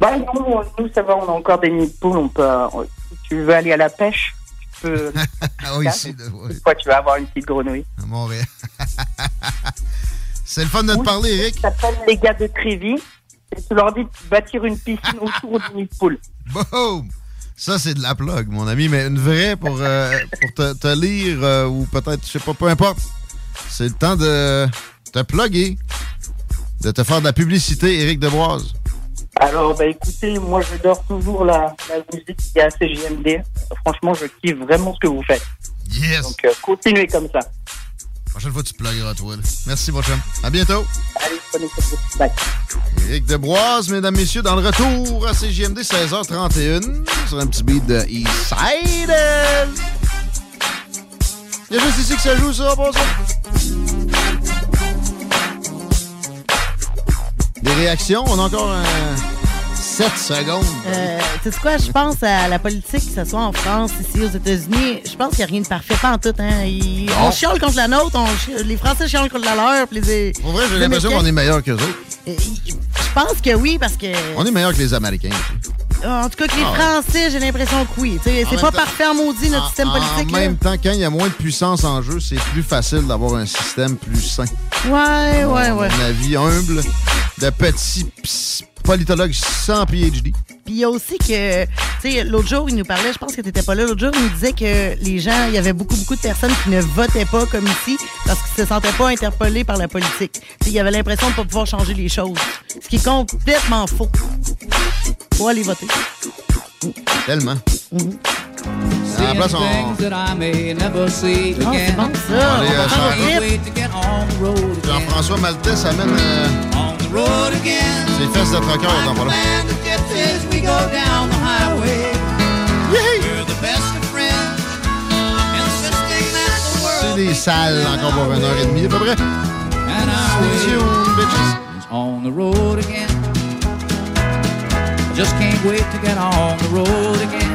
Speaker 35: bah non, nous ça va, on a encore des nids de poules, on peut, si tu veux aller à la pêche, tu peux...
Speaker 20: ah oui, ici,
Speaker 35: oui. Quoi, tu vas avoir une petite grenouille.
Speaker 20: À Montréal. C'est le fun de te parler, Eric.
Speaker 35: Ça s'appelle les gars de Trévis, et tu leur dis de bâtir une piscine autour du nid de poule.
Speaker 20: Boom! Ça, c'est de la plug, mon ami, mais une vraie pour, euh, pour te, te lire, euh, ou peut-être, je sais pas, peu importe. C'est le temps de te plugger, de te faire de la publicité, Eric Deboise.
Speaker 35: Alors, bah écoutez, moi j'adore toujours la, la musique qui est à CGMD. Franchement, je kiffe vraiment ce que vous faites.
Speaker 20: Yes.
Speaker 35: Donc, euh, continuez comme ça.
Speaker 20: Prochaine fois, tu plugueras, toi. là. Merci, mon chum. À bientôt.
Speaker 35: Allez, prenez. Bye.
Speaker 20: Éric Deboise, mesdames, messieurs, dans le retour à CGMD 16h31 sur un petit beat de Eastside. Il y a juste ici que ça joue, ça, pas réactions? On a encore un 7 secondes.
Speaker 21: Euh, tu sais quoi, je pense à la politique, que ce soit en France, ici, aux États-Unis, je pense qu'il n'y a rien de parfait, pas en tout. Hein. On chiale contre la nôtre, on les Français chialent contre la leur. les,
Speaker 20: Pour vrai, j'ai l'impression qu'on est meilleur autres.
Speaker 21: Euh, Je pense que oui, parce que.
Speaker 20: On est meilleur que les Américains.
Speaker 21: En tout cas, que les
Speaker 20: Ah.
Speaker 21: Français, j'ai l'impression que oui. C'est pas
Speaker 20: temps-
Speaker 21: parfait en maudit, notre système politique.
Speaker 20: En
Speaker 21: là.
Speaker 20: même temps, quand il y a moins de puissance en jeu, c'est plus facile d'avoir un système plus sain.
Speaker 21: Ouais, ouais, ouais.
Speaker 20: Mon avis humble de petits ps- politologues sans PhD.
Speaker 21: Puis il y a aussi que, tu sais, l'autre jour, il nous parlait, je pense que tu n'étais pas là, l'autre jour, il nous disait que les gens, il y avait beaucoup, beaucoup de personnes qui ne votaient pas comme ici parce qu'ils se sentaient pas interpellés par la politique. Tu sais, il y avait l'impression de ne pas pouvoir changer les choses. Ce qui est complètement faux. Faut aller voter.
Speaker 20: Tellement. À la place, on...
Speaker 21: Ah, c'est bon, ça.
Speaker 20: Euh. Jean-François Maltais amène euh, ses fesses de trucker dans pas long. C'est des salles encore pour une heure et demie à peu près. Stay tuned, bitches.
Speaker 36: on the road again. I just can't wait to get on the road again.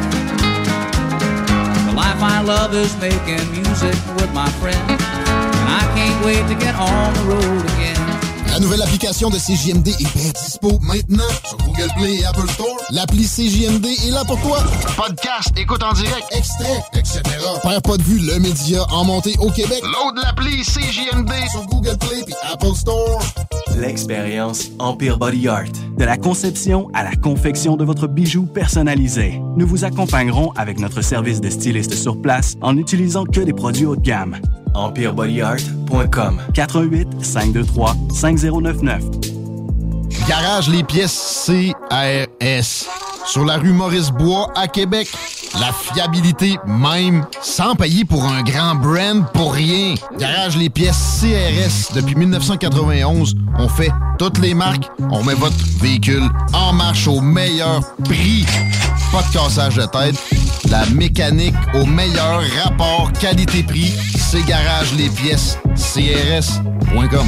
Speaker 36: The life I love is making music with my friends. And I can't wait to get on the road again.
Speaker 37: La nouvelle application de CJMD est bien dispo maintenant sur Google Play et Apple Store. L'appli CJMD est là pour toi. Podcast, écoute en direct, extrait, etc. Père pas de vue, le média en montée au Québec. Load l'appli CJMD sur Google Play et Apple Store.
Speaker 27: L'expérience Empire Body Art. De la conception à la confection de votre bijou personnalisé. Nous vous accompagnerons avec notre service de styliste sur place en n'utilisant que des produits haut de gamme. EmpireBodyArt.com 418 523 5099
Speaker 20: Garage les pièces CRS. Sur la rue Maurice-Bois à Québec. La fiabilité même, sans payer pour un grand brand pour rien. Garage les pièces CRS. Depuis 1991, on fait toutes les marques. On met votre véhicule en marche au meilleur prix. Pas de cassage de tête. La mécanique au meilleur rapport qualité-prix. C'est Garage les pièces CRS.com.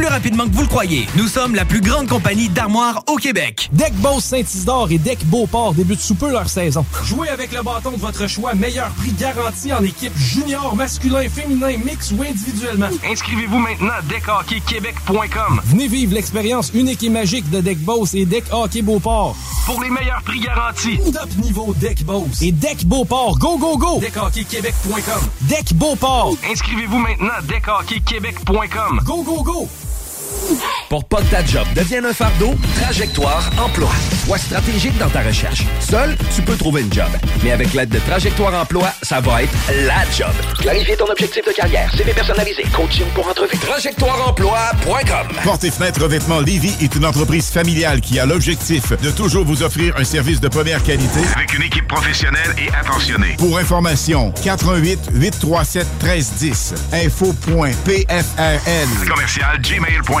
Speaker 11: rapidement que vous le croyez. Nous sommes la plus grande compagnie d'armoires au Québec.
Speaker 30: Deck Boss Saint-Isidore et Deck Beauport débutent sous peu leur saison. Jouez avec le bâton de votre choix, meilleur prix garanti en équipe junior, masculin, féminin, mix ou individuellement.
Speaker 38: Inscrivez-vous maintenant à deckhockeyquebec.com.
Speaker 30: Venez vivre l'expérience unique et magique de Deck Boss et Deck Hockey Beauport.
Speaker 38: Pour les meilleurs prix garantis.
Speaker 30: Top niveau Deck Boss et Deck Beauport. Go, go, go! DeckHockeyQuébec.com. Deck Beauport.
Speaker 38: Inscrivez-vous maintenant à deckhockeyquebec.com.
Speaker 30: Go, go, go!
Speaker 5: Pour pas que ta job devienne un fardeau, Trajectoire Emploi. Sois stratégique dans ta recherche. Seul, tu peux trouver une job. Mais avec l'aide de Trajectoire Emploi, ça va être la job. Clarifier ton objectif de carrière, CV personnalisé, coaching pour entrevue. TrajectoireEmploi.com
Speaker 25: Porte et fenêtres revêtement Lévy est une entreprise familiale qui a l'objectif de toujours vous offrir un service de première qualité
Speaker 26: Avec une équipe professionnelle et attentionnée.
Speaker 25: Pour information, 88 837 1310. Info.pfrl.
Speaker 26: Commercial gmail.com.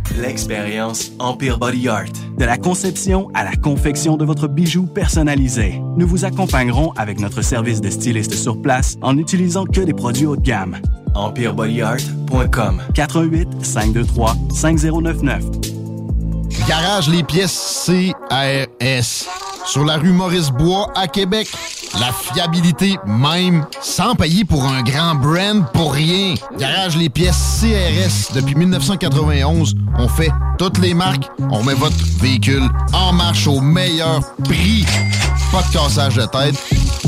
Speaker 27: L'expérience Empire Body Art. De la conception à la confection de votre bijou personnalisé. Nous vous accompagnerons avec notre service de styliste sur place en n'utilisant que des produits haut de gamme. EmpireBodyArt.com 418 523 5099
Speaker 20: Garage les pièces CRS. Sur la rue Maurice-Bois à Québec. La fiabilité même, sans payer pour un grand brand pour rien. Garage les pièces CRS. Depuis 1991, on fait toutes les marques. On met votre véhicule en marche au meilleur prix. Pas de cassage de tête.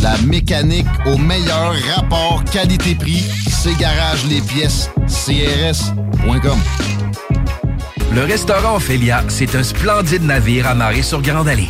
Speaker 20: La mécanique au meilleur rapport qualité-prix. C'est Garage les pièces CRS.com.
Speaker 5: Le restaurant Ophélia, c'est un splendide navire amarré sur Grande Allée.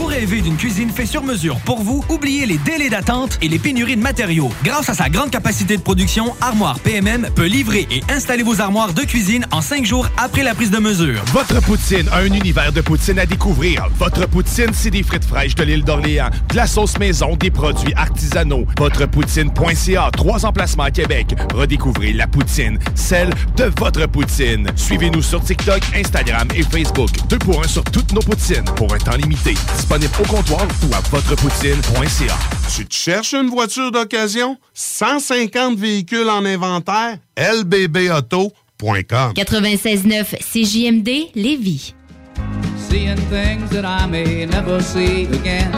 Speaker 11: Vous rêvez d'une cuisine faite sur mesure pour vous? Oubliez les délais d'attente et les pénuries de matériaux. Grâce à sa grande capacité de production, Armoire PMM peut livrer et installer vos armoires de cuisine en cinq jours après la prise de mesure.
Speaker 39: Votre poutine, un univers de poutine à découvrir. Votre poutine, c'est des frites fraîches de l'île d'Orléans, de la sauce maison, des produits artisanaux. Votrepoutine.ca, trois emplacements à Québec. Redécouvrez la poutine, celle de votre poutine. Suivez-nous sur TikTok, Instagram et Facebook. Deux pour un sur toutes nos poutines, pour un temps limité. Disponible au comptoir ou à votrepoutine.ca.
Speaker 24: Tu te cherches une voiture d'occasion? 150 véhicules en inventaire? lbbauto.com
Speaker 40: 96.9 CJMD Lévis.
Speaker 36: Seeing things that I may never see again.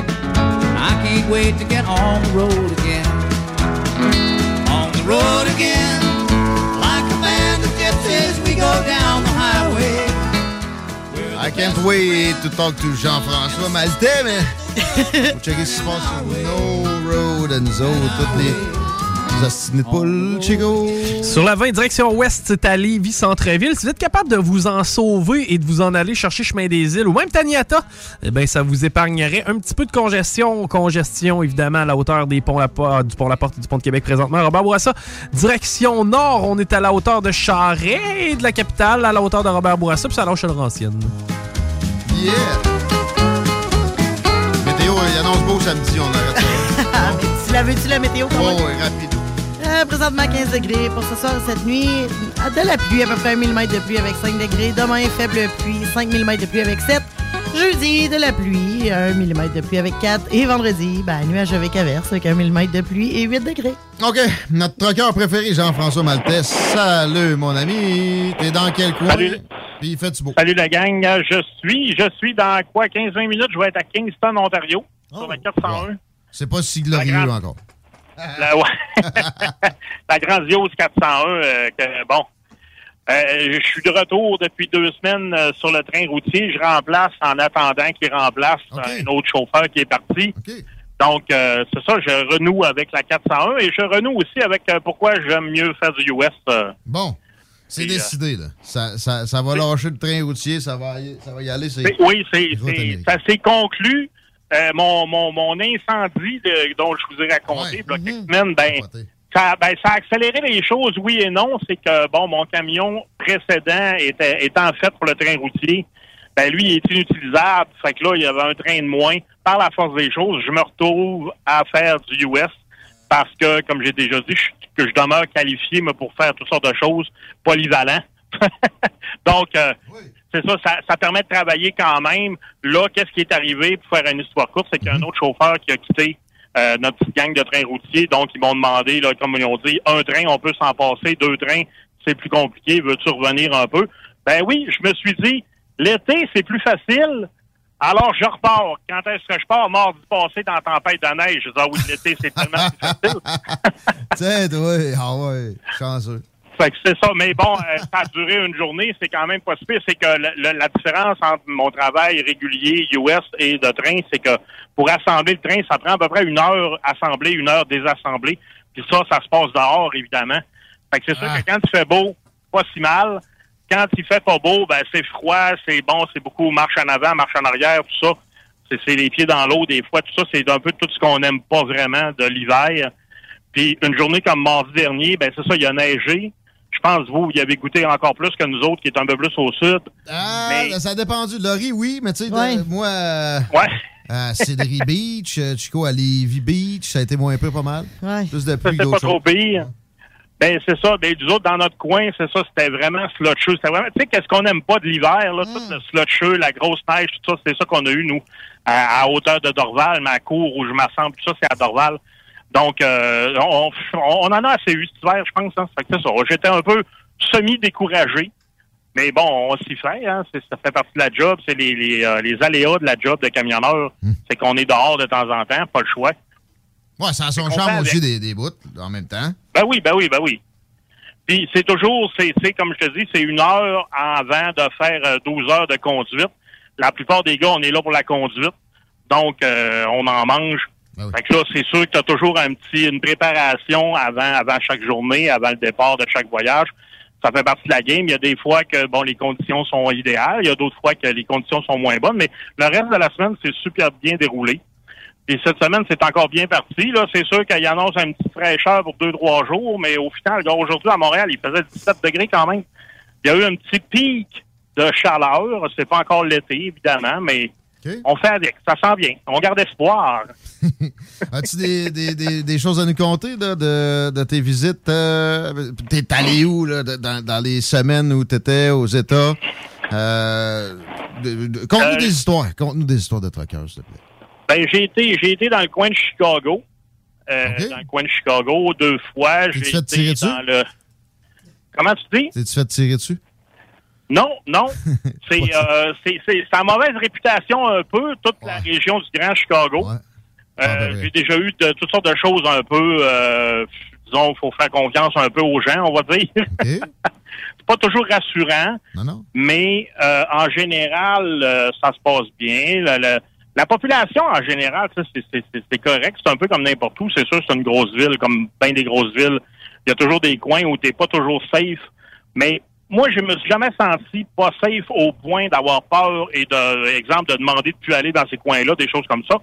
Speaker 36: I can't wait to get on the road again. On the road again.
Speaker 20: I can't wait to talk to Jean-François Maltais, mais faut checker ce qui se passe sur No Road and Zo, toutes les, les ostinés de poules, Chico.
Speaker 22: Sur la 20, direction ouest, c'est à Lévis, centre-ville. Si vous êtes capable de vous en sauver et de vous en aller chercher chemin des îles ou même Taniata, eh bien, ça vous épargnerait un petit peu de congestion. Congestion, évidemment, à la hauteur des ponts la, Po- du pont La Porte et du pont de Québec présentement. Robert Bourassa, direction nord, on est à la hauteur de Charest et de la capitale, à la hauteur de Robert Bourassa, puis ça lâche Laurentienne.
Speaker 20: Yeah! Météo, il annonce beau samedi, on arrête ça.
Speaker 21: Ah, tu la veux-tu la météo?
Speaker 20: Oh, ouais, rapide.
Speaker 21: Euh, présentement 15 degrés pour ce soir et cette nuit. De la pluie, à peu près 1 mm de pluie avec 5 degrés. Demain, faible pluie, 5 mm de pluie avec 7. Jeudi, de la pluie, 1 mm de pluie avec 4. Et vendredi, ben, nuage avec averse avec 1 mm de pluie et 8 degrés.
Speaker 20: OK, notre troqueur préféré, Jean-François Maltais. Salut, mon ami. T'es dans quel coin?
Speaker 41: Salut.
Speaker 20: Puis il fait du beau.
Speaker 41: Salut la gang, je suis, je suis dans quoi, 15-20 minutes, je vais être à Kingston, Ontario, sur la 401.
Speaker 20: C'est pas si glorieux encore.
Speaker 41: La, ouais. la grandiose 401, euh, que, bon, Euh, je suis de retour depuis deux semaines euh, sur le train routier. Je remplace en attendant qu'il remplace un autre chauffeur qui est parti. Donc, euh, c'est ça, je renoue avec la 401 et je renoue aussi avec pourquoi j'aime mieux faire du US.
Speaker 20: Bon, c'est décidé, là. Ça, ça, ça va lâcher le train routier, ça va y, ça va y aller.
Speaker 41: Oui, c'est, ça s'est conclu. Euh, mon, mon, mon incendie de- dont je vous ai raconté y a
Speaker 20: Mhm.
Speaker 41: quelques semaines, ben, ça, ben, ça a accéléré les choses, oui et non. C'est que, bon, mon camion précédent était, en fait pour le train routier. Ben, lui, il est inutilisable. Fait que là, il y avait un train de moins. Par la force des choses, je me retrouve à faire du US parce que, comme j'ai déjà dit, je- que je demeure qualifié mais pour faire toutes sortes de choses polyvalents. Donc, euh, c'est ça, ça, ça permet de travailler quand même. Là, qu'est-ce qui est arrivé pour faire une histoire courte, c'est qu'il y a un autre chauffeur qui a quitté euh, notre petite gang de trains routiers. Donc, ils m'ont demandé, là, comme ils ont dit, un train, on peut s'en passer. Deux trains, c'est plus compliqué. Veux-tu revenir un peu? Ben oui, je me suis dit, l'été, c'est plus facile. Alors, je repars. Quand est-ce que je pars? Mardi passé dans la tempête de neige. Je dis, ah oui, l'été, c'est tellement plus facile.
Speaker 20: Tiens, toi, ah ouais, chanceux.
Speaker 41: Fait que c'est ça. Mais bon, euh, ça a duré une journée. C'est quand même pas si pire. C'est que le- le- la différence entre mon travail régulier US et de train, c'est que pour assembler le train, ça prend à peu près une heure assembler, une heure désassembler. Puis ça, ça se passe dehors, évidemment. Fait que c'est sûr que quand il fait beau, pas si mal. Quand il fait pas beau, ben c'est froid, c'est bon, c'est beaucoup marche en avant, marche en arrière, tout ça. C'est- C'est les pieds dans l'eau des fois, tout ça, c'est un peu tout ce qu'on n'aime pas vraiment de l'hiver. Puis une journée comme mardi dernier, ben c'est ça, il a neigé. Je pense, vous, y avez goûté encore plus que nous autres, qui est un peu plus au sud.
Speaker 20: Ah, ça a dépendu. Laurie, oui, mais tu sais, moi, euh, à Cédric Beach, euh, Chico à Lévis Beach, ça a été moins peu pas mal. Plus de
Speaker 41: Ça,
Speaker 20: pluie
Speaker 41: c'est pas trop pire. Ben, c'est ça. Ben, nous autres, dans notre coin, c'est ça, c'était vraiment slotcheux. C'était vraiment, tu sais, qu'est-ce qu'on n'aime pas de l'hiver, là, tout le slotcheux, la grosse neige, tout ça, c'est ça qu'on a eu, nous, à, à hauteur de Dorval, ma cour où je m'assemble, tout ça, c'est à Dorval. Donc, euh, on, on en a assez eu cet hiver, je pense, hein. Ça fait que c'est ça. J'étais un peu semi-découragé. Mais bon, on s'y fait, hein. Ça fait partie de la job. C'est les, les, euh, les aléas de la job de camionneur. C'est qu'on est dehors de temps en temps, pas le choix.
Speaker 20: Ouais, ça a son charme aussi des, des bouts en même temps.
Speaker 41: Ben oui, ben oui, ben oui. Puis c'est toujours, c'est comme je te dis, c'est une heure avant de faire euh, 12 heures de conduite. La plupart des gars, on est là pour la conduite. Donc, euh, on en mange. Fait que là, c'est sûr que tu as toujours un petit, une préparation avant, avant chaque journée, avant le départ de chaque voyage. Ça fait partie de la game. Il y a des fois que bon, les conditions sont idéales. Il y a d'autres fois que les conditions sont moins bonnes. Mais le reste de la semaine, c'est super bien déroulé. Puis cette semaine, c'est encore bien parti. Là, c'est sûr qu'il annonce une petite fraîcheur pour deux, trois jours, mais au final, aujourd'hui à Montréal, il faisait 17 degrés quand même. Il y a eu un petit pic de chaleur. C'est pas encore l'été, évidemment, mais on fait avec. Ça sent bien. On garde espoir.
Speaker 20: As-tu des, des, des, des choses à nous conter là, de, de tes visites? Euh, T'es allé où là, dans, dans les semaines où t'étais aux États? Euh, Conte-nous
Speaker 41: Euh,
Speaker 20: des histoires. Conte-nous des histoires de truckers, s'il te plaît.
Speaker 41: Ben, j'ai été, j'ai été dans le coin de Chicago. Euh, Dans le coin de Chicago deux fois. J'ai été
Speaker 20: tirer dessus?
Speaker 41: dans le. Comment tu dis?
Speaker 20: T'es-tu fait tirer dessus?
Speaker 41: Non, non. C'est euh, c'est- c'est- c'est a mauvaise réputation un peu, toute la région du Grand Chicago. Euh, J'ai déjà eu de, toutes sortes de choses un peu, euh, disons, il faut faire confiance un peu aux gens, on va dire. c'est pas toujours rassurant, mais euh, en général, ça se passe bien. Le- le- la population, en général, c'est correct. C'est un peu comme n'importe où. C'est sûr, c'est une grosse ville, comme bien des grosses villes. Il y a toujours des coins où t'es pas toujours safe. Mais moi, je me suis jamais senti pas safe au point d'avoir peur et de, exemple, de demander de plus aller dans ces coins-là, des choses comme ça.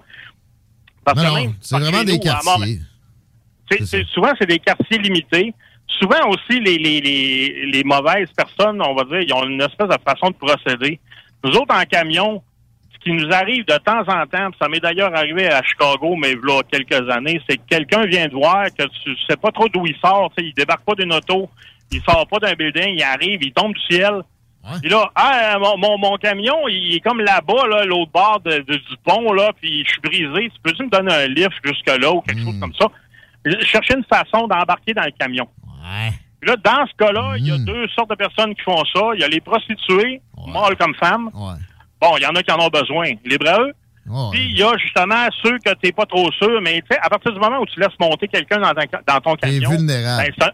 Speaker 41: Parce
Speaker 20: Non,
Speaker 41: que même
Speaker 20: c'est vraiment des
Speaker 41: nous,
Speaker 20: quartiers.
Speaker 41: c'est- c'est- souvent, c'est des quartiers limités. Souvent aussi, les, les, les, les mauvaises personnes, on va dire, ils ont une espèce de façon de procéder. Nous autres, en camion, ce qui nous arrive de temps en temps, ça m'est d'ailleurs arrivé à Chicago, mais il y a quelques années, c'est que quelqu'un vient te voir, que tu sais pas trop d'où il sort, il débarque pas d'une auto, il sort pas d'un building, il arrive, il tombe du ciel. Puis là, ah, mon, mon, mon camion, il est comme là-bas, là, l'autre bord de- de- du pont, là, puis je suis brisé. Tu peux-tu me donner un lift jusque-là ou quelque chose comme ça? Je cherchais une façon d'embarquer dans le camion. Puis là, dans ce cas-là, il y a deux sortes de personnes qui font ça. Il y a les prostituées, mâles comme femmes. Bon, il y en a qui en ont besoin. Libre à eux. Puis il y a justement ceux que t'es pas trop sûr, mais tu sais, à partir du moment où tu laisses monter quelqu'un dans ton camion,
Speaker 20: vulnérable.
Speaker 41: ben,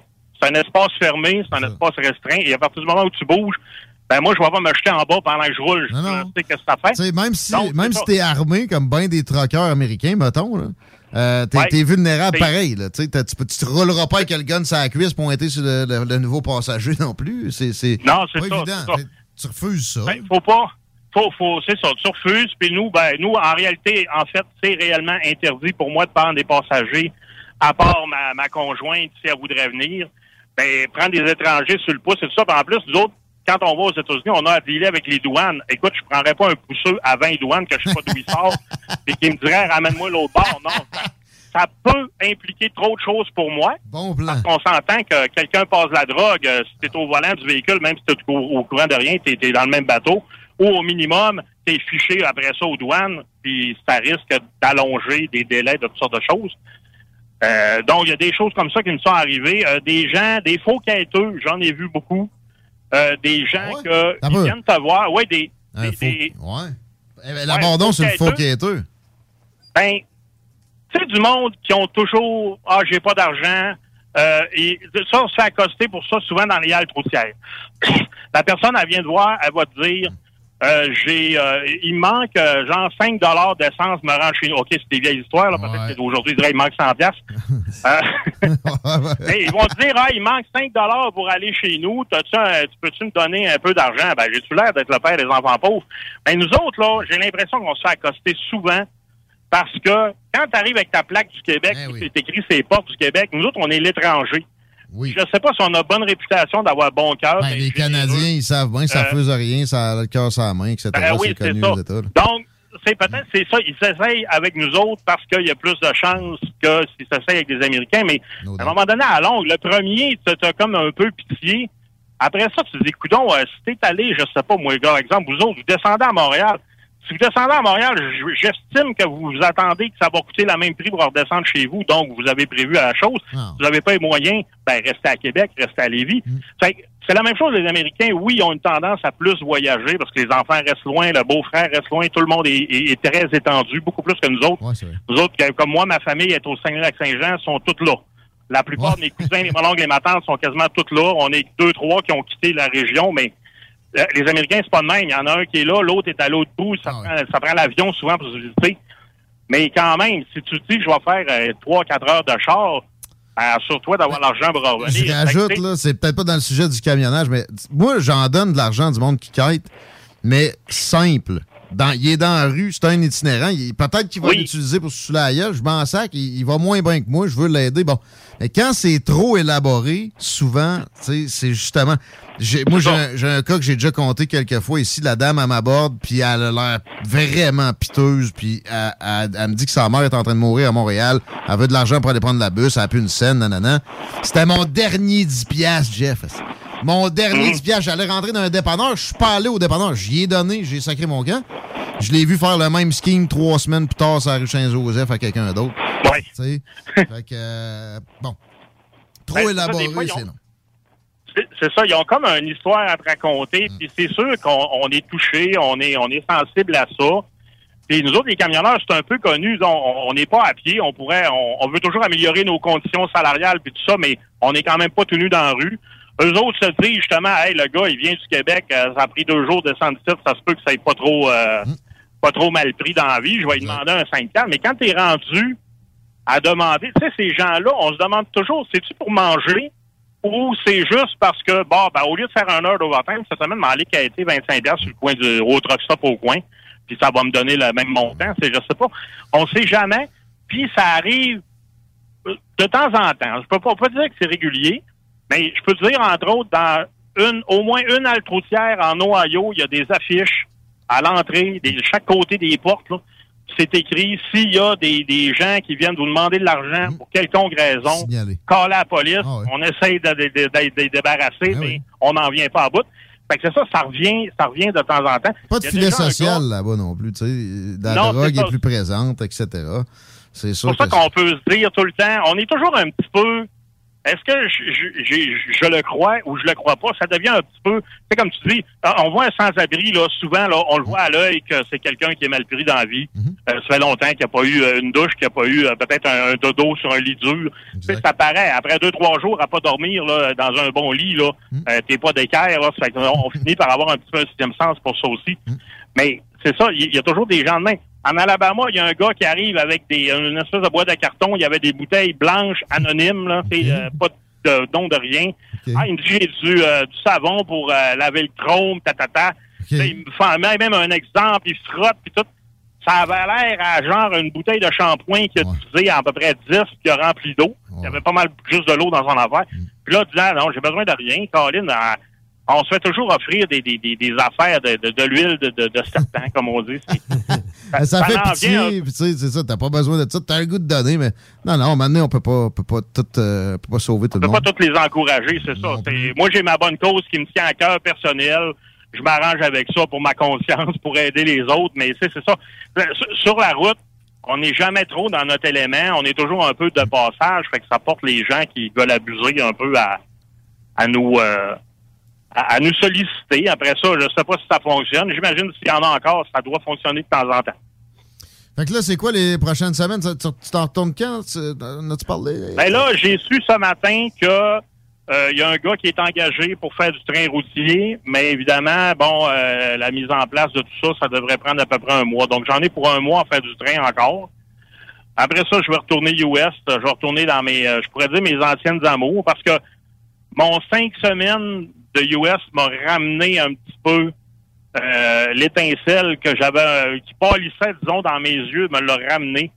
Speaker 41: c'est un- espace fermé, c'est un espace restreint. Et à partir du moment où tu bouges, ben moi, je vais pas me jeter en bas pendant que je roule. Je sais qu'est-ce que ça fait?
Speaker 20: Sais, même si,
Speaker 41: Donc,
Speaker 20: même si t'es armé comme ben des truckers américains, mettons, là, euh, t'es
Speaker 41: Ouais.
Speaker 20: vulnérable pareil. Là, tu sais, tu, te rouleras pas avec le gun sur la cuisse pointé sur le, le- le nouveau passager non plus. C'est c'est
Speaker 41: Non, c'est
Speaker 20: pas
Speaker 41: ça,
Speaker 20: évident.
Speaker 41: ça.
Speaker 20: Tu refuses ça.
Speaker 41: Ben, faut pas. Faut, faut, c'est ça, tu refuses. Puis nous, ben, nous, en réalité, en fait, c'est réellement interdit pour moi de prendre des passagers, à part ma, ma conjointe, si elle voudrait venir. Ben, prendre des étrangers sur le pouce et tout ça. Puis en plus, nous autres, quand on va aux États-Unis, on a à dealer avec les douanes. Écoute, je prendrais pas un pousseux à 20 douanes que je sais pas d'où il sort, et qui me dirait, ramène-moi l'autre bord. Non, ça, ça peut impliquer trop de choses pour moi.
Speaker 20: Bon plan.
Speaker 41: Parce qu'on s'entend que quelqu'un passe la drogue, euh, si t'es au volant du véhicule, même si t'es au, au courant de rien, t'es es dans le même bateau, ou au minimum, t'es fiché après ça aux douanes, puis ça risque d'allonger des délais de toutes sortes de choses. Euh, donc, il y a des choses comme ça qui me sont arrivées. Euh, des gens, des faux quêteux, j'en ai vu beaucoup. Euh, des gens que,
Speaker 20: T'as
Speaker 41: qui viennent te voir. Ouais, des,
Speaker 20: Un
Speaker 41: des-
Speaker 20: faux-
Speaker 41: des-
Speaker 20: Ouais. Eh ben, L'abandon, c'est le faux quêteux.
Speaker 41: ben, tu sais, du monde qui ont toujours Ah, j'ai pas d'argent. Et ça, on se fait accoster pour ça souvent dans les haltes routières. La personne, elle vient de voir, elle va te dire euh, j'ai euh, il manque euh, genre 5 dollars d'essence me rend chez nous. OK, c'est des vieilles histoires, là, peut-être qu'aujourd'hui, ils diraient il manque 100 piastres. Euh, mais ils vont te dire Ah, il manque 5 dollars pour aller chez nous. T'as-tu un- tu peux-tu me donner un peu d'argent? Ben, j'ai-tu l'air d'être le père des enfants pauvres? Ben, nous autres, là, j'ai l'impression qu'on se fait accoster souvent parce que quand tu arrives avec ta plaque du Québec, où c'est écrit c'est portes du Québec, nous autres, on est l'étranger. Je sais pas si on a bonne réputation d'avoir bon cœur.
Speaker 20: Ben, les Canadiens, ils savent bien, ça
Speaker 41: Euh,
Speaker 20: faisait rien, ça a le cœur sur la main, etc.
Speaker 41: ben oui,
Speaker 20: c'est
Speaker 41: ça. Donc, c'est peut-être c'est ça. Ils s'essayent avec nous autres parce qu'il y a plus de chances que s'ils s'essayent avec des Américains. Mais à un moment donné, à longue, le premier, tu as comme un peu pitié. Après ça, tu te dis, coudon, euh, si t'es allé, je sais pas, moi, par exemple, vous autres, vous descendez à Montréal. Si vous descendez à Montréal, j'estime que vous vous attendez que ça va coûter la même prix pour redescendre chez vous. Donc, vous avez prévu la chose. Si vous n'avez pas les moyens, ben, restez à Québec, restez à Lévis. Fait que c'est la même chose, les Américains, oui, ils ont une tendance à plus voyager parce que les enfants restent loin, le beau-frère reste loin, tout le monde est, est- est très étendu, beaucoup plus que nous autres. nous autres, comme moi, ma famille est au Saguenay-Lac-Saint-Jean, sont toutes là. La plupart de mes cousins, mes mononcles et ma tante sont quasiment toutes là. On est deux, trois qui ont quitté la région, mais les Américains, c'est pas de même. Il y en a un qui est là, l'autre est à l'autre bout. Ça prend, ça prend l'avion souvent pour se visiter. Mais quand même, si tu te dis que je vais faire euh, trois, quatre heures de char, ben, assure-toi d'avoir l'argent pour revenir.
Speaker 20: Je rajoute, là, c'est peut-être pas dans le sujet du camionnage, mais moi, j'en donne de l'argent du monde qui quête, mais simple. Dans, il est dans la rue, c'est un itinérant. il- Peut-être qu'il va l'utiliser pour se la gueule, Je m'en sac, il, il va moins bien que moi, je veux l'aider. Bon. Mais quand c'est trop élaboré, souvent, c'est justement. Moi, j'ai un, un cas que j'ai déjà compté quelques fois ici. La dame, elle m'aborde, puis elle a l'air vraiment piteuse, puis elle, elle- elle me dit que sa mère est en train de mourir à Montréal. Elle veut de l'argent pour aller prendre la bus, elle a plus une scène, nanana. C'était mon dernier 10 piastres, Jeff. Mon dernier 10 piastres, j'allais rentrer dans un dépanneur, je suis pas allé au dépanneur, j'y ai donné, j'ai sacré mon camp. Je l'ai vu faire le même scheme trois semaines plus tard sur la rue Saint-Joseph à quelqu'un d'autre.
Speaker 41: Ouais.
Speaker 20: Tu sais? fait que, euh, bon. Trop
Speaker 41: Ben,
Speaker 20: élaboré, c'est non.
Speaker 41: C'est ça, ils ont comme une histoire à te raconter. Puis c'est sûr qu'on on est touché, on est, on est sensible à ça. Puis nous autres, les camionneurs, c'est un peu connu. On on n'est pas à pied. On pourrait, on, on veut toujours améliorer nos conditions salariales puis tout ça, mais on n'est quand même pas tenu dans la rue. Eux autres se disent justement, hey, le gars, il vient du Québec, euh, ça a pris deux jours de descendre ici, ça se peut que ça ait pas trop, euh, pas trop mal pris dans la vie. Je vais lui demander un 5 4 Mais quand tu es rendu à demander, tu sais, ces gens-là, on se demande toujours, c'est-tu pour manger ou c'est juste parce que, bon, ben, au lieu de faire un heure d'overtime, cette semaine, m'en aller quêter 25 piastres sur le coin du au truck stop au coin, puis ça va me donner le même montant, c'est, je sais pas. On sait jamais, puis ça arrive de temps en temps. Je peux pas, pas dire que c'est régulier, mais je peux te dire, entre autres, dans une, au moins une halte routière en Ohio, il y a des affiches à l'entrée, de chaque côté des portes, là. C'est écrit, s'il y a des, des gens qui viennent vous demander de l'argent pour quelconque raison, call la police, on essaye de, de, de- de- de les débarrasser, mais on n'en vient pas à bout. Fait que c'est ça, ça revient, ça revient de temps en temps.
Speaker 20: Pas de filet social
Speaker 41: gars-
Speaker 20: là-bas non plus, tu sais. La
Speaker 41: Non,
Speaker 20: drogue est, plus présente, etc. C'est
Speaker 41: pour ça qu'on peut se dire tout le temps, on est toujours un petit peu est-ce que je, je- le crois ou je le crois pas? Ça devient un petit peu, c'est comme tu dis, euh, on voit un sans-abri, là, souvent, là, on le voit à l'œil que c'est quelqu'un qui est mal pris dans la vie. Euh, ça fait longtemps qu'il n'y a pas eu euh, une douche, qu'il n'y a pas eu euh, peut-être un, un dodo sur un lit dur. Ça paraît. Après deux, trois jours à pas dormir là, dans un bon lit, là, euh, t'es pas d'équerre, là, ça fait qu'on on finit par avoir un petit peu un sixième sens pour ça aussi. Mais c'est ça, il y, il y a toujours des gens de main. En Alabama, il y a un gars qui arrive avec des, une espèce de boîte de carton. Il y avait des bouteilles blanches anonymes, là, c'est, euh, pas de don de rien. Ah, il me dit j'ai du, euh, du savon pour euh, laver le chrome, tatata. Là, il me fait même un exemple, il frotte puis tout. Ça avait l'air à genre une bouteille de shampoing qui a utilisé à peu près 10 qui a rempli d'eau. Il y avait pas mal juste de l'eau dans son affaire. Puis là, disant non, j'ai besoin de rien, Colin, euh, on se fait toujours offrir des, des, des, des affaires de, de, de l'huile de, de, de serpent, comme on dit.
Speaker 20: Ça, fait pitié, puis tu sais, c'est ça, t'as pas besoin de ça, t'as un goût de donner, mais non, non, maintenant, on peut pas, on peut pas tout, euh, on peut pas sauver tout
Speaker 41: On
Speaker 20: le
Speaker 41: peut pas
Speaker 20: monde.
Speaker 41: toutes les encourager, c'est ça. Moi, j'ai ma bonne cause qui me tient à cœur personnel. Je m'arrange avec ça pour ma conscience, pour aider les autres, mais c'est ça. Sur- Sur la route, on n'est jamais trop dans notre élément. On est toujours un peu de passage, fait que ça porte les gens qui veulent abuser un peu à, à nous euh, à, à nous solliciter. Après ça, je sais pas si ça fonctionne. J'imagine s'il y en a encore, ça doit fonctionner de temps en temps.
Speaker 20: Fait que là, c'est quoi les prochaines semaines? Tu t'en retournes quand? Tu- as-tu parlé?
Speaker 41: Ben là, j'ai su ce matin que euh, il y a un gars qui est engagé pour faire du train routier, mais évidemment, bon, euh, la mise en place de tout ça, ça devrait prendre à peu près un mois. Donc j'en ai pour un mois à faire du train encore. Après ça, je vais retourner US, je vais retourner dans mes, euh, je pourrais dire mes anciennes amours, parce que mon cinq semaines de US m'a ramené un petit peu euh, l'étincelle que j'avais, euh, qui pâlissait, disons, dans mes yeux, me l'a ramené.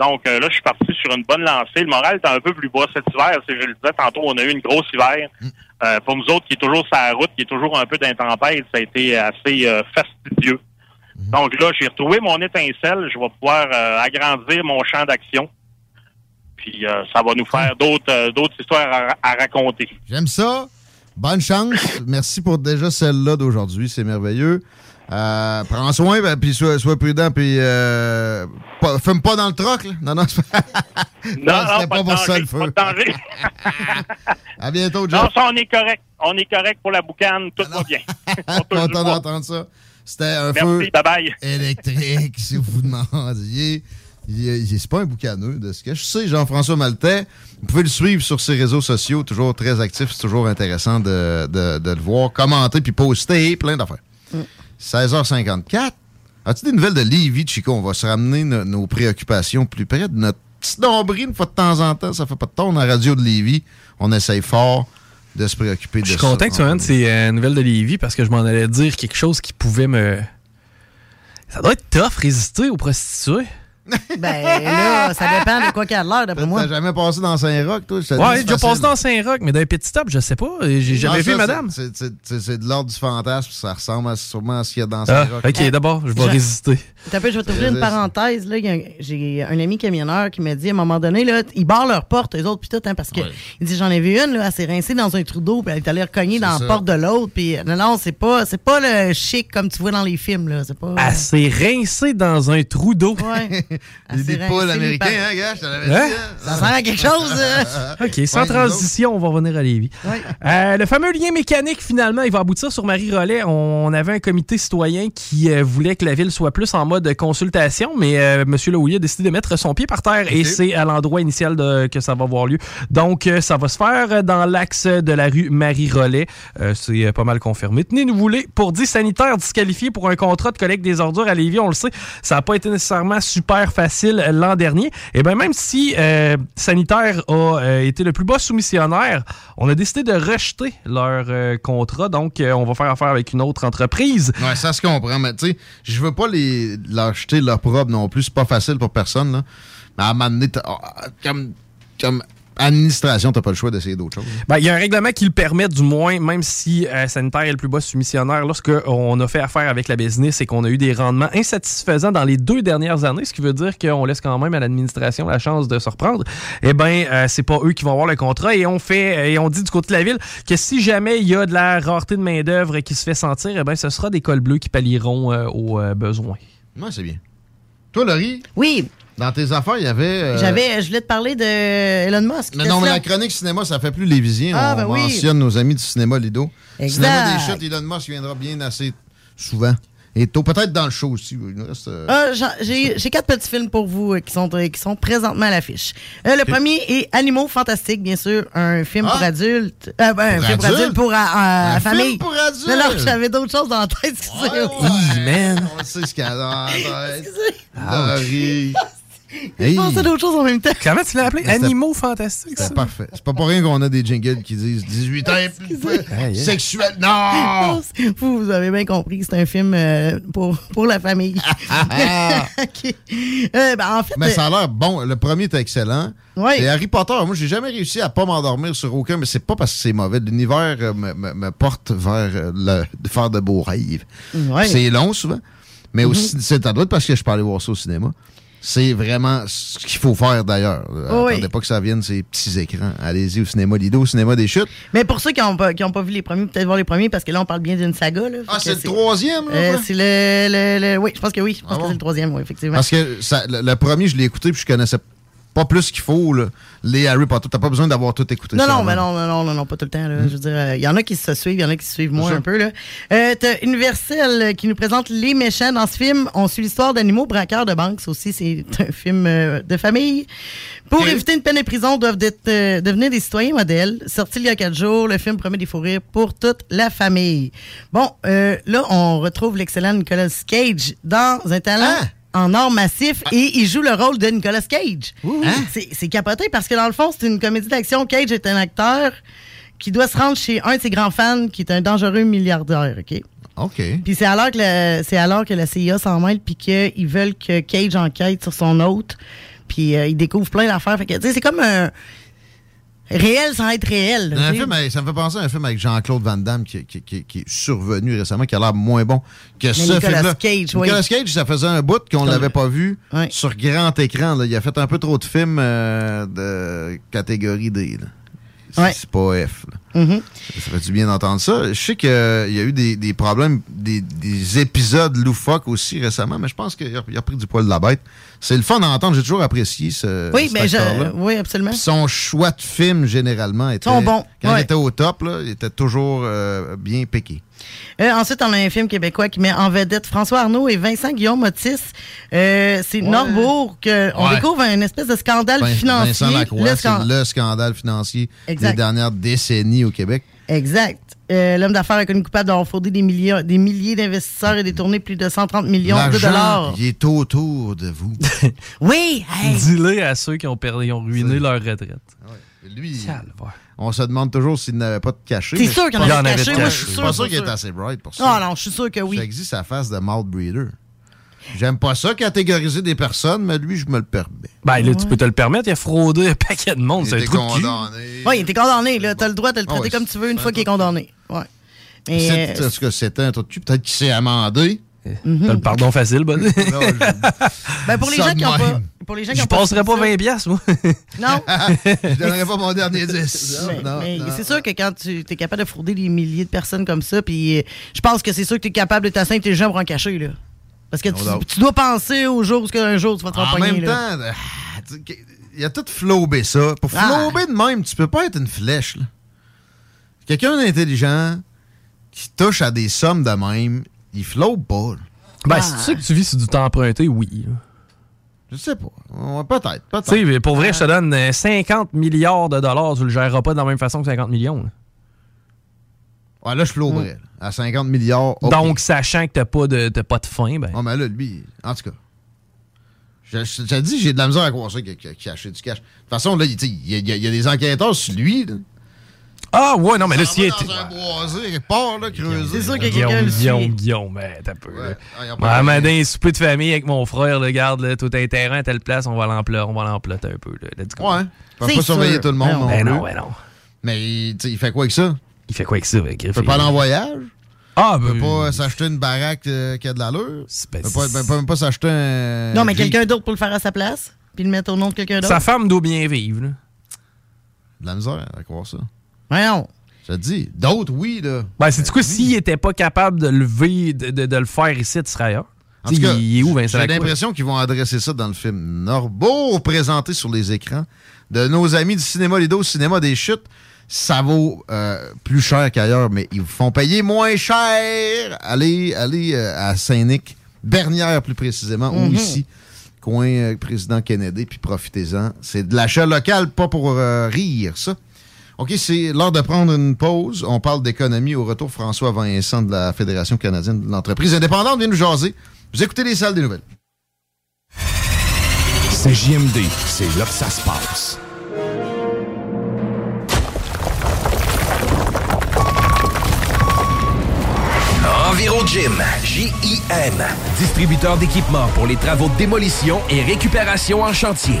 Speaker 41: Donc euh, là, je suis parti sur une bonne lancée. Le moral est un peu plus bas cet hiver. C'est, je le disais tantôt, on a eu une grosse hiver. Euh, pour nous autres, qui est toujours sur la route, qui est toujours un peu d'intempête, ça a été assez fastidieux. Donc là, j'ai retrouvé mon étincelle. Je vais pouvoir agrandir mon champ d'action. Puis ça va nous faire d'autres d'autres histoires à, à raconter.
Speaker 20: J'aime ça. Bonne chance. Merci pour déjà celle-là d'aujourd'hui. C'est merveilleux. Euh, prends soin, ben, puis sois, sois prudent, puis euh, pas- fume pas dans le troc. Là. Non, non,
Speaker 41: Non, non, pas
Speaker 20: pas pour ça le feu.
Speaker 41: pas de danger.
Speaker 20: À bientôt,
Speaker 41: Non,
Speaker 20: Jeff.
Speaker 41: ça, on est correct. On est correct pour la boucane. Tout va bien.
Speaker 20: Content d'entendre ça. C'était un
Speaker 41: Merci,
Speaker 20: feu électrique, si vous demandiez. C'est pas un boucaneux de ce que je sais, Jean-François Maltais. Vous pouvez le suivre sur ses réseaux sociaux, toujours très actif. C'est toujours intéressant de, de- de le voir, commenter puis poster, plein d'affaires. 16h54. As-tu des nouvelles de Lévis, Chico? On va se ramener no- nos préoccupations plus près de notre petit nombril une fois de temps en temps. Ça fait pas de temps. On a la radio de Lévis. On essaye fort de se préoccuper de
Speaker 22: Je suis
Speaker 20: ça.
Speaker 22: content que tu amènes ces euh, nouvelles de Lévis parce que je m'en allais dire quelque chose qui pouvait me. Ça doit être tough résister aux prostituées.
Speaker 21: Ben là, ça dépend de quoi qu'il y a de l'air, d'après moi.
Speaker 20: T'as jamais passé dans Saint-Roch, toi?
Speaker 22: Ouais, j'ai déjà passé dans Saint-Roch, mais d'un petit stop, je sais pas. J'ai jamais
Speaker 20: Ah,
Speaker 22: vu madame.
Speaker 20: c'est- de l'ordre du fantasme. Ça ressemble à, sûrement à ce qu'il y a dans
Speaker 22: Ah,
Speaker 20: Saint-Roch.
Speaker 22: ok, d'abord, je vais
Speaker 21: Je-
Speaker 22: résister.
Speaker 21: T'as je vais t'ouvrir une parenthèse. J'ai un ami camionneur qui m'a dit à un moment donné, là, ils barrent leurs portes, eux autres, puis tout, hein, parce que il dit j'en ai vu une, là, elle s'est rincée dans un trou d'eau, puis elle est allée recogner dans
Speaker 20: ça.
Speaker 21: la porte de l'autre, puis non, non, c'est pas, c'est pas le chic comme tu vois dans les films, là. C'est pas.
Speaker 22: Elle s'est rincée dans un trou d'eau.
Speaker 21: Ouais.
Speaker 20: Des poules
Speaker 21: rincée
Speaker 20: américains, hein, gars? Je
Speaker 22: Hein?
Speaker 20: dit. hein?
Speaker 21: Ça sert à quelque chose. euh.
Speaker 22: OK, sans
Speaker 20: Ouais,
Speaker 22: transition, on va revenir à Lévis. Euh, le fameux lien mécanique, finalement, il va aboutir sur Marie-Rollet. On avait un comité citoyen qui euh, voulait que la ville soit plus en mode consultation, mais euh, M. Laouillet a décidé de mettre son pied par terre et c'est à l'endroit initial de- que ça va avoir lieu. Donc, euh, ça va se faire dans l'axe de la rue Marie-Rollet. Euh, c'est euh, pas mal confirmé. Tenez-nous voulez, pour 10 sanitaires disqualifiés pour un contrat de collecte des ordures à Lévis, on le sait, ça n'a pas été nécessairement super facile l'an dernier. Et bien, même si euh, Sanitaire a euh, été le plus bas soumissionnaire, on a décidé de rejeter leur euh, contrat. Donc, on va faire affaire avec une autre entreprise.
Speaker 20: Ouais, ça se comprend, mais tu sais, je veux pas les, leur jeter leur propre non plus. C'est pas facile pour personne, là. Mais à un moment donné, ah, comme, comme administration, t'as pas le choix d'essayer d'autres choses.
Speaker 22: Ben, il y a un règlement qui le permet, du moins, même si euh, Sanitaire est le plus bas soumissionnaire, lorsqu'on a fait affaire avec la business et qu'on a eu des rendements insatisfaisants dans les deux dernières années, ce qui veut dire qu'on laisse quand même à l'administration la chance de se reprendre, eh bien, euh, c'est pas eux qui vont avoir le contrat et on fait et on dit du côté de la ville que si jamais il y a de la rareté de main-d'œuvre qui se fait sentir, eh ben, ce sera des cols bleus qui pallieront euh, aux euh, besoins.
Speaker 20: Moi, c'est bien. Toi, Laurie?
Speaker 21: Oui.
Speaker 20: Dans tes affaires, il y avait. euh,
Speaker 21: J'avais, je voulais te parler de Elon Musk.
Speaker 20: Mais non, mais la chronique cinéma, ça fait plus les visiers.
Speaker 21: Ah,
Speaker 20: On
Speaker 21: ben oui.
Speaker 20: mentionne nos amis du cinéma Lido.
Speaker 21: Exact.
Speaker 20: Cinéma des chutes, Elon Musk viendra bien assez souvent. Et tôt, peut-être dans le show aussi. Il nous reste, euh,
Speaker 21: Ah, j'en- J'ai quatre petits films pour vous euh, qui, sont, euh, qui sont présentement à l'affiche. Euh, le premier est Animaux Fantastiques, bien sûr, un film
Speaker 20: Ah.
Speaker 21: pour adultes. Euh, ben, un film pour
Speaker 20: adultes?
Speaker 21: adultes pour euh, euh,
Speaker 20: Un
Speaker 21: famille.
Speaker 20: film pour adultes?
Speaker 21: Non, non, j'avais d'autres choses dans la tête, excusez-moi.
Speaker 22: man.
Speaker 20: On sait ce qu'il y a dans la tête.
Speaker 21: Je
Speaker 20: Hey.
Speaker 21: pensais à d'autres choses en même temps.
Speaker 22: Comment tu l'as appelé? Animaux fantastiques.
Speaker 20: C'est parfait. C'est pas pour rien qu'on a des jingles qui disent 18 ans et plus. Sexuel. Non!
Speaker 21: Vous, vous avez bien compris, c'est un film euh, pour, pour la famille. Ok. Euh, ben, en fait,
Speaker 20: Mais ça
Speaker 21: euh,
Speaker 20: a l'air bon. Le premier est excellent.
Speaker 21: Ouais.
Speaker 20: Et Harry Potter, moi, j'ai jamais réussi à pas m'endormir sur aucun, mais c'est pas parce que c'est mauvais. L'univers euh, me, me- me porte vers le, de faire de beaux rêves.
Speaker 21: Ouais.
Speaker 20: C'est long souvent, mais
Speaker 21: Mhm.
Speaker 20: aussi, c'est à droite parce que je peux aller voir ça au cinéma. C'est vraiment ce qu'il faut faire d'ailleurs.
Speaker 21: Oui.
Speaker 20: Attendez pas que ça vienne ces petits écrans. Allez-y au cinéma Lido, au cinéma des chutes.
Speaker 21: mais pour ceux qui n'ont pas, qui ont pas vu les premiers, peut-être voir les premiers, parce que là, on parle bien d'une saga. Là,
Speaker 20: Ah, c'est le troisième, là,
Speaker 21: Euh, c'est le, le- le- Oui, je pense que oui. Je pense
Speaker 20: Ah
Speaker 21: que c'est le troisième, oui, effectivement.
Speaker 20: Parce que ça- le, le premier, je l'ai écouté puis je connaissais pas plus qu'il faut là, les Harry Potter. T'as pas besoin d'avoir tout écouté.
Speaker 21: Non,
Speaker 20: ça
Speaker 21: non, mais non, non, non, non, non, pas tout le temps. là. Je veux dire, euh, il y en a qui se suivent, il y en a qui se suivent moins un peu. là. Euh, T'as Universal euh, qui nous présente les méchants dans ce film. On suit l'histoire d'animaux braqueurs de banques. Ça aussi, c'est un film euh, de famille. Pour éviter une peine de prison, doivent euh, devenir des citoyens modèles. Sorti il y a quatre jours, le film promet des fous rires pour toute la famille. Bon, euh, là, on retrouve l'excellent Nicolas Cage dans un talent.
Speaker 20: Ah!
Speaker 21: En or massif et il joue le rôle de Nicolas Cage. C'est- C'est capoté parce que dans le fond, c'est une comédie d'action. Cage est un acteur qui doit se rendre chez un de ses grands fans qui est un dangereux milliardaire, OK?
Speaker 20: OK.
Speaker 21: Puis c'est alors que c'est alors que la CIA s'en mêle puis qu'ils veulent que Cage enquête sur son hôte. Puis euh, il découvre plein d'affaires. Fait que, tu sais, c'est comme un réel sans être réel.
Speaker 20: Un film ça me fait penser à un film avec Jean-Claude Van Damme qui, qui- qui- qui est survenu récemment, qui a l'air moins bon que ce
Speaker 21: Nicolas
Speaker 20: film-là.
Speaker 21: Cage, oui.
Speaker 20: Nicolas Cage, ça faisait un bout qu'on
Speaker 21: Comme-
Speaker 20: l'avait pas vu sur grand écran. là. Il a fait un peu trop de films euh, de catégorie D. là. C'est
Speaker 21: Ouais.
Speaker 20: c'est pas F. là.
Speaker 21: Mhm.
Speaker 20: Ça fait du bien d'entendre ça. Je sais qu'il y a eu des, des problèmes, des, des épisodes loufoques aussi récemment, mais je pense qu'il a, pris du poil de la bête. C'est le fun d'entendre. J'ai toujours apprécié ce.
Speaker 21: Oui, mais je,
Speaker 20: acteur-là.
Speaker 21: oui, absolument.
Speaker 20: Puis son choix de film, généralement, était.
Speaker 21: Sont bons,
Speaker 20: Quand
Speaker 21: ouais.
Speaker 20: il était au top, là, il était toujours euh, bien piqué.
Speaker 21: Euh, ensuite, on a un film québécois qui met en vedette François Arnaud et Vincent Guillaume Otis. Euh, c'est Norbourg que on
Speaker 20: Ouais.
Speaker 21: découvre un espèce de scandale
Speaker 20: Vin-
Speaker 21: financier.
Speaker 20: Vincent Lacroix,
Speaker 21: Le scan-
Speaker 20: le scandale financier
Speaker 21: Exact.
Speaker 20: des dernières décennies au Québec.
Speaker 21: Exact. Euh, L'homme d'affaires est connu coupable d'avoir fraudé des milliers, des milliers d'investisseurs et détourné plus de 130 millions de dollars.
Speaker 20: il est autour de vous.
Speaker 21: Oui, hey.
Speaker 22: Dis-le à ceux qui ont, perdu, ont ruiné leur retraite.
Speaker 20: Lui,
Speaker 22: Calvaire.
Speaker 20: On se demande toujours s'il n'avait pas de caché.
Speaker 21: C'est sûr qu'il en
Speaker 20: pas-
Speaker 21: avait caché. Moi, je suis
Speaker 20: Je suis
Speaker 21: sûr,
Speaker 20: pas sûr qu'il est assez bright pour ça.
Speaker 21: Ah non, je suis sûr que oui.
Speaker 20: Ça existe sa face de mouth breeder. J'aime pas ça catégoriser des personnes, mais lui, je me le permets.
Speaker 22: Ben là, tu peux te le permettre, il a fraudé un paquet de monde.
Speaker 20: Il
Speaker 22: C'est un de cul.
Speaker 20: condamné.
Speaker 21: Oui, il était condamné. Là. T'as le droit de le
Speaker 20: Ah
Speaker 21: traiter
Speaker 20: ouais,
Speaker 21: comme tu veux une fois qu'il est condamné. Ouais. Mais,
Speaker 20: C'est-
Speaker 21: euh,
Speaker 20: Est-ce que c'était un de cul? Peut-être qu'il s'est amendé.
Speaker 22: T'as le pardon facile, bon.
Speaker 21: ben, pour les
Speaker 20: Ça
Speaker 21: gens
Speaker 20: de
Speaker 21: qui ont pas. Pour les gens qui
Speaker 22: Je
Speaker 21: ont pas
Speaker 22: passerais pas
Speaker 21: ça-
Speaker 22: 20 piastres, moi.
Speaker 21: Non.
Speaker 20: je donnerais pas mon dernier 10.
Speaker 21: Mais,
Speaker 20: Non,
Speaker 21: mais
Speaker 20: non.
Speaker 21: c'est sûr que quand tu es capable de frauder des milliers de personnes comme ça, puis euh, je pense que c'est sûr que tu es capable d'être assez intelligent pour en cacher, là. Parce que tu, tu dois penser au jour où un jour tu vas te faire
Speaker 20: En
Speaker 21: pogner,
Speaker 20: même
Speaker 21: là.
Speaker 20: temps, tu- il a tout flobé ça. Pour
Speaker 21: Ah.
Speaker 20: flober de même, tu peux pas être une flèche. Quelqu'un d'intelligent qui touche à des sommes de même, il flobe pas. là.
Speaker 22: Ben, si tu sais que tu vis sur du temps emprunté, oui.
Speaker 20: Je sais pas. Peut-être.
Speaker 22: Tu
Speaker 20: Peut-être.
Speaker 22: sais, pour vrai, je te donne euh, 50 milliards de dollars, tu le géreras pas de la même façon que 50 millions. là.
Speaker 20: Ouais, là, je floberais. là. À 50 milliards.
Speaker 22: Donc, sachant que t'as pas de, pas de fin, ben.
Speaker 20: Ah, mais là, lui, en tout cas. Je, je, je te dis, j'ai de la misère à croire ça qu'il a, du cash. De toute façon, là, il, tu sais, il y, a- il y a- il y a des enquêteurs sur lui. là.
Speaker 22: Ah, ouais, non, mais là, s'il était.
Speaker 20: dans un boisé, quelque part, là, creusé.
Speaker 21: C'est sûr que quelqu'un
Speaker 22: Guillaume,
Speaker 21: le
Speaker 22: Guillaume. Guillaume, mais t'as peu. là.
Speaker 20: Ah, y a
Speaker 22: Ouais, souper de famille avec mon frère, là, regarde, là, tout un terrain à telle place, on va l'emploter, on va l'emploter un peu. Là, Let's go.
Speaker 20: Ouais. Ils peuvent
Speaker 21: C'est
Speaker 20: pas surveiller
Speaker 21: sûr.
Speaker 20: tout le monde
Speaker 21: Ben
Speaker 20: non,
Speaker 22: Ben non, ben non.
Speaker 20: Mais tu sais, il fait quoi avec ça?
Speaker 22: Il fait quoi avec ça, avec
Speaker 20: Il peut pas aller en voyage?
Speaker 22: Ah,
Speaker 20: Il
Speaker 22: ben.
Speaker 20: peut pas s'acheter une baraque euh, qui a de l'allure?
Speaker 22: ben,
Speaker 20: Il peut pas, peut même pas s'acheter un...
Speaker 21: Non, mais quelqu'un d'autre pour le faire à sa place, puis le mettre au nom de quelqu'un d'autre?
Speaker 22: Sa femme doit bien vivre, là.
Speaker 20: De la misère à croire ça.
Speaker 21: Voyons.
Speaker 20: Je te dis, d'autres, oui, là.
Speaker 22: Ben, c'est du coup, s'il était pas capable de lever, de, de, de le faire ici, tu serais ailleurs?
Speaker 20: En tout cas,
Speaker 22: il est où, Vincent
Speaker 20: J'ai l'impression qu'ils vont adresser ça dans le film Norbeau, présenté sur les écrans de nos amis du cinéma Lido, cinéma des chutes. Ça vaut euh, plus cher qu'ailleurs, mais ils vous font payer moins cher. Allez, allez euh, à Saint-Nic, Bernière plus précisément, ou
Speaker 21: Mhm.
Speaker 20: ici, coin euh, président Kennedy, puis profitez-en. C'est de l'achat local, pas pour euh, rire, ça. OK, c'est l'heure de prendre une pause. On parle d'économie. Au retour, François Vincent de la Fédération canadienne de l'entreprise indépendante vient nous jaser. Vous écoutez les salles des nouvelles.
Speaker 42: C'est JMD, c'est là que ça se passe.
Speaker 5: EnviroGym, J-I-M, distributeur d'équipements pour les travaux de démolition et récupération en chantier.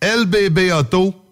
Speaker 24: LBB Auto.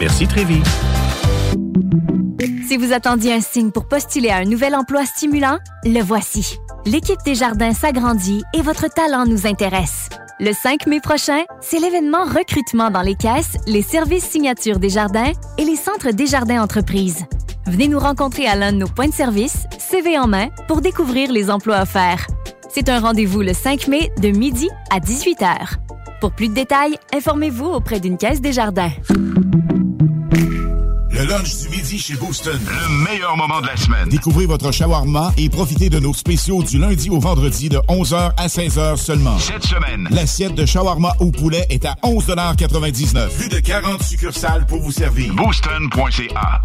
Speaker 10: Merci Trévi.
Speaker 43: Si vous attendiez un signe pour postuler à un nouvel emploi stimulant, le voici. L'équipe des jardins s'agrandit et votre talent nous intéresse. Le 5 mai prochain, c'est l'événement recrutement dans les caisses, les services signatures des jardins et les centres des jardins entreprises. Venez nous rencontrer à l'un de nos points de service, CV en main, pour découvrir les emplois offerts. C'est un rendez-vous le 5 mai de midi à 18h. Pour plus de détails, informez-vous auprès d'une caisse des jardins.
Speaker 25: Le lunch du midi chez Booston.
Speaker 26: Le meilleur moment de la semaine.
Speaker 25: Découvrez votre shawarma et profitez de nos spéciaux du lundi au vendredi de 11h à 16h seulement.
Speaker 26: Cette semaine.
Speaker 25: L'assiette de shawarma au poulet est à 11,99 Plus de 40 succursales pour vous servir.
Speaker 26: Booston.ca.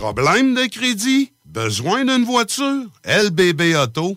Speaker 24: Problème de crédit? Besoin d'une voiture? lbbauto.com.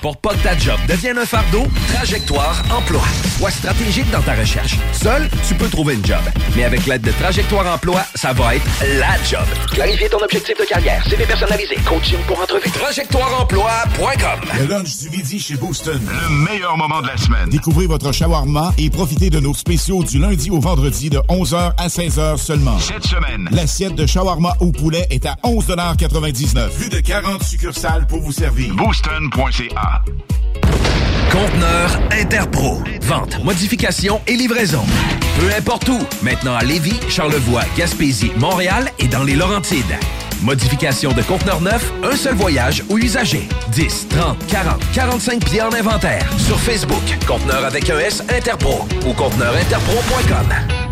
Speaker 5: Pour pas que ta job devienne un fardeau, Trajectoire Emploi. Sois stratégique dans ta recherche. Seul, tu peux trouver une job. Mais avec l'aide de Trajectoire Emploi, ça va être la job. Clarifier ton objectif de carrière, CV personnalisé, coaching pour entrevue. TrajectoireEmploi.com
Speaker 25: Le lunch du midi chez Booston.
Speaker 26: Le meilleur moment de la semaine.
Speaker 25: Découvrez votre shawarma et profitez de nos spéciaux du lundi au vendredi de 11h à 16h seulement.
Speaker 26: Cette semaine.
Speaker 25: L'assiette de shawarma au poulet est à 11,99 Plus de 40 succursales pour vous servir.
Speaker 26: Booston.ca.
Speaker 5: Conteneur Interpro. Vente, modification et livraison. Peu importe où. Maintenant à Lévis, Charlevoix, Gaspésie, Montréal et dans les Laurentides. Modification de conteneur neuf, un seul voyage ou usager. 10, 30, 40, 45 pieds en inventaire. Sur Facebook, conteneur avec un S Interpro ou conteneurinterpro.com.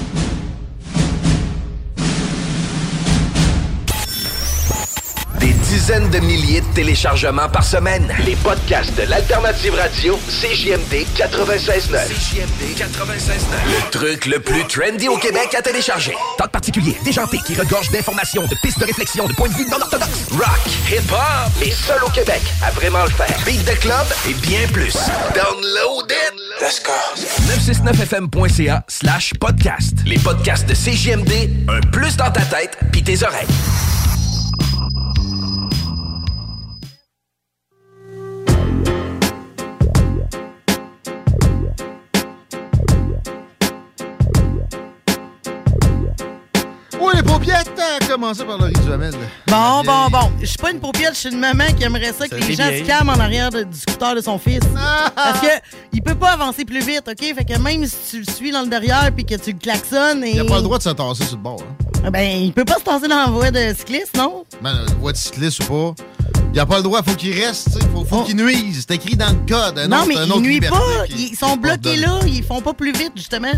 Speaker 5: dizaines de milliers de téléchargements par semaine. Les podcasts de l'Alternative Radio, CJMD 96.9. CJMD 96.9. Le truc le plus trendy au Québec à télécharger. Talk particulier, déjanté, qui regorge d'informations, de pistes de réflexion, de points de vue non orthodoxes. Rock, hip-hop, les seuls au Québec à vraiment le faire. Beat de club et bien plus. Download it! Let's go! 969fm.ca slash podcast. Les podcasts de CJMD, un plus dans ta tête pis tes oreilles.
Speaker 20: Commencer par Laurie Duhamel.
Speaker 21: Bon, bon, bon. Je suis pas une paupiette, je suis une maman qui aimerait ça que les gens se calment en arrière de- du scooter de son fils.
Speaker 20: Ah!
Speaker 21: Parce que il peut pas avancer plus vite, OK? Fait que même si tu le suis dans le derrière puis que tu le klaxonnes et...
Speaker 20: Il a pas le droit de se tasser sur le bord. Hein.
Speaker 21: Ben, il peut pas se tasser dans la voie de cycliste, non?
Speaker 20: Ben, euh, voie de cycliste ou pas. Il a pas le droit, faut qu'il reste, tu sais, faut, faut qu'il nuise. C'est écrit dans le code. Un
Speaker 21: non,
Speaker 20: autre-
Speaker 21: mais
Speaker 20: un
Speaker 21: ils
Speaker 20: autre
Speaker 21: nuisent
Speaker 20: liberté
Speaker 21: pas.
Speaker 20: qui-
Speaker 21: Ils sont bloqués là. Ils font pas plus vite, justement.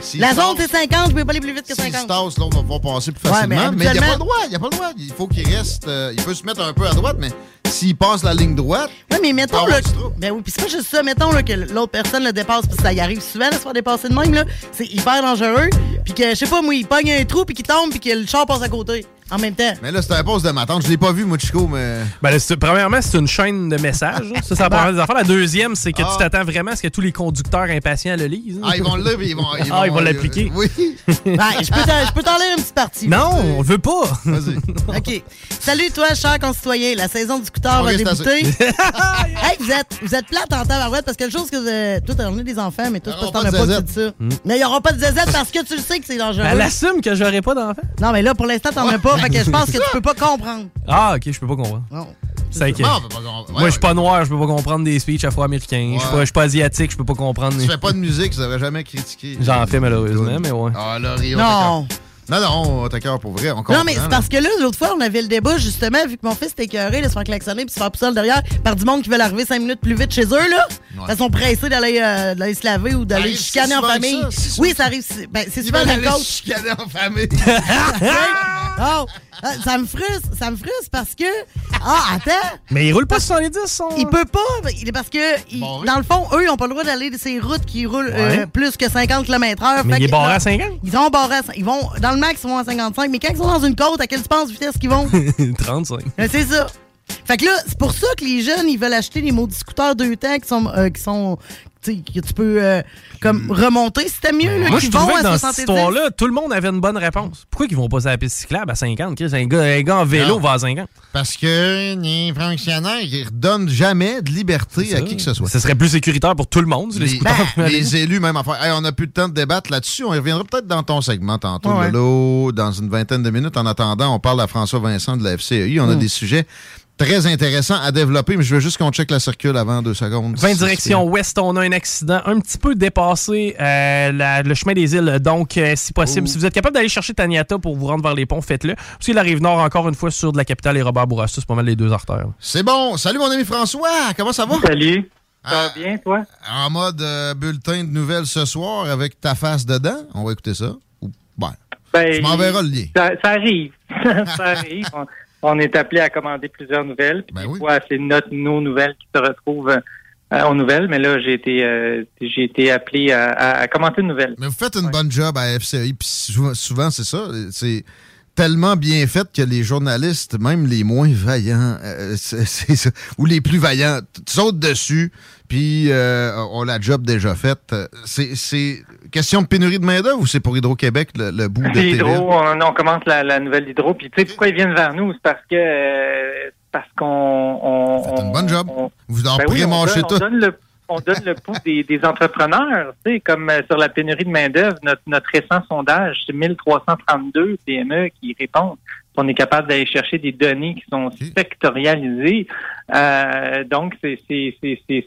Speaker 20: S'il
Speaker 21: La zone, c'est 50. Je peux pas aller plus vite que
Speaker 20: se
Speaker 21: 50.
Speaker 20: tasse, là, on va pouvoir passer plus
Speaker 21: Ouais,
Speaker 20: facilement.
Speaker 21: Mais
Speaker 20: il a pas le droit, il a pas le droit. Il faut qu'il reste. euh, il peut se mettre un peu à droite, mais s'il passe la ligne droite.
Speaker 21: Oui, mais mettons là, ben oui, puis c'est pas juste ça, mettons là, que l'autre personne le dépasse, puis ça y arrive souvent de se faire dépasser de même là, c'est hyper dangereux, puis que je sais pas moi, il pogne un trou puis qu'il tombe puis que le char passe à côté en même temps.
Speaker 20: Mais là, c'était un poste de ma tante. Je l'ai pas vu, moi, Chico, mais.
Speaker 22: Ben, là, c'est- premièrement, c'est une chaîne de messages. Ça, c'est la première des affaires. La deuxième, c'est que
Speaker 20: Ah.
Speaker 22: tu t'attends vraiment à ce que tous les conducteurs impatients le lisent.
Speaker 20: Ah, ils vont le lire, puis ils vont. Ils
Speaker 22: Ah, ils vont
Speaker 20: euh,
Speaker 22: l'appliquer.
Speaker 20: Oui.
Speaker 21: Ben, je peux t'en- je peux t'en lire une petite partie.
Speaker 22: Non, on veut pas.
Speaker 20: Vas-y.
Speaker 21: OK. Salut toi, cher concitoyen. La saison du scooter
Speaker 20: Ok,
Speaker 21: va
Speaker 20: c'est
Speaker 21: débuter. hey, vous êtes, vous êtes plate en tabarouette parce que le jour que vous. Toi, t'as emmené des enfants, mais toi, c'est parce que
Speaker 20: pas
Speaker 21: t'en as pas dit ça. Mais il y aura pas de zézette parce que tu le sais que c'est dangereux.
Speaker 22: Elle assume que j'aurais pas d'enfant.
Speaker 21: Non, mais là, pour l'instant, t'en as pas. Fait que je pense que tu peux pas comprendre.
Speaker 22: Ah, ok, je peux pas comprendre.
Speaker 21: Non.
Speaker 22: C'est que-
Speaker 20: Non, on peut pas comprendre.
Speaker 22: Moi, je suis pas noir, je peux pas comprendre des speeches afro-américains. Je suis
Speaker 20: Ouais.
Speaker 22: pas- je suis pas asiatique, je peux pas comprendre.
Speaker 20: Tu fais pas de musique, ça devrait jamais critiquer.
Speaker 22: J'en fais malheureusement, mais ouais.
Speaker 20: Ah, on
Speaker 21: Non.
Speaker 20: Non, non, on t'accorde pour vrai. On
Speaker 21: Non, mais c'est parce que là, l'autre fois, on avait le débat, justement, vu que mon fils était écœuré de se faire klaxonner puis se faire pousser derrière par du monde qui veut arriver cinq minutes plus vite chez eux, là.
Speaker 20: Ouais.
Speaker 21: Ils sont pressés d'aller euh, d'aller se laver ou d'aller chicaner en famille.
Speaker 20: ça,
Speaker 21: oui, ça arrive. Ben, c'est souvent la côte.
Speaker 20: chicaner en famille.
Speaker 21: Oh, ça me frustre, ça me frustre parce que. Ah, attends!
Speaker 22: Mais il roule pas sur les 10, son.
Speaker 21: Il peut pas, il est parce que, il-
Speaker 20: Bon, oui.
Speaker 21: dans le fond, eux, ils ont pas le droit d'aller de ces routes qui roulent euh, plus que 50 km/h.
Speaker 22: Mais
Speaker 21: Fait
Speaker 22: il est barré
Speaker 21: non,
Speaker 22: à 50?
Speaker 21: Ils sont barrés à Ils vont, dans le max, ils vont à 55. Mais quand ils sont dans une côte, à quelle tu penses vitesse qu'ils vont?
Speaker 22: 35.
Speaker 21: Euh, c'est ça. Fait que là, c'est pour ça que les jeunes, ils veulent acheter des maudits scooters deux temps qui sont. euh, qui sont tu sais, que tu peux euh, comme remonter. C'était mieux, là,
Speaker 22: Moi,
Speaker 21: qu'ils
Speaker 22: je trouvais
Speaker 21: vont
Speaker 22: que
Speaker 21: à
Speaker 22: dans cette
Speaker 21: 70.
Speaker 22: histoire-là, tout le monde avait une bonne réponse. Pourquoi ils vont pas sur la piste cyclable à 50? Chris? Un gars, un gars en vélo
Speaker 20: Non.
Speaker 22: va à 50.
Speaker 20: Parce que les fonctionnaires, ils redonnent jamais de liberté à qui que ce soit.
Speaker 22: Ce serait plus sécuritaire pour tout le monde. les
Speaker 20: les élus, même affaire. Hey, on n'a plus le temps de débattre là-dessus. On y reviendra peut-être dans ton segment tantôt,
Speaker 21: Ouais.
Speaker 20: Lolo, dans une vingtaine de minutes. En attendant, on parle à François Vincent de la FCEI. On a
Speaker 21: Mm.
Speaker 20: des sujets très intéressant à développer, mais je veux juste qu'on check la circule avant deux secondes.
Speaker 22: 20 direction ouest, on a un accident un petit peu dépassé euh, la- le chemin des îles. Donc, euh, si possible, si vous êtes capable d'aller chercher Taniata pour vous rendre vers les ponts, faites-le. Aussi, la rive nord, encore une fois, sur de la capitale et Robert Bourassa, c'est pas mal les deux artères.
Speaker 20: C'est bon. Salut, mon ami François. Comment ça va?
Speaker 44: Salut. Ça va bien, toi?
Speaker 20: En mode euh, bulletin de nouvelles ce soir avec ta face dedans. On va écouter ça. Ou, ben,
Speaker 44: Ben,
Speaker 20: tu m'enverras le lien.
Speaker 44: Ça, ça arrive. ça arrive. On, est appelé à commander plusieurs nouvelles.
Speaker 20: Ben
Speaker 44: Puis des fois, c'est notre, nos nouvelles qui se retrouvent euh, aux nouvelles. Mais là, j'ai été, euh, j'ai été appelé à, à- à commenter une nouvelle.
Speaker 20: Mais vous faites une bonne job à FCI. Puis souvent, souvent, c'est ça. C'est tellement bien fait que les journalistes, même les moins vaillants, euh, ça, ou les plus vaillants, sautent dessus, puis euh, ont la job déjà faite. C'est question de pénurie de main-d'œuvre ou c'est pour Hydro-Québec le, le bout de
Speaker 44: Hydro, on, on commence la, la nouvelle d'Hydro. Puis tu sais pourquoi ils viennent vers nous? C'est parce que euh, parce qu'on on,
Speaker 20: Faites une bonne job. Vous en
Speaker 44: Ben oui, on
Speaker 20: tout.
Speaker 44: on donne le on donne le pouls des, des entrepreneurs, tu sais, comme euh, sur la pénurie de main-d'œuvre, notre, notre récent sondage, c'est 1332 PME qui répondent. On est capable d'aller chercher des données qui sont sectorialisées. Euh, donc, c'est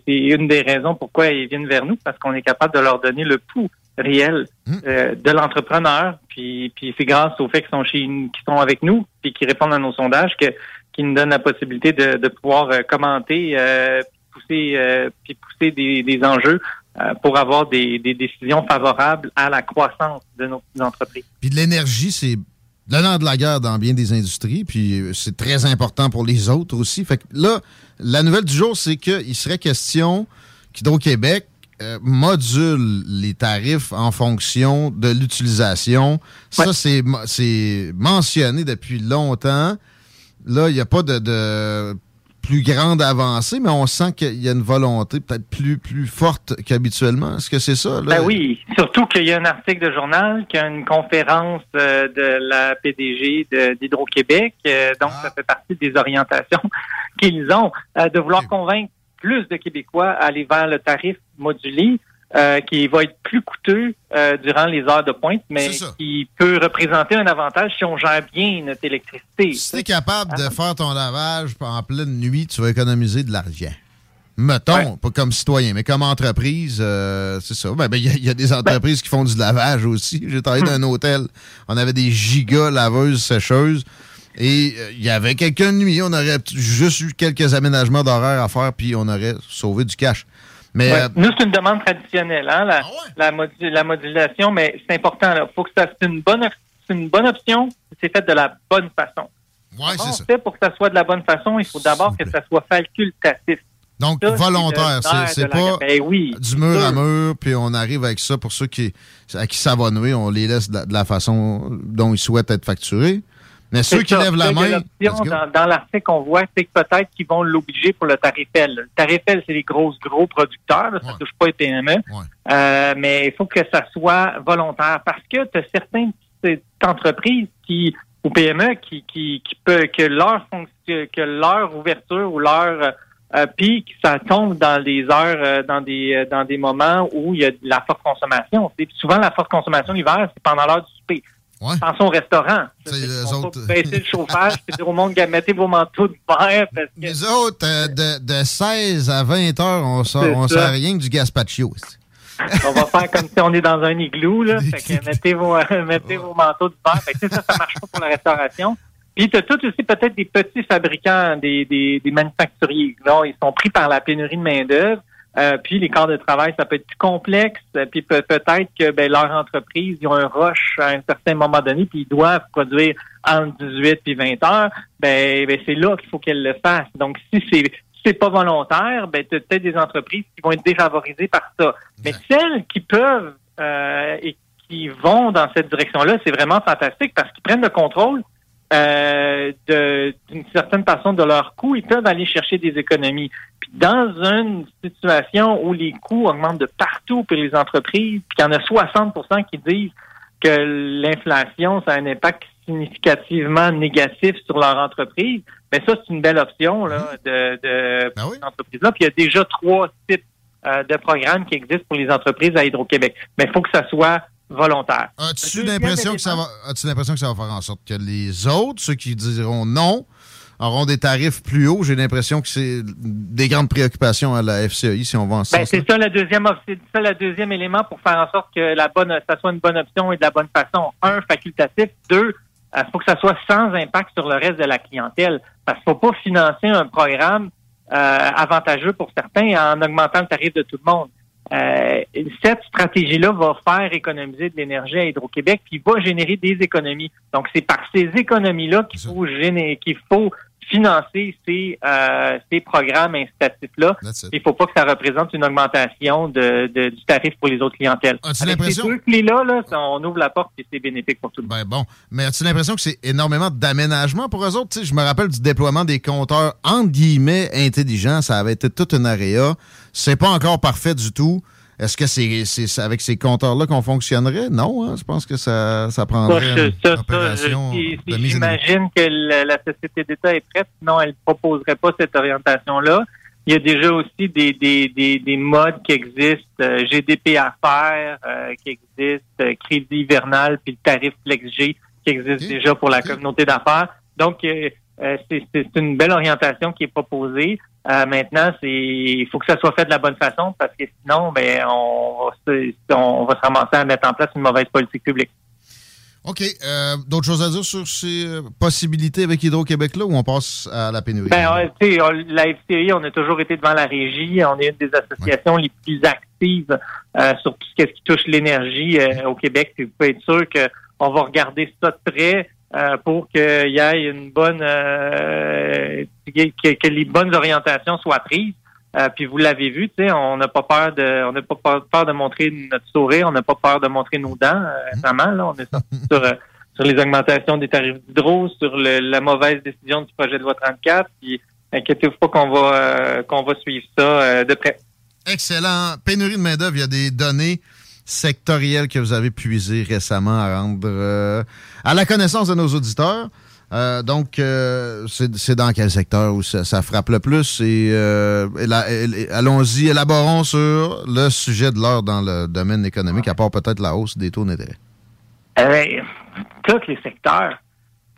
Speaker 44: une des raisons pourquoi ils viennent vers nous, parce qu'on est capable de leur donner le pouls réel euh, de l'entrepreneur. Puis, puis c'est grâce au fait qu'ils sont chez qu'ils sont avec nous, puis qu'ils répondent à nos sondages, que qui nous donnent la possibilité de, de pouvoir euh, commenter, euh, pousser, euh, puis pousser des, des enjeux pour avoir des, des décisions favorables à la croissance de nos entreprises.
Speaker 20: Puis de l'énergie, c'est le nerf de la guerre dans bien des industries, puis euh, c'est très important pour les autres aussi. Fait que là, la nouvelle du jour, c'est qu'il serait question qu'Hydro-Québec euh, module les tarifs en fonction de l'utilisation. Ça, c'est mentionné depuis longtemps. Là, il n'y a pas de, de plus grande avancée, mais on sent qu'il y a une volonté peut-être plus, plus forte qu'habituellement. Est-ce que c'est ça? Là?
Speaker 44: Ben oui, surtout qu'il y a un article de journal, qu'il y a une conférence euh, de la PDG d'Hydro-Québec, euh, donc ça fait partie des orientations qu'ils ont, euh, de vouloir convaincre plus de Québécois à aller vers le tarif modulé, euh, qui va être plus coûteux euh, durant les heures de pointe, mais qui peut représenter un avantage si on gère bien notre électricité.
Speaker 20: Si t'es capable de faire ton lavage en pleine nuit, tu vas économiser de l'argent. Mettons, pas comme citoyen, mais comme entreprise, euh, c'est ça. Ben, ben, Il y, a- il y a des entreprises qui font du lavage aussi. J'ai travaillé dans un hôtel. On avait des gigas laveuses, sécheuses. Et il y avait quelques nuits, on aurait juste eu quelques aménagements d'horaire à faire, puis on aurait sauvé du cash. Mais
Speaker 44: Ouais.
Speaker 20: euh,
Speaker 44: Nous, c'est une demande traditionnelle, hein,
Speaker 20: Ah
Speaker 44: la, la, modu- la modulation, mais c'est important. Il faut que ça c'est une bonne une bonne option, c'est fait de la bonne façon.
Speaker 20: Ouais,
Speaker 44: Comment on fait pour que ça soit de la bonne façon? Il faut d'abord que ça soit facultatif.
Speaker 20: Donc,
Speaker 44: Ça,
Speaker 20: volontaire, c'est
Speaker 44: la-
Speaker 20: pas
Speaker 44: Ben oui,
Speaker 20: du mur à mur, puis on arrive avec ça pour ceux qui, à qui ça va nuer, on les laisse de la, de la façon dont ils souhaitent être facturés. Mais ceux qui
Speaker 44: ça.
Speaker 20: lèvent la main.
Speaker 44: Dans, dans l'article qu'on voit, c'est que peut-être qu'ils vont l'obliger pour le tarif L. Le tarif L, c'est les grosses, gros producteurs. là, ça ne touche pas les PME. Euh, mais il faut que ça soit volontaire parce que tu as certaines petites entreprises qui ou PME qui, qui, qui peut que leur fonction, que leur ouverture ou leur euh, pic, ça tombe dans des heures, euh, dans des euh, dans des moments où il y a de la forte consommation. Souvent la forte consommation l'hiver, c'est pendant l'heure du souper. Pensons au restaurant. On va pas baisser le chauffage et dire au monde, mettez vos manteaux de verre parce que
Speaker 20: Les autres, euh, de, de 16 à 20 heures, on sort,
Speaker 44: C'est
Speaker 20: on sort rien que du gazpacho.
Speaker 44: on va faire comme si on est dans un igloo, là. Fait que mettez vos, euh, mettez vos manteaux de verre. Fait que, ça, ça marche pas pour la restauration. Puis tu as tout aussi peut-être des petits fabricants, des, des, des manufacturiers. Ils sont pris par la pénurie de main-d'œuvre. Euh, puis les corps de travail, ça peut être plus complexe. Euh, Puis peut- peut-être que ben, leur entreprise, ils ont un rush à un certain moment donné, puis ils doivent produire entre 18 et 20 heures. Ben, ben c'est là qu'il faut qu'elles le fassent. Donc si c'est si c'est pas volontaire, ben tu as peut-être des entreprises qui vont être défavorisées par ça. Mais celles qui peuvent euh, et qui vont dans cette direction-là, c'est vraiment fantastique parce qu'ils prennent le contrôle euh, d'une certaine façon de leurs coûts, ils peuvent aller chercher des économies. Puis dans une situation où les coûts augmentent de partout pour les entreprises, puis qu'il y en a 60% qui disent que l'inflation, ça a un impact significativement négatif sur leur entreprise, ben ça, c'est une belle option là, de, de pour ces entreprises-là. Puis il y a déjà trois types euh, de programmes qui existent pour les entreprises à Hydro-Québec. Mais il faut que ça soit volontaire.
Speaker 20: As-tu l'impression que ça va, as-tu l'impression que ça va faire en sorte que les autres, ceux qui diront non, auront des tarifs plus hauts? J'ai l'impression que c'est des grandes préoccupations à la FCI si on va en ce
Speaker 44: Ben, c'est ça le deuxième c'est ça le deuxième élément pour faire en sorte que la bonne ça soit une bonne option et de la bonne façon. Un, facultatif. Deux, il faut que ça soit sans impact sur le reste de la clientèle. Parce qu'il faut pas financer un programme euh, avantageux pour certains en augmentant le tarif de tout le monde. Euh, cette stratégie-là va faire économiser de l'énergie à Hydro-Québec, puis va générer des économies. Donc, c'est par ces économies-là qu'il faut générer, qu'il faut financer ces, euh, ces programmes incitatifs-là. Il faut pas que ça représente une augmentation de, de- du tarif pour les autres clientèles.
Speaker 20: As-tu
Speaker 44: Avec ces
Speaker 20: l'impression-
Speaker 44: deux clés-là, là, ça, on ouvre la porte et c'est bénéfique pour tout le monde.
Speaker 20: Ben bon. Mais as-tu l'impression que c'est énormément d'aménagement pour eux autres? Je me rappelle du déploiement des compteurs entre guillemets intelligents. Ça avait été toute une area. C'est pas encore parfait du tout. Est-ce que c'est avec ces compteurs-là qu'on fonctionnerait? Non, hein? je pense que ça, ça
Speaker 44: Ça,
Speaker 20: prendrait
Speaker 44: je-
Speaker 20: une
Speaker 44: ça, ça,
Speaker 20: opération.
Speaker 44: J'imagine que la Société d'État est prête, sinon elle ne proposerait pas cette orientation-là. Il y a déjà aussi des, des, des, des modes qui existent, euh, GDP à faire euh, qui existe, euh, crédit hivernal, puis le tarif FlexG qui existe déjà pour la communauté d'affaires. Donc, euh, euh, c'est c'est une belle orientation qui est proposée. Euh, maintenant, c'est il faut que ça soit fait de la bonne façon parce que sinon, ben, on va se, on va se ramasser à mettre en place une mauvaise politique publique.
Speaker 20: OK. euh, D'autres choses à dire sur ces euh, possibilités avec Hydro-Québec-là ou on passe à la pénurie?
Speaker 44: Ben, ouais, on- la FCI, on a toujours été devant la régie. On est une des associations les plus actives euh, sur tout ce qui touche l'énergie euh, au Québec. Puis vous pouvez être sûr qu'on va regarder ça de près euh, pour qu'il y ait une bonne euh, que, que les bonnes orientations soient prises. Euh, puis vous l'avez vu, tu sais, on n'a pas peur de, on n'a pas peur- de montrer notre sourire, on n'a pas peur de montrer nos dents. Euh, récemment, là, on est sorti sur sur les augmentations des tarifs d'hydro, sur le- la mauvaise décision du projet de loi 34. Puis inquiétez-vous pas qu'on va qu'on va suivre ça de près.
Speaker 20: Excellent. Pénurie de main-d'œuvre, il y a des données sectorielles que vous avez puisées récemment à rendre euh, à la connaissance de nos auditeurs. Euh, donc, euh, c'est dans quel secteur où ça, frappe le plus? Et allons-y, élaborons sur le sujet de l'heure dans le domaine économique, à part peut-être la hausse des taux d'intérêt.
Speaker 44: Euh, tous les secteurs.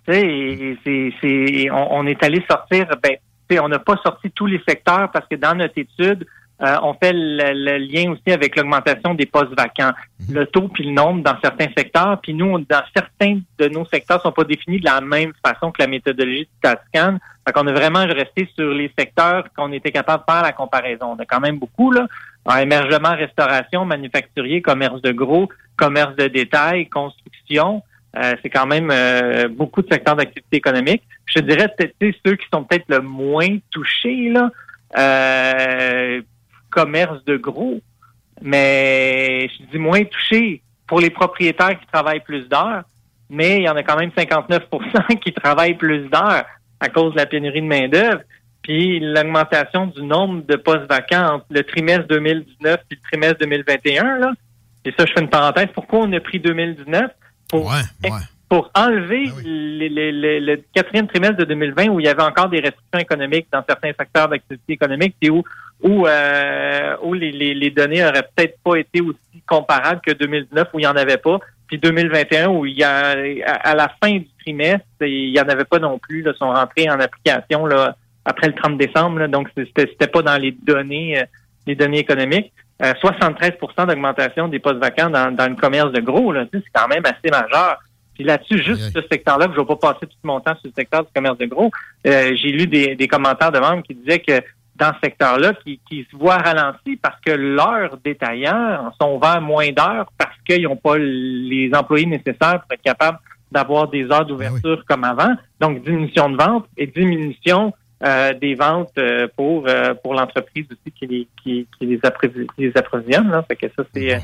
Speaker 44: On, est allé sortir, ben, on n'a pas sorti tous les secteurs parce que dans notre étude, euh, on fait le, le lien aussi avec l'augmentation des postes vacants, le taux puis le nombre dans certains secteurs. Puis nous, on- dans certains de nos secteurs, sont pas définis de la même façon que la méthodologie du StatScan. Fait qu'on a vraiment resté sur les secteurs qu'on était capable de faire la comparaison. On a quand même beaucoup là. En émergement, restauration, manufacturier, commerce de gros, commerce de détail, construction. Euh, c'est quand même euh, beaucoup de secteurs d'activité économique. Je dirais sais, ceux qui sont peut-être le moins touchés, là, euh, commerce de gros, mais je dis moins touchés pour les propriétaires qui travaillent plus d'heures, mais il y en a quand même 59% qui travaillent plus d'heures à cause de la pénurie de main-d'œuvre. Puis l'augmentation du nombre de postes vacants entre le trimestre 2019 et le trimestre 2021, là, et ça, je fais une parenthèse. Pourquoi on a pris 2019? Pour, pour enlever les- les- les- le quatrième trimestre de 2020 où il y avait encore des restrictions économiques dans certains secteurs d'activité économique et où, où, euh, où les, les- les données auraient peut-être pas été aussi comparables que 2019 où il n'y en avait pas. Puis 2021 où il y a, à, à la fin du trimestre, il n'y en avait pas non plus, là, sont rentrés en application là, après le 30 décembre. là. donc, c'était c'était pas dans les données, euh, les données économiques. Euh, 73% d'augmentation des postes vacants dans, dans le commerce de gros, là, c'est quand même assez majeur. Puis là-dessus, juste ce secteur-là, je ne vais pas passer tout mon temps sur le secteur du commerce de gros. euh, J'ai lu des, des commentaires de membres qui disaient que dans ce secteur-là, qui, qui se voient ralentis parce que leurs détaillants sont vers moins d'heures parce qu'ils n'ont pas les employés nécessaires pour être capables d'avoir des heures d'ouverture comme avant. Donc, diminution de vente et diminution euh, des ventes euh, pour euh, pour l'entreprise aussi qui les qui, qui les, approvisionne. Là. Fait que ça, c'est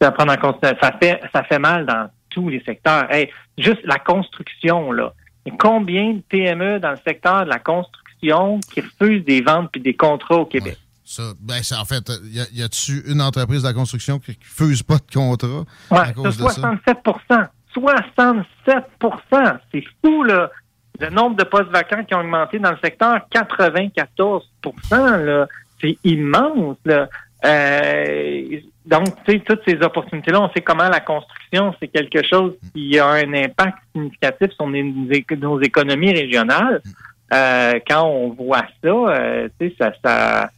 Speaker 44: à prendre en compte. Ça fait ça fait mal dans tous les secteurs. Hey, juste la construction, là. Combien de PME dans le secteur de la construction qui refusent des ventes puis des contrats au Québec?
Speaker 20: Ça, ben, ça, en fait, y, a-tu une entreprise de la construction qui ne refuse pas de contrat
Speaker 44: Ouais,
Speaker 20: à cause de ça?
Speaker 44: 67 67 C'est fou, là. Le nombre de postes vacants qui ont augmenté dans le secteur, 94 là. C'est immense, là. Euh, donc, tu sais, toutes ces opportunités-là, on sait comment la construction, c'est quelque chose qui a un impact significatif sur nos économies régionales. Euh, quand on voit ça, euh, tu sais, ça, ça,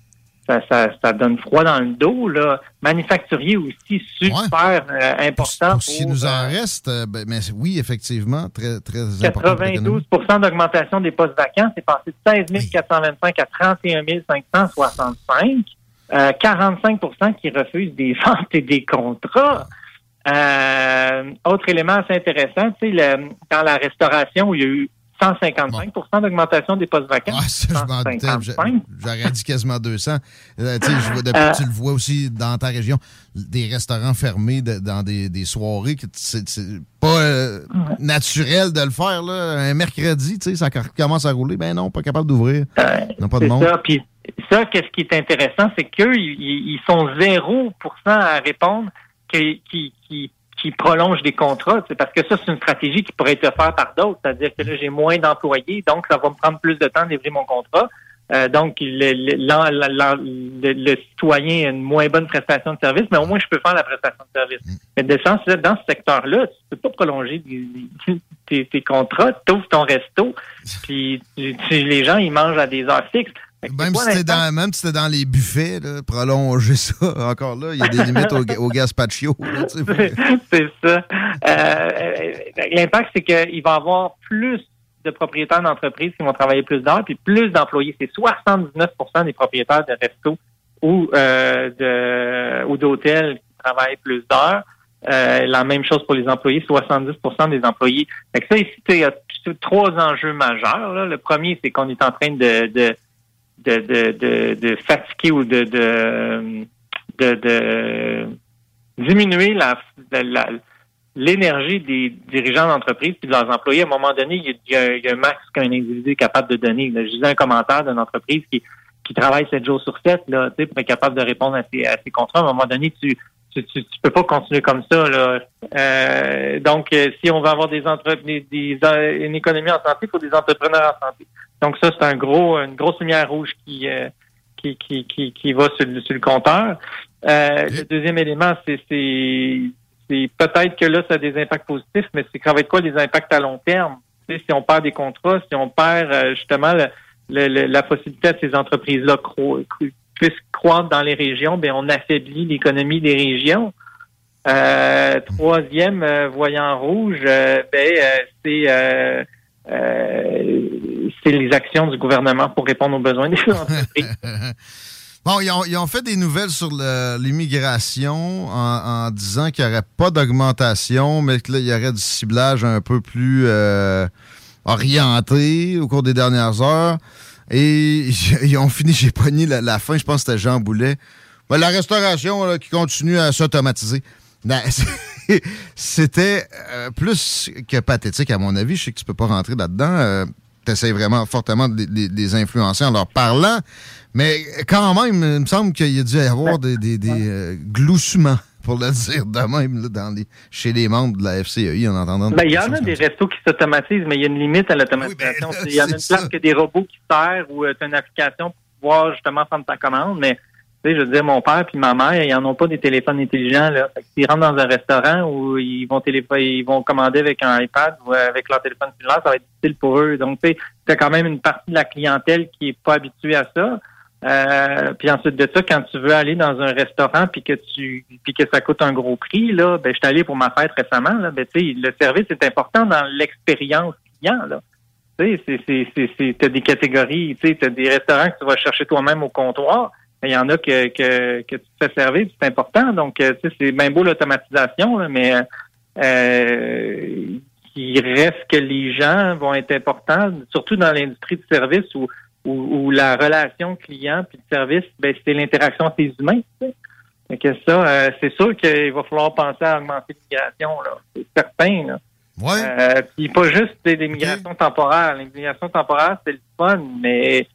Speaker 44: ça, ça, ça donne froid dans le dos. Là. Manufacturier aussi super euh, important.
Speaker 20: Pour ce qui nous en reste, ben, mais oui, effectivement, très, très important. pour l'économie.
Speaker 44: 92% d'augmentation des postes vacants. C'est passé de 16 425 à 31 565. Euh, 45% qui refusent des ventes et des contrats. Euh, autre élément assez intéressant, tu sais, le- dans la restauration, où il y a eu 155% d'augmentation des postes vacants.
Speaker 20: Ah, ça, je m'en doutais. J'a-
Speaker 44: 155.
Speaker 20: J'aurais dit quasiment 200. Euh, je vois- depuis-
Speaker 44: Euh,
Speaker 20: tu le vois aussi dans ta région, des restaurants fermés de- dans des, des soirées. que C'est pas euh, naturel de le faire. Là. Un mercredi, ça commence à rouler. Ben non, pas capable d'ouvrir. Non, pas de monde.
Speaker 44: ça. Puis ça, qu'est-ce qui est intéressant, c'est qu'eux, ils, ils sont 0% à répondre qu'ils qui, qui, qui prolongent des contrats. C'est parce que ça, c'est une stratégie qui pourrait être offerte par d'autres. C'est-à-dire que là, j'ai moins d'employés, donc ça va me prendre plus de temps de livrer mon contrat. Euh, donc, le, le, le- le citoyen a une moins bonne prestation de service, mais au moins, je peux faire la prestation de service.
Speaker 20: Mm.
Speaker 44: Mais de sens, là, dans ce secteur-là, tu peux pas prolonger tes, tes contrats, tu ouvres ton resto, puis tu- tu- les gens, ils mangent à des heures fixes.
Speaker 20: Même si c'était
Speaker 44: l'instant-
Speaker 20: dans, même si c'était dans les buffets, là, prolonger ça, encore là, il y a des limites au, au gaspaccio. là, tu sais.
Speaker 44: c'est ça. Euh, euh, L'impact, c'est qu'il va y avoir plus de propriétaires d'entreprises qui vont travailler plus d'heures, puis plus d'employés. C'est 79% des propriétaires de restos ou euh, de ou d'hôtels qui travaillent plus d'heures. Euh, la même chose pour les employés, 70% des employés. Fait que ça, ici, il y a trois enjeux majeurs. là. Le premier, c'est qu'on est en train de, de, de, de, de, fatiguer ou de, de, de, diminuer la, l'énergie des dirigeants d'entreprise et de leurs employés. À un moment donné, il y a, un max qu'un individu est capable de donner. Là, je disais un commentaire d'une entreprise qui, travaille 7 jours sur 7 là, pour être capable de répondre à ses, à ses contrats. À un moment donné, tu tu, tu, tu peux pas continuer comme ça. Là. Euh, donc, euh, si on veut avoir des entreprises, des- une économie en santé, il faut des entrepreneurs en santé. Donc ça, c'est un gros, une grosse lumière rouge qui, euh, qui, qui, qui, qui va sur le, sur le compteur. Euh, Le deuxième élément, c'est c'est c'est peut-être que là, ça a des impacts positifs, mais c'est va être quoi les impacts à long terme? Tu sais, si on perd des contrats, si on perd euh, justement le- le- le- la possibilité à ces entreprises-là cro- puissent croître dans les régions, ben on affaiblit l'économie des régions. Euh, troisième euh, voyant rouge, euh, ben euh, c'est c'est les actions du gouvernement pour répondre aux besoins des entreprises.
Speaker 20: Bon, ils ont, fait des nouvelles sur l'immigration en, disant qu'il n'y aurait pas d'augmentation, mais que là, il y aurait du ciblage un peu plus euh, orienté au cours des dernières heures. Et ils ont fini, j'ai pogné la, fin, je pense que c'était Jean Boulet. Ben, la restauration qui continue à s'automatiser. Ben, C'était euh, plus que pathétique, à mon avis. Je sais que tu peux pas rentrer là-dedans. tu essaies vraiment fortement de les, les- influencer en leur parlant. Mais quand même, il me semble qu'il y a dû y avoir des, des, des, euh, gloussements, pour le dire de même, là, dans les, chez les membres de la FCEI en entendant.
Speaker 44: Ben, il y en a des restos qui s'automatisent, mais il y a une limite à l'automatisation. il y en a une place que des robots qui servent ou tu as une application pour pouvoir justement prendre ta commande, mais tu sais, je veux dire, mon père puis ma mère, ils n'en ont pas des téléphones intelligents. Là. Fait s'ils rentrent dans un restaurant où ils vont télépho- ils vont commander avec un iPad ou avec leur téléphone cellulaire, ça va être difficile pour eux. Donc, tu sais, t'as quand même une partie de la clientèle qui est pas habituée à ça. Euh, puis ensuite de ça, quand tu veux aller dans un restaurant puis que tu puis que ça coûte un gros prix, là, ben je suis allé pour ma fête récemment, là, ben tu sais, le service est important dans l'expérience client, là. Tu sais, c'est c'est c'est c'est t'as des catégories, tu sais, t'as des restaurants que tu vas chercher toi-même au comptoir, il y en a que que que tu te fais servir, c'est important. Donc euh, tu sais, c'est bien beau l'automatisation, là, mais euh, il reste que les gens vont être importants, surtout dans l'industrie du service où où, où la relation client puis le service, ben c'est l'interaction entre les humains. Tu sais. Fait que ça, euh, c'est sûr qu'il va falloir penser à augmenter l'immigration, là. C'est certain, là. Euh, puis pas juste des, des migrations temporaires. L'immigration temporaire, c'est le fun, mais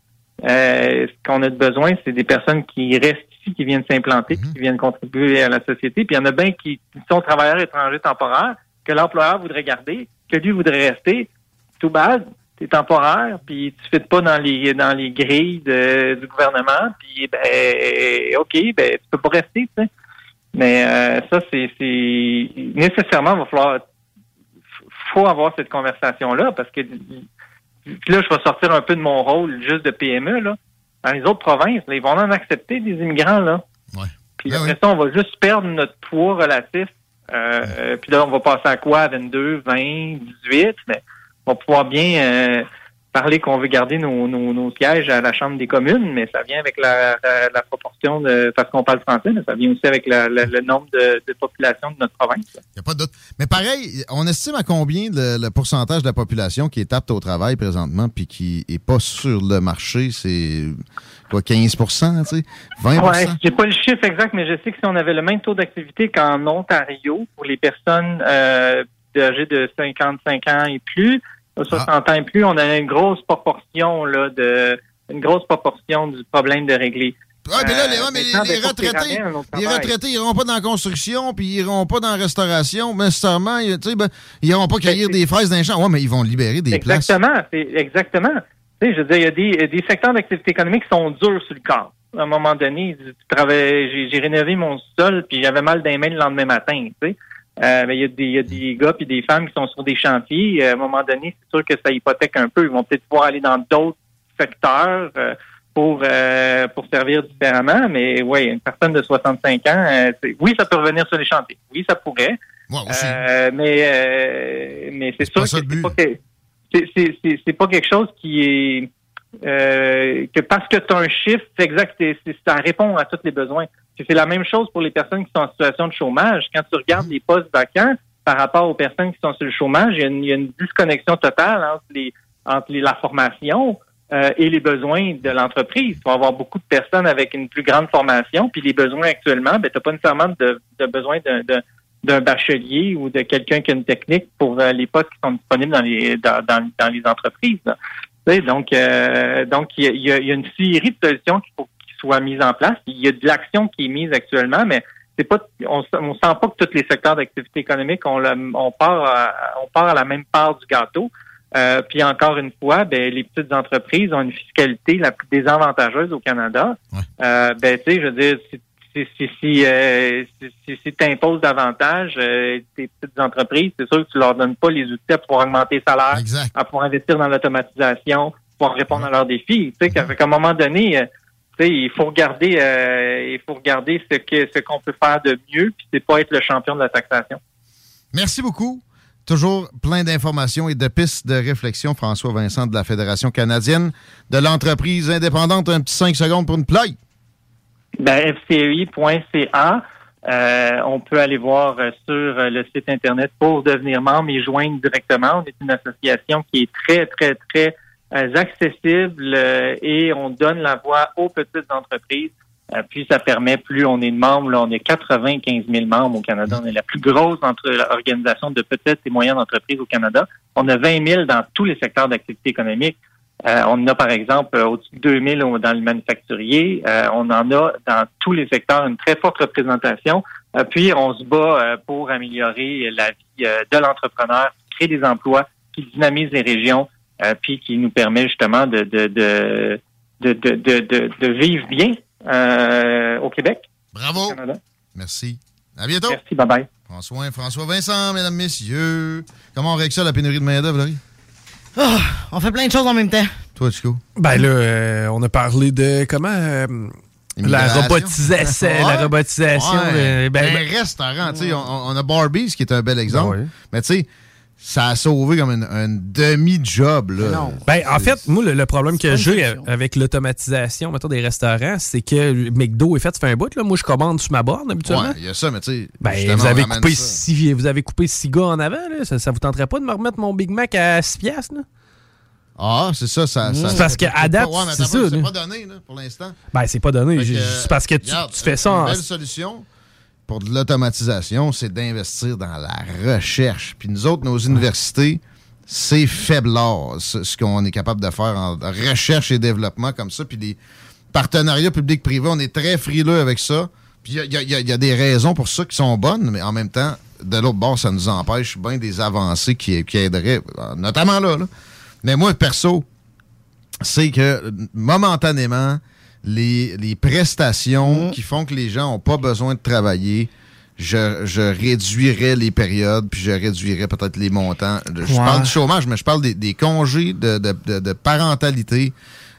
Speaker 44: euh, ce qu'on a de besoin, c'est des personnes qui restent ici, qui viennent s'implanter, puis qui viennent contribuer à la société. Puis il y en a bien qui, sont travailleurs étrangers temporaires, que l'employeur voudrait garder, que lui voudrait rester. Tout bad, t'es temporaire, puis tu fais pas dans les dans les grilles de- du gouvernement, puis ben ok, ben tu peux pas rester, tu sais. Mais euh, ça, c'est c'est nécessairement il va falloir faut avoir cette conversation là parce que là, je vais sortir un peu de mon rôle juste de PME, là. Dans les autres provinces, là, ils vont en accepter des immigrants, là. Puis
Speaker 20: Ben
Speaker 44: après ça, on va juste perdre notre poids relatif. Euh, Puis là, on va passer à quoi? À 22, 20, 18, mais on va pouvoir bien euh, parler qu'on veut garder nos, nos, nos sièges à la Chambre des communes, mais ça vient avec la, la, la proportion de parce qu'on parle français, mais ça vient aussi avec la- le nombre de, de population de notre province.
Speaker 20: Il n'y a pas de doute. Mais pareil, on estime à combien le, le pourcentage de la population qui est apte au travail présentement puis qui est pas sur le marché? C'est quoi, 15 tu sais? 20
Speaker 44: Ouais, j'ai pas le chiffre exact, mais je sais que si on avait le même taux d'activité qu'en Ontario pour les personnes euh, âgées de 55 ans et plus, 60 ans et plus, on a une grosse proportion là de une grosse proportion du problème de régler.
Speaker 20: Ouais, mais là, les,
Speaker 44: Euh,
Speaker 20: ouais, mais les- les retraités, les retraités, ils iront pas dans la construction, puis ils iront pas dans la restauration, mais nécessairement, ils, tu sais, ben, ils iront pas cueillir des fraises dans les champs. Ouais, mais ils vont libérer des places.
Speaker 44: Exactement, c'est exactement. Tu sais, je veux dire, il y a des, des secteurs d'activité économique qui sont durs sur le corps. À un moment donné, j'ai rénové mon sol, puis j'avais mal les mains le lendemain matin. Tu sais. Euh, mais il y a des, il y a des gars puis des femmes qui sont sur des chantiers. Euh, À un moment donné, c'est sûr que ça hypothèque un peu. Ils vont peut-être pouvoir aller dans d'autres secteurs euh, pour euh, pour servir différemment. Mais oui, une personne de 65 ans, euh, oui, ça peut revenir sur les chantiers. Oui, ça pourrait. Euh, mais euh, mais c'est sûr que c'est pas que c'est- c'est c'est- c'est pas quelque chose qui est euh, que parce que tu as un chiffre, c'est exact, ça répond à tous les besoins. C'est la même chose pour les personnes qui sont en situation de chômage. Quand tu regardes les postes vacants par rapport aux personnes qui sont sur le chômage, il y a une, disconnexion totale entre la formation euh, et les besoins de l'entreprise. Tu vas avoir beaucoup de personnes avec une plus grande formation, puis les besoins actuellement, ben, tu n'as pas nécessairement de, de besoin d'un bachelier ou de quelqu'un qui a une technique pour euh, les postes qui sont disponibles dans les entreprises. Donc, euh, donc il y a, il y une série de solutions qu'il faut qu'ils soient mises en place. Il y a de l'action qui est mise actuellement, mais c'est pas, on, on sent pas que tous les secteurs d'activité économique, on, le- on part, à, on part à la même part du gâteau. Euh, puis encore une fois, ben, les petites entreprises ont une fiscalité la plus désavantageuse au Canada. Euh, ben, tu sais, je veux dire, si, si, si, si, euh, si, si, si t'imposes davantage euh, tes petites entreprises, c'est sûr que tu leur donnes pas les outils à pouvoir augmenter les salaires, à pouvoir investir dans l'automatisation, pouvoir répondre à leurs défis. Tu sais, qu'à un moment donné, euh, tu sais, il faut regarder, il faut regarder ce que ce qu'on peut faire de mieux, puis c'est pas être le champion de la taxation.
Speaker 20: Merci beaucoup. Toujours plein d'informations et de pistes de réflexion. François Vincent de la Fédération canadienne de l'entreprise indépendante. Un petit 5 secondes pour une play.
Speaker 44: Ben, fci.ca. Euh, on peut aller voir euh, sur euh, le site Internet pour devenir membre et joindre directement. On est une association qui est très, très, très euh, accessible euh, et on donne la voix aux petites entreprises. Euh, puis ça permet, plus on est de membres, là, on est 95 000 membres au Canada. On est la plus grosse entre, organisation de petites et moyennes entreprises au Canada. On a 20 000 dans tous les secteurs d'activité économique. Euh, on en a, par exemple, euh, au-dessus de 2000 au- dans le manufacturier. Euh, on en a dans tous les secteurs une très forte représentation. Euh, puis, on se bat euh, pour améliorer la vie euh, de l'entrepreneur, créer des emplois, qui dynamise les régions, euh, puis qui nous permet justement de, de, de, de, de, de, de- de vivre bien euh, au Québec.
Speaker 20: Bravo.
Speaker 44: au.
Speaker 20: Merci. À bientôt.
Speaker 44: Merci, bye-bye.
Speaker 20: François, François Vincent, mesdames, messieurs. Comment on règle ça, la pénurie de main-d'œuvre, Laurie?
Speaker 21: Ah, on fait plein de choses en même temps.
Speaker 20: Toi, Chico?
Speaker 22: Ben là, euh, on a parlé de comment euh, la robotisation.
Speaker 20: Ouais.
Speaker 22: La robotisation.
Speaker 20: Ouais.
Speaker 22: euh, ben,
Speaker 20: un
Speaker 22: ben-
Speaker 20: restaurant, tu sais, on, on a Barbies qui est un bel exemple.
Speaker 22: Ben ouais.
Speaker 20: Mais tu sais, ça a sauvé comme une, un demi-job. là.
Speaker 22: Ben, en fait, moi, le, le problème que j'ai avec l'automatisation mettons, des restaurants, c'est que McDo est fait, ça fait un bout. Là. Moi, je commande sur ma borne habituellement.
Speaker 20: Ouais, il y a ça, mais tu sais.
Speaker 22: Ben, vous avez, coupé
Speaker 20: ça.
Speaker 22: six, vous avez coupé six gars en avant. Là. Ça, ça vous tenterait pas de me remettre mon Big Mac à 6 piastres? Là?
Speaker 20: Ah, c'est ça, ça. ça
Speaker 22: C'est parce qu'à date,
Speaker 20: Ouais, mais
Speaker 22: c'est ça,
Speaker 20: C'est
Speaker 22: là.
Speaker 20: pas donné, là, pour l'instant.
Speaker 22: Ben, c'est pas donné. C'est parce que tu,
Speaker 20: regarde,
Speaker 22: tu fais ça
Speaker 20: Une
Speaker 22: en.
Speaker 20: belle solution pour de l'automatisation, c'est d'investir dans la recherche. Puis nous autres, nos universités, c'est faiblard, ce, qu'on est capable de faire en recherche et développement comme ça. Puis les partenariats publics-privés, on est très frileux avec ça. Puis il y a, des raisons pour ça qui sont bonnes, mais en même temps, de l'autre bord, ça nous empêche bien des avancées qui, qui aideraient, notamment là, là. Mais moi, perso, c'est que momentanément, les, les prestations qui font que les gens n'ont pas besoin de travailler je, je réduirais les périodes, puis je réduirais peut-être les montants. Je
Speaker 22: Ouais.
Speaker 20: parle du chômage, mais je parle des, des congés de, de, de, de parentalité,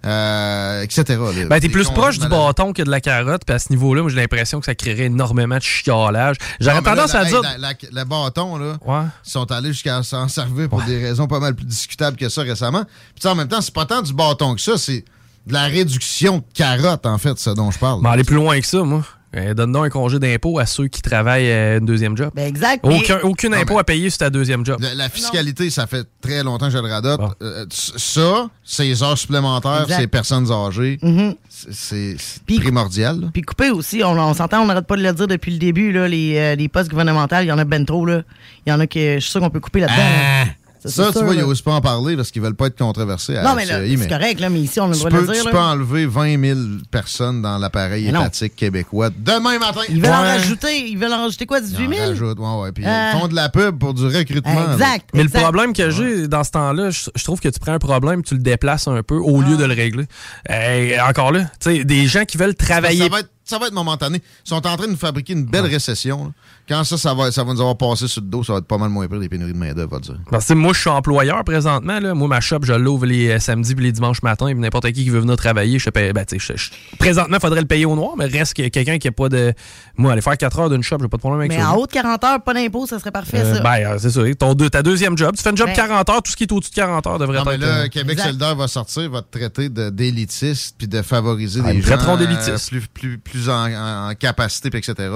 Speaker 20: euh, etc.
Speaker 22: Ben, t'es plus proche du bâton que de la carotte, puis à ce niveau-là, moi, j'ai l'impression que ça créerait énormément de chiolage. J'aurais
Speaker 20: là,
Speaker 22: tendance
Speaker 20: la-
Speaker 22: à dire.
Speaker 20: la- la- le bâton, là,
Speaker 22: Ouais.
Speaker 20: ils sont allés jusqu'à s'en servir pour des raisons pas mal plus discutables que ça récemment. Puis tu sais, en même temps, c'est pas tant du bâton que ça, c'est de la réduction de carotte, en fait, ce dont je parle.
Speaker 22: Ben, aller plus loin que ça, moi. Euh, Donne-nous un congé d'impôt à ceux qui travaillent euh, une deuxième job.
Speaker 21: Ben, exact.
Speaker 22: Aucun,
Speaker 20: mais-
Speaker 22: aucun
Speaker 20: Non,
Speaker 22: impôt
Speaker 20: mais-
Speaker 22: à payer sur ta deuxième job.
Speaker 20: La, la fiscalité, ça fait très longtemps que je le radote. Euh, ça, ces heures supplémentaires,
Speaker 21: Exact.
Speaker 20: ces personnes âgées,
Speaker 21: Mhm.
Speaker 20: c'est c'est primordial.
Speaker 21: Puis couper aussi, on, on s'entend, on n'arrête pas de le dire depuis le début, là, les, euh, les postes gouvernementaux, il y en a ben trop. Là. Il y en a que je suis sûr qu'on peut couper là-dedans. là.
Speaker 20: Ça, tu
Speaker 21: sûr,
Speaker 20: vois, ils n'osent pas en parler parce qu'ils veulent pas être controversés. à
Speaker 21: Non, mais là,
Speaker 20: FCI,
Speaker 21: c'est correct, là, mais ici, on a le droit
Speaker 20: peux,
Speaker 21: de le dire.
Speaker 20: tu
Speaker 21: là.
Speaker 20: peux enlever 20 000 personnes dans l'appareil étatique québécois demain matin.
Speaker 21: Ils veulent en rajouter, ils veulent en rajouter quoi, 18
Speaker 20: Ils
Speaker 21: 000?
Speaker 20: en rajoutent, ouais, ouais. Puis
Speaker 21: Euh.
Speaker 20: ils font de la pub pour du recrutement.
Speaker 21: Exact.
Speaker 22: Mais
Speaker 21: exact.
Speaker 22: le problème que j'ai dans ce temps-là, je, je trouve que tu prends un problème, tu le déplaces un peu au lieu de le régler. Euh, encore là, tu sais, des gens qui veulent travailler.
Speaker 20: Ça va, être, ça va être momentané. Ils sont en train de nous fabriquer une belle récession. là. Quand ça, ça va, ça va nous avoir passé sur le dos, ça va être pas mal moins pire des pénuries de main-d'œuvre, va dire.
Speaker 22: Parce que moi, je suis employeur présentement. Là. Moi, ma shop, je l'ouvre les euh, samedis et les dimanches matin. Et n'importe qui qui veut venir travailler, je paye. Ben, tu sais, je- je- présentement, il faudrait le payer au noir, mais reste que quelqu'un qui a pas de. Moi, aller faire 4 heures d'une shop, j'ai pas de problème avec
Speaker 21: Mais
Speaker 22: ça.
Speaker 21: en haut de 40 heures, pas d'impôt, ça serait parfait,
Speaker 22: Euh,
Speaker 21: ça.
Speaker 22: ben, euh, c'est ça. Ton deux- ta deuxième job. Tu fais une job
Speaker 21: Ben.
Speaker 22: 40 heures, tout ce qui est au-dessus de 40 heures devrait
Speaker 20: Non, mais
Speaker 22: être.
Speaker 20: là,
Speaker 22: euh,
Speaker 20: Québec
Speaker 21: Exact.
Speaker 20: solidaire va sortir, va te traiter d'élitiste puis de favoriser
Speaker 22: Ah,
Speaker 20: des
Speaker 22: ils
Speaker 20: gens
Speaker 22: traiteront
Speaker 20: euh,
Speaker 22: d'élitiste.
Speaker 20: plus, plus, plus en, capacité, puis etc.,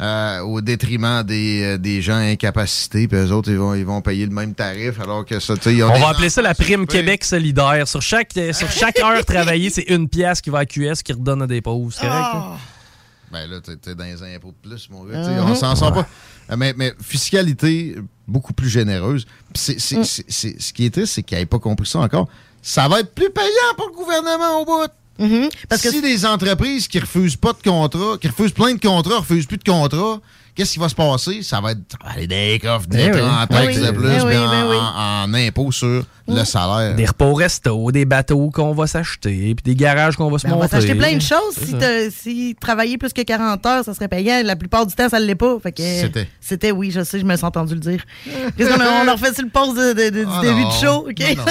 Speaker 20: euh, au détriment des, euh, des gens incapacités. Puis eux autres, ils vont, ils vont payer le même tarif, alors que ça, tu sais, ils ont
Speaker 22: On va appeler ça la prime. Québec solidaire. Sur chaque, euh, sur chaque heure travaillée, c'est une pièce qui va à QS qui redonne à des pauvres. C'est correct?
Speaker 21: Ah.
Speaker 22: hein?
Speaker 20: Ben là, t'es t'es dans les impôts de plus, mon gars. tu sais,
Speaker 21: Mhm.
Speaker 20: On s'en sort pas. Mais, mais fiscalité beaucoup plus généreuse. Puis c'est- c'est-
Speaker 21: Mm.
Speaker 20: c'est- c'est- ce qui est triste, c'est qu'ils n'avaient pas compris ça encore. Ça va être plus payant pour le gouvernement au bout.
Speaker 21: Mhm. Parce que
Speaker 20: si les entreprises qui refusent pas de contrats, qui refusent plein de contrats, refusent plus de contrats, qu'est-ce qui va se passer? Ça va être ça va aller dans les coffres
Speaker 22: Eh
Speaker 20: d'État
Speaker 22: oui.
Speaker 20: en taxes
Speaker 21: Eh oui.
Speaker 20: de plus,
Speaker 21: Eh
Speaker 20: puis
Speaker 21: oui,
Speaker 20: en,
Speaker 21: ben oui.
Speaker 20: en- en impôts sur le salaire.
Speaker 22: Des repas au resto, des bateaux qu'on va s'acheter, puis des garages qu'on va se
Speaker 21: Ben, on va
Speaker 22: monter.
Speaker 21: s'acheter plein de choses. Si, si travailler plus que 40 heures, ça serait payant. La plupart du temps, ça ne l'est pas.
Speaker 20: C'était.
Speaker 21: C'était, oui, je sais, je me suis entendu le dire. Qu'on a, on a refait sur le pause de, de- de- du
Speaker 20: Ah
Speaker 21: début
Speaker 20: non.
Speaker 21: du show, OK?
Speaker 20: Non,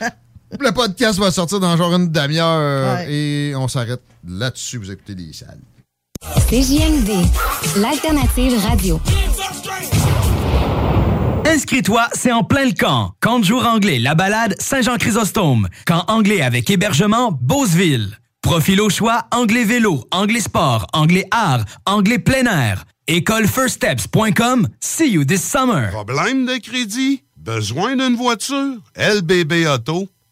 Speaker 20: non. Le podcast va sortir dans genre une demi-heure
Speaker 21: Ouais.
Speaker 20: et on s'arrête là-dessus. Vous écoutez des salles.
Speaker 43: CJMD, l'alternative radio.
Speaker 11: Inscris-toi, c'est en plein le camp. Camp de jour anglais, la balade Saint-Jean-Chrysostome. Camp anglais avec hébergement Beauceville. Profil au choix, anglais vélo, anglais sport, anglais art, anglais plein air. Écolefirststeps.com. See you this summer.
Speaker 24: Problème de crédit? Besoin d'une voiture? lbbauto.com.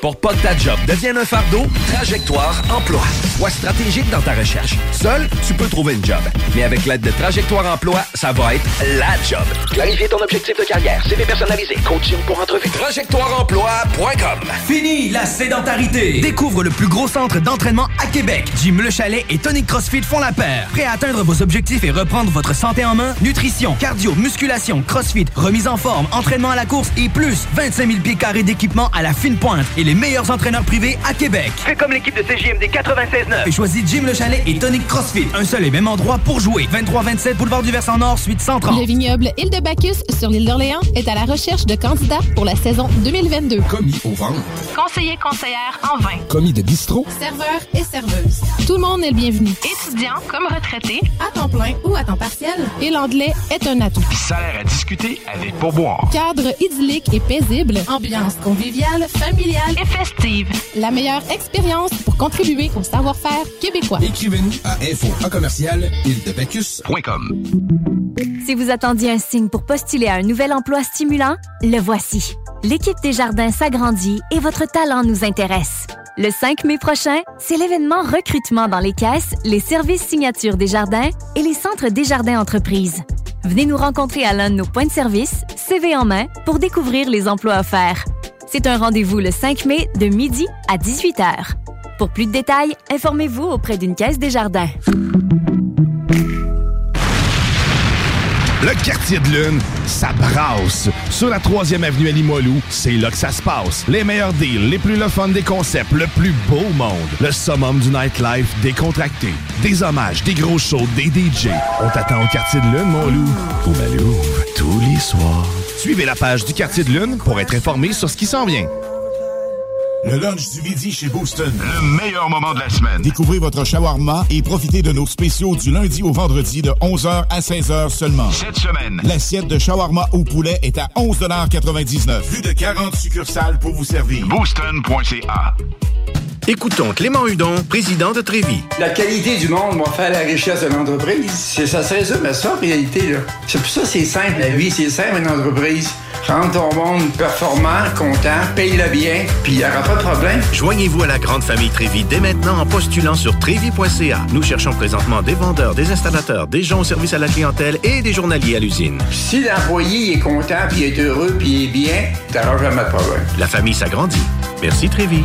Speaker 45: Pour pas que ta job devienne un fardeau, Trajectoire Emploi. Sois stratégique dans ta recherche. Seul, tu peux trouver une job. Mais avec l'aide de Trajectoire Emploi, ça va être la job.
Speaker 46: Clarifier ton objectif de carrière, CV personnalisé, coaching pour entrevue.
Speaker 45: TrajectoireEmploi.com
Speaker 11: Fini la sédentarité! Découvre le plus gros centre d'entraînement à Québec. Jim Le Chalet et Tonic CrossFit font la paire. Prêt à atteindre vos objectifs et reprendre votre santé en main? Nutrition, cardio, musculation, CrossFit, remise en forme, entraînement à la course et plus 25 000 pieds carrés d'équipement à la fine pointe et les meilleurs entraîneurs privés à Québec.
Speaker 46: Fais comme l'équipe de CJMD 96.9.
Speaker 11: Et choisis Jim Le Chalet et Tonic CrossFit. Un seul et même endroit pour jouer. 23-27 Boulevard du Versant Nord, suite 130.
Speaker 8: Le vignoble Île de Bacchus sur l'île d'Orléans est à la recherche de candidats pour la saison 2022.
Speaker 47: Commis au ventre.
Speaker 8: Conseiller conseillère en vin.
Speaker 47: Commis de bistrot.
Speaker 8: Serveur et serveuse. Tout le monde est le bienvenu. Étudiant comme retraité, à temps plein ou à temps partiel. Et l'anglais est un atout.
Speaker 48: Salaire à discuter avec pourboire.
Speaker 8: Cadre idyllique et paisible. Ambiance conviviale, familiale et festive. La meilleure expérience pour contribuer au savoir-faire québécois.
Speaker 47: Écrivez-nous à info à commercial
Speaker 43: Si vous attendiez un signe pour postuler à un nouvel emploi stimulant, le voici. L'équipe des jardins s'agrandit et votre talent nous intéresse. Le 5 mai prochain, c'est l'événement recrutement dans les caisses, les services signature des jardins et les centres des jardins entreprises. Venez nous rencontrer à l'un de nos points de service, CV en main, pour découvrir les emplois offerts. C'est un rendez-vous le 5 mai de midi à 18h. Pour plus de détails, informez-vous auprès d'une caisse des jardins.
Speaker 39: Le quartier de lune, ça brasse. Sur la 3e avenue à Limoilou, c'est là que ça se passe. Les meilleurs deals, les plus le des concepts, le plus beau monde. Le summum du nightlife décontracté. Des hommages, des gros shows, des DJ. On t'attend au quartier de lune, mon loup. Malou, tous les soirs. Suivez la page du quartier de lune pour être informé sur ce qui s'en vient.
Speaker 25: Le lunch du midi chez Booston.
Speaker 48: Le meilleur moment de la semaine.
Speaker 25: Découvrez votre shawarma et profitez de nos spéciaux du lundi au vendredi de 11h à 16h seulement.
Speaker 48: Cette semaine.
Speaker 25: L'assiette de shawarma au poulet est à 11,99 Plus de 40 succursales pour vous servir.
Speaker 48: Booston.ca.
Speaker 10: Écoutons Clément Hudon, président de Trévis.
Speaker 49: La qualité du monde va faire la richesse de l'entreprise. C'est ça se résume à ça, en réalité. là. C'est pour ça que c'est simple, la vie. C'est simple, une entreprise. Rendre ton monde performant, content, paye-le bien, puis il aura pas de problème.
Speaker 10: Joignez-vous à la grande famille Trévi dès maintenant en postulant sur trévi.ca. Nous cherchons présentement des vendeurs, des installateurs, des gens au service à la clientèle et des journaliers à l'usine.
Speaker 49: Si l'employé est content, puis est heureux, puis est bien, t'auras jamais de problème.
Speaker 10: La famille s'agrandit. Merci Trévi.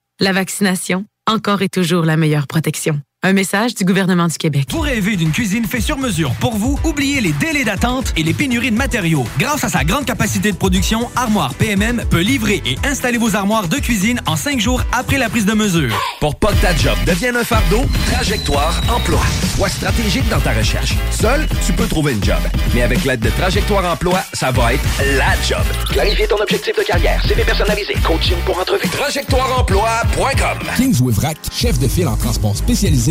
Speaker 50: La vaccination, encore et toujours la meilleure protection. Un message du gouvernement du Québec.
Speaker 11: Vous rêvez d'une cuisine faite sur mesure pour vous? Oubliez les délais d'attente et les pénuries de matériaux. Grâce à sa grande capacité de production, Armoire PMM peut livrer et installer vos armoires de cuisine en cinq jours après la prise de mesure.
Speaker 5: Pour pas que ta job devienne un fardeau, Trajectoire Emploi. Sois stratégique dans ta recherche. Seul, tu peux trouver une job. Mais avec l'aide de Trajectoire Emploi, ça va être la job.
Speaker 51: Clarifier ton objectif de carrière, CV personnalisé, coaching pour entrevue.
Speaker 5: TrajectoireEmploi.com
Speaker 52: Kingsway Vrac, chef de file en transport spécialisé,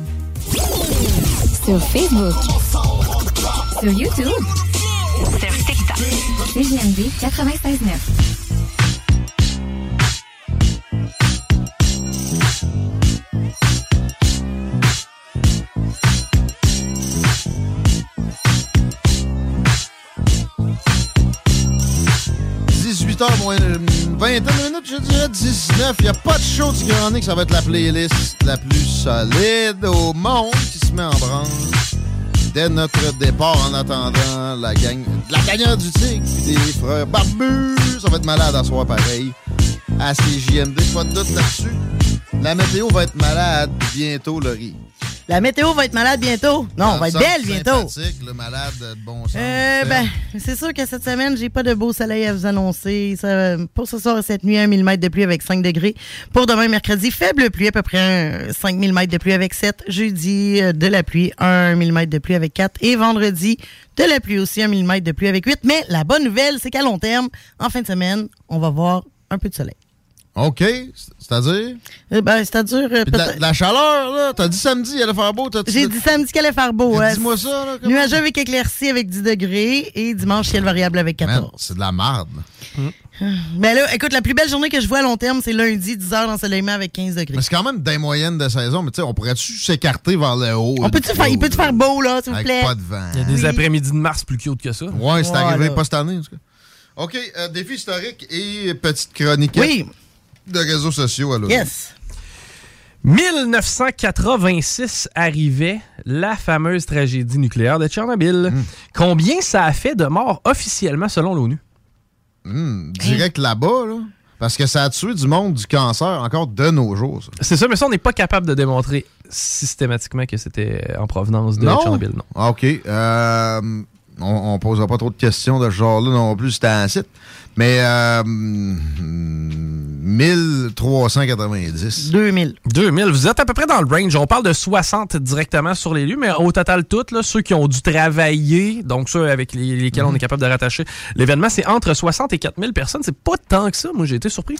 Speaker 7: Sur Facebook. Sur YouTube. Sur TikTok. CGMD 96.9.
Speaker 20: – 18h moins vingtaine de minutes, je dirais 19. Il a pas de show du Grand. Ça va être la playlist la plus solide au monde qui se met en branle. Dès notre départ, en attendant la gang, la gagnante du Tigre, des frères barbus. Ça va être malade à soir pareil. À CJMD, pas de doute là-dessus. La météo va être malade bientôt, Laurie.
Speaker 21: La météo va être malade bientôt. Non, on va être belle bientôt.
Speaker 20: le malade de bon sens.
Speaker 21: Euh, ben, c'est sûr que cette semaine, j'ai pas de beau soleil à vous annoncer. Ça, pour ce soir et cette nuit, 1 mm de pluie avec 5 degrés. Pour demain, mercredi, faible pluie, à peu près un 5 mm de pluie avec 7. Jeudi, euh, de la pluie, 1 mm de pluie avec 4. Et vendredi, de la pluie aussi, 1 mm de pluie avec 8. Mais la bonne nouvelle, c'est qu'à long terme, en fin de semaine, on va voir un peu de soleil.
Speaker 20: OK, c'est-à-dire?
Speaker 21: Eh ben, c'est-à-dire. euh,
Speaker 20: Puis de la, la chaleur, là. T'as dit samedi, il allait faire beau. t'as-
Speaker 21: J'ai dit samedi qu'elle allait faire beau. Hein.
Speaker 20: dis-moi ça, là, comment-
Speaker 21: Nuageux avec éclaircie avec 10 degrés et dimanche, ciel variable avec 14.
Speaker 20: Man, c'est de la marde.
Speaker 21: Mais là, écoute, la plus belle journée que je vois à long terme, c'est lundi, 10 heures d'ensoleillement avec 15 degrés.
Speaker 20: Mais c'est quand même des moyennes de saison, mais tu sais, on pourrait-tu s'écarter vers le haut?
Speaker 21: On peut-tu faire, il peut-tu faire beau, là, s'il vous plaît?
Speaker 20: pas de vent.
Speaker 22: Il y a des
Speaker 21: Oui.
Speaker 22: après-midi de mars plus cute que ça.
Speaker 20: Ouais, c'est
Speaker 21: Voilà.
Speaker 20: arrivé pas cette année, en tout cas. OK, euh, défi historique et petite chronique
Speaker 21: Oui.
Speaker 20: De réseaux sociaux. Alors.
Speaker 21: Yes.
Speaker 22: 1986 arrivait la fameuse tragédie nucléaire de Tchernobyl. Combien ça a fait de morts officiellement selon l'ONU?
Speaker 20: Hmm, direct là-bas, là. Parce que ça a tué du monde du cancer encore de nos jours.
Speaker 22: C'est ça, mais ça, on n'est pas capable de démontrer systématiquement que c'était en provenance de
Speaker 20: Non?
Speaker 22: Tchernobyl. Non.
Speaker 20: Ah, OK. Euh, on, on posera pas trop de questions de ce genre-là non plus, c'était un site. Mais euh, hmm, 1390.
Speaker 21: 2000.
Speaker 22: 2000. Vous êtes à peu près dans le range. On parle de 60 directement sur les lieux, mais au total, toutes, là, ceux qui ont dû travailler, donc ceux avec les- lesquels on est capable de rattacher l'événement, c'est entre 60 et 4000 personnes. C'est pas tant que ça. Moi, j'ai été surpris.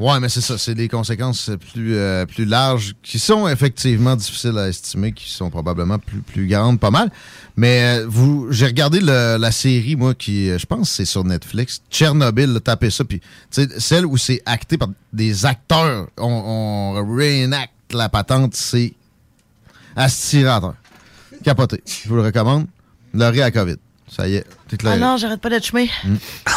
Speaker 20: Ouais, mais c'est ça. C'est des conséquences plus, euh, plus larges qui sont effectivement difficiles à estimer, qui sont probablement plus, plus grandes, pas mal. Mais euh, vous, j'ai regardé le- la série, moi, qui, euh, je pense, c'est sur Netflix. Tchernobyl, là, tapez ça. Puis, celle où c'est acté par des acteurs, on, on réenacte la patente, c'est astirateur. Capoté. Je vous le recommande. Laurie à COVID. Ça y est, t'es
Speaker 21: Ah non, j'arrête pas d'être chemin.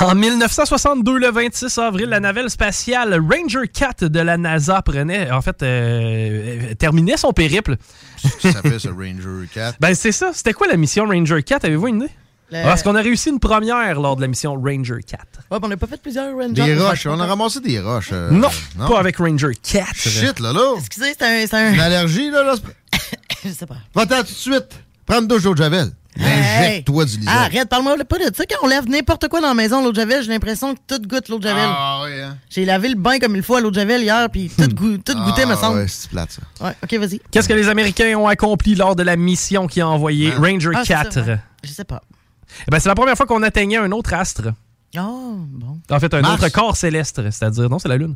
Speaker 22: En 1962, le 26 avril, la navette spatiale Ranger 4 de la NASA prenait, en fait, euh, terminait son périple.
Speaker 20: Qu'est-ce que ça fait, ce Ranger 4?
Speaker 22: Ben, c'est ça. C'était quoi la mission Ranger 4? Avez-vous une idée?
Speaker 21: Le-
Speaker 22: Parce qu'on a réussi une première lors de la mission Ranger 4.
Speaker 21: Ouais, on n'a pas fait plusieurs Rangers.
Speaker 20: Des roches. On a ramassé des roches. euh,
Speaker 22: non, pas avec Ranger 4.
Speaker 20: Shit, là, là.
Speaker 21: Excusez, c'est un. C'est un...
Speaker 20: Une allergie, là, là.
Speaker 21: Je sais pas.
Speaker 20: Va-t'en tout de suite. Prends une douche d'eau de Javel. Injecte-toi du lisant.
Speaker 21: Ah, arrête, parle-moi pas de ça. Quand on lève n'importe quoi dans la maison, l'eau de Javel, j'ai l'impression que tout goûte l'eau de Javel.
Speaker 20: Ah, oui, hein.
Speaker 21: J'ai lavé le bain comme il faut à l'eau de Javel hier, puis tout, goût- tout goûtait, me
Speaker 20: Ah,
Speaker 21: semble.
Speaker 20: ouais, c'est plate, ça.
Speaker 21: Ouais, ok, vas-y.
Speaker 22: Qu'est-ce que les Américains ont accompli lors de la mission qui a envoyé Ranger
Speaker 21: Ah, c'est
Speaker 22: 4?
Speaker 21: ça, ouais. Je sais pas.
Speaker 22: Eh ben, c'est la première fois qu'on atteignait un autre astre.
Speaker 21: Oh, bon.
Speaker 22: En fait, un
Speaker 20: Mars.
Speaker 22: autre corps céleste, c'est-à-dire, non, c'est la Lune.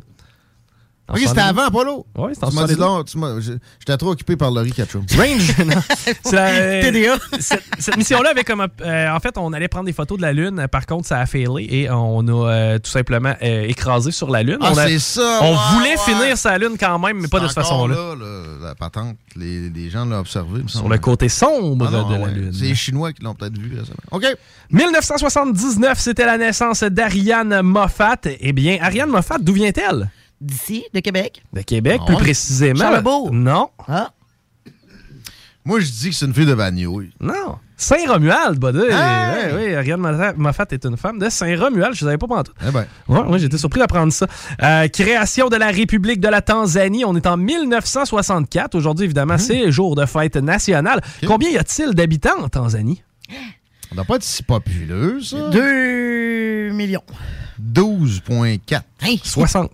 Speaker 20: Ok, c'était avant Apollo.
Speaker 22: Oui, c'était en
Speaker 20: Tu m'as dit
Speaker 22: 72.
Speaker 20: non, tu m'as- j'ai- J'étais trop occupé par Laurie Ketchum.
Speaker 22: Range. non. C'est la-
Speaker 20: TDA.
Speaker 22: Cette, cette mission-là avait comme. euh, en fait, on allait prendre des photos de la Lune. Par contre, ça a failé et on a euh, tout simplement euh, écrasé sur la Lune.
Speaker 20: Ah, c'est ça,
Speaker 22: On voulait
Speaker 20: ouais.
Speaker 22: finir sa Lune quand même, mais pas de cette façon-là.
Speaker 20: là, là, la patente, les, les gens l'ont observé.
Speaker 22: Sur le côté sombre
Speaker 20: Ah non,
Speaker 22: de la. Lune.
Speaker 20: C'est les Chinois qui l'ont peut-être vu récemment. OK.
Speaker 22: 1979, c'était la naissance d'Ariane Moffat. Eh bien, Ariane Moffat, d'où vient-elle?
Speaker 21: D'ici, de Québec?
Speaker 22: De Québec, plus précisément.
Speaker 21: Charlebourg.
Speaker 22: Non.
Speaker 21: Ah.
Speaker 20: Moi, je dis que c'est une fille de Vanier.
Speaker 22: Non. Saint-Romuald, buddy.
Speaker 20: Hey!
Speaker 22: Ouais, oui, Ariane Moffat- est une femme de Saint-Romuald. Je ne savais pas pendant tout.
Speaker 20: Eh ben.
Speaker 22: Ouais, ouais, j'étais surpris d'apprendre ça. Euh, création de la République de la Tanzanie. On est en 1964. Aujourd'hui, évidemment, c'est jour de fête nationale. Combien y a-t-il d'habitants en Tanzanie?
Speaker 20: Ça doit pas être si populeux, ça.
Speaker 21: 2 millions.
Speaker 20: 12,4.
Speaker 22: 60.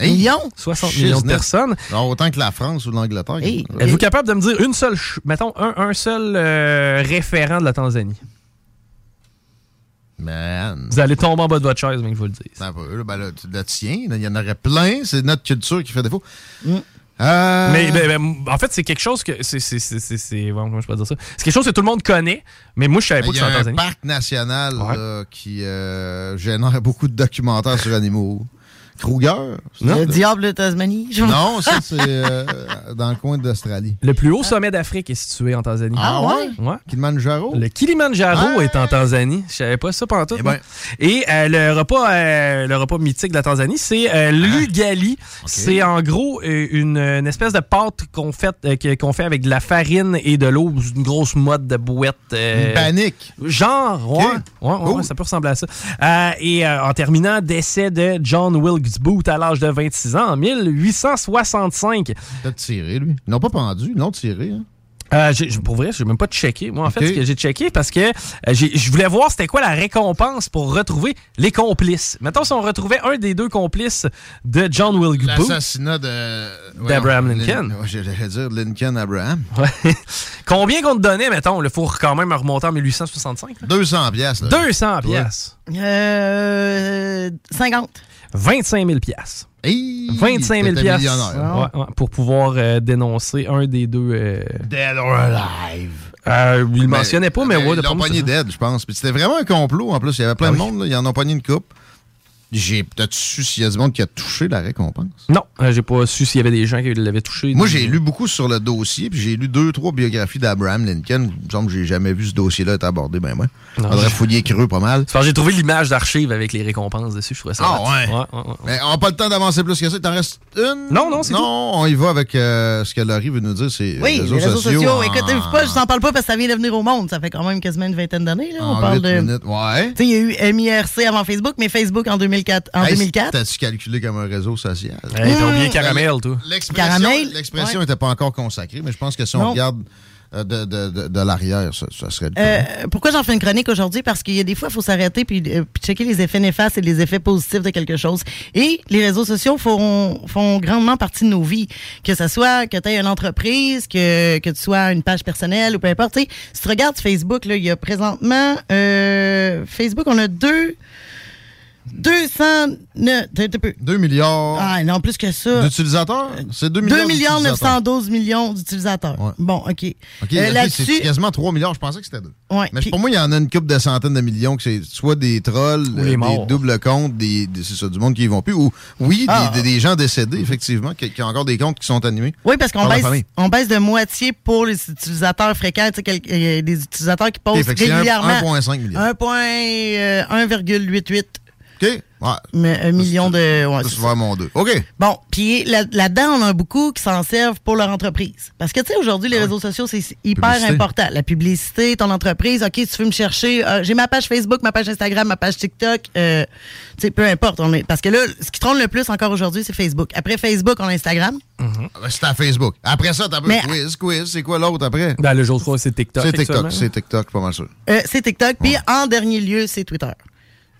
Speaker 21: Millions?
Speaker 22: 60
Speaker 20: Shiznit.
Speaker 22: millions de personnes.
Speaker 20: Autant que la France ou l'Angleterre.
Speaker 22: Êtes-vous capable de me dire une seule, mettons, un, un seul euh, référent de la Tanzanie?
Speaker 20: Man.
Speaker 22: Vous allez tomber en bas de votre chaise, mais que je vous le dise.
Speaker 20: Peu, là, ben là, le tien, il y en aurait plein. C'est notre culture qui fait défaut.
Speaker 21: Mm.
Speaker 20: Euh,
Speaker 22: Mais, mais, en fait, c'est quelque chose que. C'est. c'est- c'est- c'est- c'est- bon, comment je peux dire ça? C'est quelque chose que tout le monde connaît, mais moi, je savais pas
Speaker 20: Ben,
Speaker 22: que
Speaker 20: Il y
Speaker 22: c'était
Speaker 20: a
Speaker 22: en
Speaker 20: un
Speaker 22: Tanzanie.
Speaker 20: parc national là, qui euh, génère beaucoup de documentaires sur animaux. Kruger?
Speaker 21: Le diable de Tasmanie. je-
Speaker 20: Non, ça, c'est euh, dans le coin d'Australie.
Speaker 22: Le plus haut sommet d'Afrique est situé en Tanzanie.
Speaker 20: Ah ouais?
Speaker 22: Ouais.
Speaker 20: Kilimanjaro?
Speaker 22: Le Kilimanjaro est en Tanzanie. Je savais pas ça pendant tout.
Speaker 20: Eh ben.
Speaker 22: Et euh, le, repas, euh, le repas mythique de la Tanzanie, c'est euh, l'ugali. C'est en gros une, une espèce de pâte qu'on fait, euh, qu'on fait avec de la farine et de l'eau, une grosse mode de bouette. euh,
Speaker 20: Une panique.
Speaker 22: Genre, ouais. Ouais, ouais, ouais, ça peut ressembler à ça. Euh, et euh, en terminant, décès de John Wilkes Booth à l'âge de 26 ans en 1865.
Speaker 20: Peut-être tiré, lui. Ils l'ont pas pendu, ils l'ont tiré. Hein.
Speaker 22: Euh, j'ai- j'ai- pour vrai, je n'ai même pas checké. Moi, en fait, ce que j'ai checké, parce que euh, j'ai- je voulais voir c'était quoi la récompense pour retrouver les complices. Mettons, si on retrouvait un des deux complices de John Wilkes Booth.
Speaker 20: L'assassinat de.
Speaker 22: D'Abraham Lincoln.
Speaker 20: Ouais, J'allais dire Lincoln Abraham.
Speaker 22: Ouais. Combien qu'on te donnait, mettons? Il faut quand même remonter en 1865. là?
Speaker 20: 200 piastres. là.
Speaker 22: 200
Speaker 20: Ouais.
Speaker 22: piastres.
Speaker 21: Euh, 50.
Speaker 22: 25 000 piastres.
Speaker 20: Hey,
Speaker 22: 25 000
Speaker 20: t'étais
Speaker 22: piastres.
Speaker 20: millionnaire.
Speaker 22: Ouais, ouais, pour pouvoir euh, dénoncer un des deux. euh,
Speaker 20: Dead or alive.
Speaker 22: euh, il
Speaker 20: Mais-
Speaker 22: mentionnait pas, mais
Speaker 20: ben,
Speaker 22: ouais, de
Speaker 20: Ils l'ont pogné dead, je pense. C'était vraiment un complot, en plus. Il y avait plein
Speaker 22: Ah
Speaker 20: de
Speaker 22: oui.
Speaker 20: monde, là. Ils en ont pogné une coupe. J'ai peut-être su s'il y a du monde qui a touché la récompense.
Speaker 22: Non, euh, j'ai pas su s'il y avait des gens qui l'avaient touché.
Speaker 20: Moi, j'ai lu beaucoup sur le dossier, puis j'ai lu deux, trois biographies d'Abraham Lincoln. Il me semble que j'ai jamais vu ce dossier-là être abordé, ben moi.
Speaker 22: Non,
Speaker 20: Faudrait
Speaker 22: j'ai-
Speaker 20: fouiller creux pas mal.
Speaker 22: J'ai trouvé l'image d'archive avec les récompenses dessus. Je trouvais ça.
Speaker 20: Ah ouais.
Speaker 22: ouais, ouais.
Speaker 20: Mais on n'a pas le temps d'avancer plus que ça. Il t'en reste une?
Speaker 22: Non, non, c'est
Speaker 20: Non, on y va avec euh, ce que Laurie veut nous dire, c'est
Speaker 21: Oui,
Speaker 20: réseaux
Speaker 21: les réseaux sociaux. Écoutez, pas, je t'en parle pas parce que ça vient de venir au monde. Ça fait quand même quasiment une vingtaine d'années. là. On
Speaker 20: en
Speaker 21: parle de.
Speaker 20: minutes. Ouais.
Speaker 21: Tu sais, il y a eu MIRC avant Facebook, mais Facebook en 2004. En
Speaker 20: Hey,
Speaker 21: 2004.
Speaker 20: T'as-tu calculé comme un réseau social?
Speaker 22: Hey, t'as oublié caramel, toi.
Speaker 20: L'expression
Speaker 21: Caramel?
Speaker 20: l'expression
Speaker 21: Ouais.
Speaker 20: n'était pas encore consacrée, mais je pense que si on
Speaker 21: Non.
Speaker 20: regarde euh, de, de, de, de l'arrière, ça, ça serait
Speaker 21: Euh, pourquoi j'en fais une chronique aujourd'hui? Parce qu'il y a des fois, il faut s'arrêter puis, euh, puis checker les effets néfastes et les effets positifs de quelque chose. Et les réseaux sociaux font, font grandement partie de nos vies. Que ce soit que tu aies une entreprise, que, que tu sois une page personnelle ou peu importe. Si tu regardes Facebook, là, il y a présentement... euh, Facebook, on a deux... 200... ne- t'as- t'as peu.
Speaker 20: 2 milliards
Speaker 21: Ah, non, plus que ça.
Speaker 20: d'utilisateurs? C'est 2
Speaker 21: 2
Speaker 20: milliards
Speaker 21: milliards
Speaker 20: d'utilisateurs.
Speaker 21: 912 millions d'utilisateurs.
Speaker 20: Ouais.
Speaker 21: Bon, OK.
Speaker 20: OK,
Speaker 21: Euh,
Speaker 20: ok, c'est
Speaker 21: Là-dessus...
Speaker 20: quasiment 3 milliards. Je pensais que c'était 2.
Speaker 21: Ouais,
Speaker 20: Mais pour moi, il y en a une couple de centaines de millions que c'est soit des trolls,
Speaker 22: Ou les
Speaker 20: euh, des doubles comptes, des, des- c'est ça, du monde qui y vont plus. Ou oui, des-
Speaker 21: Ah.
Speaker 20: des, des gens décédés, effectivement, qui, qui ont encore des comptes qui sont animés.
Speaker 21: Oui, parce qu'on baisse, on baisse de moitié pour les utilisateurs fréquents, tu sais, quel- euh, des utilisateurs qui
Speaker 20: un-
Speaker 21: régulièrement.
Speaker 20: 1,5 milliard.
Speaker 21: 1,1, euh, 1,88
Speaker 20: OK? Ouais.
Speaker 21: mais un million de. ouais,
Speaker 20: Ça,
Speaker 21: c'est
Speaker 20: vers mon 2. OK.
Speaker 21: Bon, puis là- là-dedans, on a beaucoup qui s'en servent pour leur entreprise. Parce que, tu sais, aujourd'hui, les réseaux sociaux, c'est hyper
Speaker 20: Publicité.
Speaker 21: important. La publicité, ton entreprise, OK, tu veux me chercher, euh, j'ai ma page Facebook, ma page Instagram, ma page TikTok, euh, tu sais, peu importe. On est, parce que là, ce qui trône le plus encore aujourd'hui, c'est Facebook. Après Facebook, on a Instagram.
Speaker 20: Ah ben, c'est à Facebook. Après ça, t'as un quiz, quiz. C'est quoi l'autre après?
Speaker 22: Ben, le jour de fois, c'est TikTok.
Speaker 20: C'est TikTok. C'est TikTok, pas mal sûr.
Speaker 21: Euh, c'est TikTok. Puis en dernier lieu, c'est Twitter.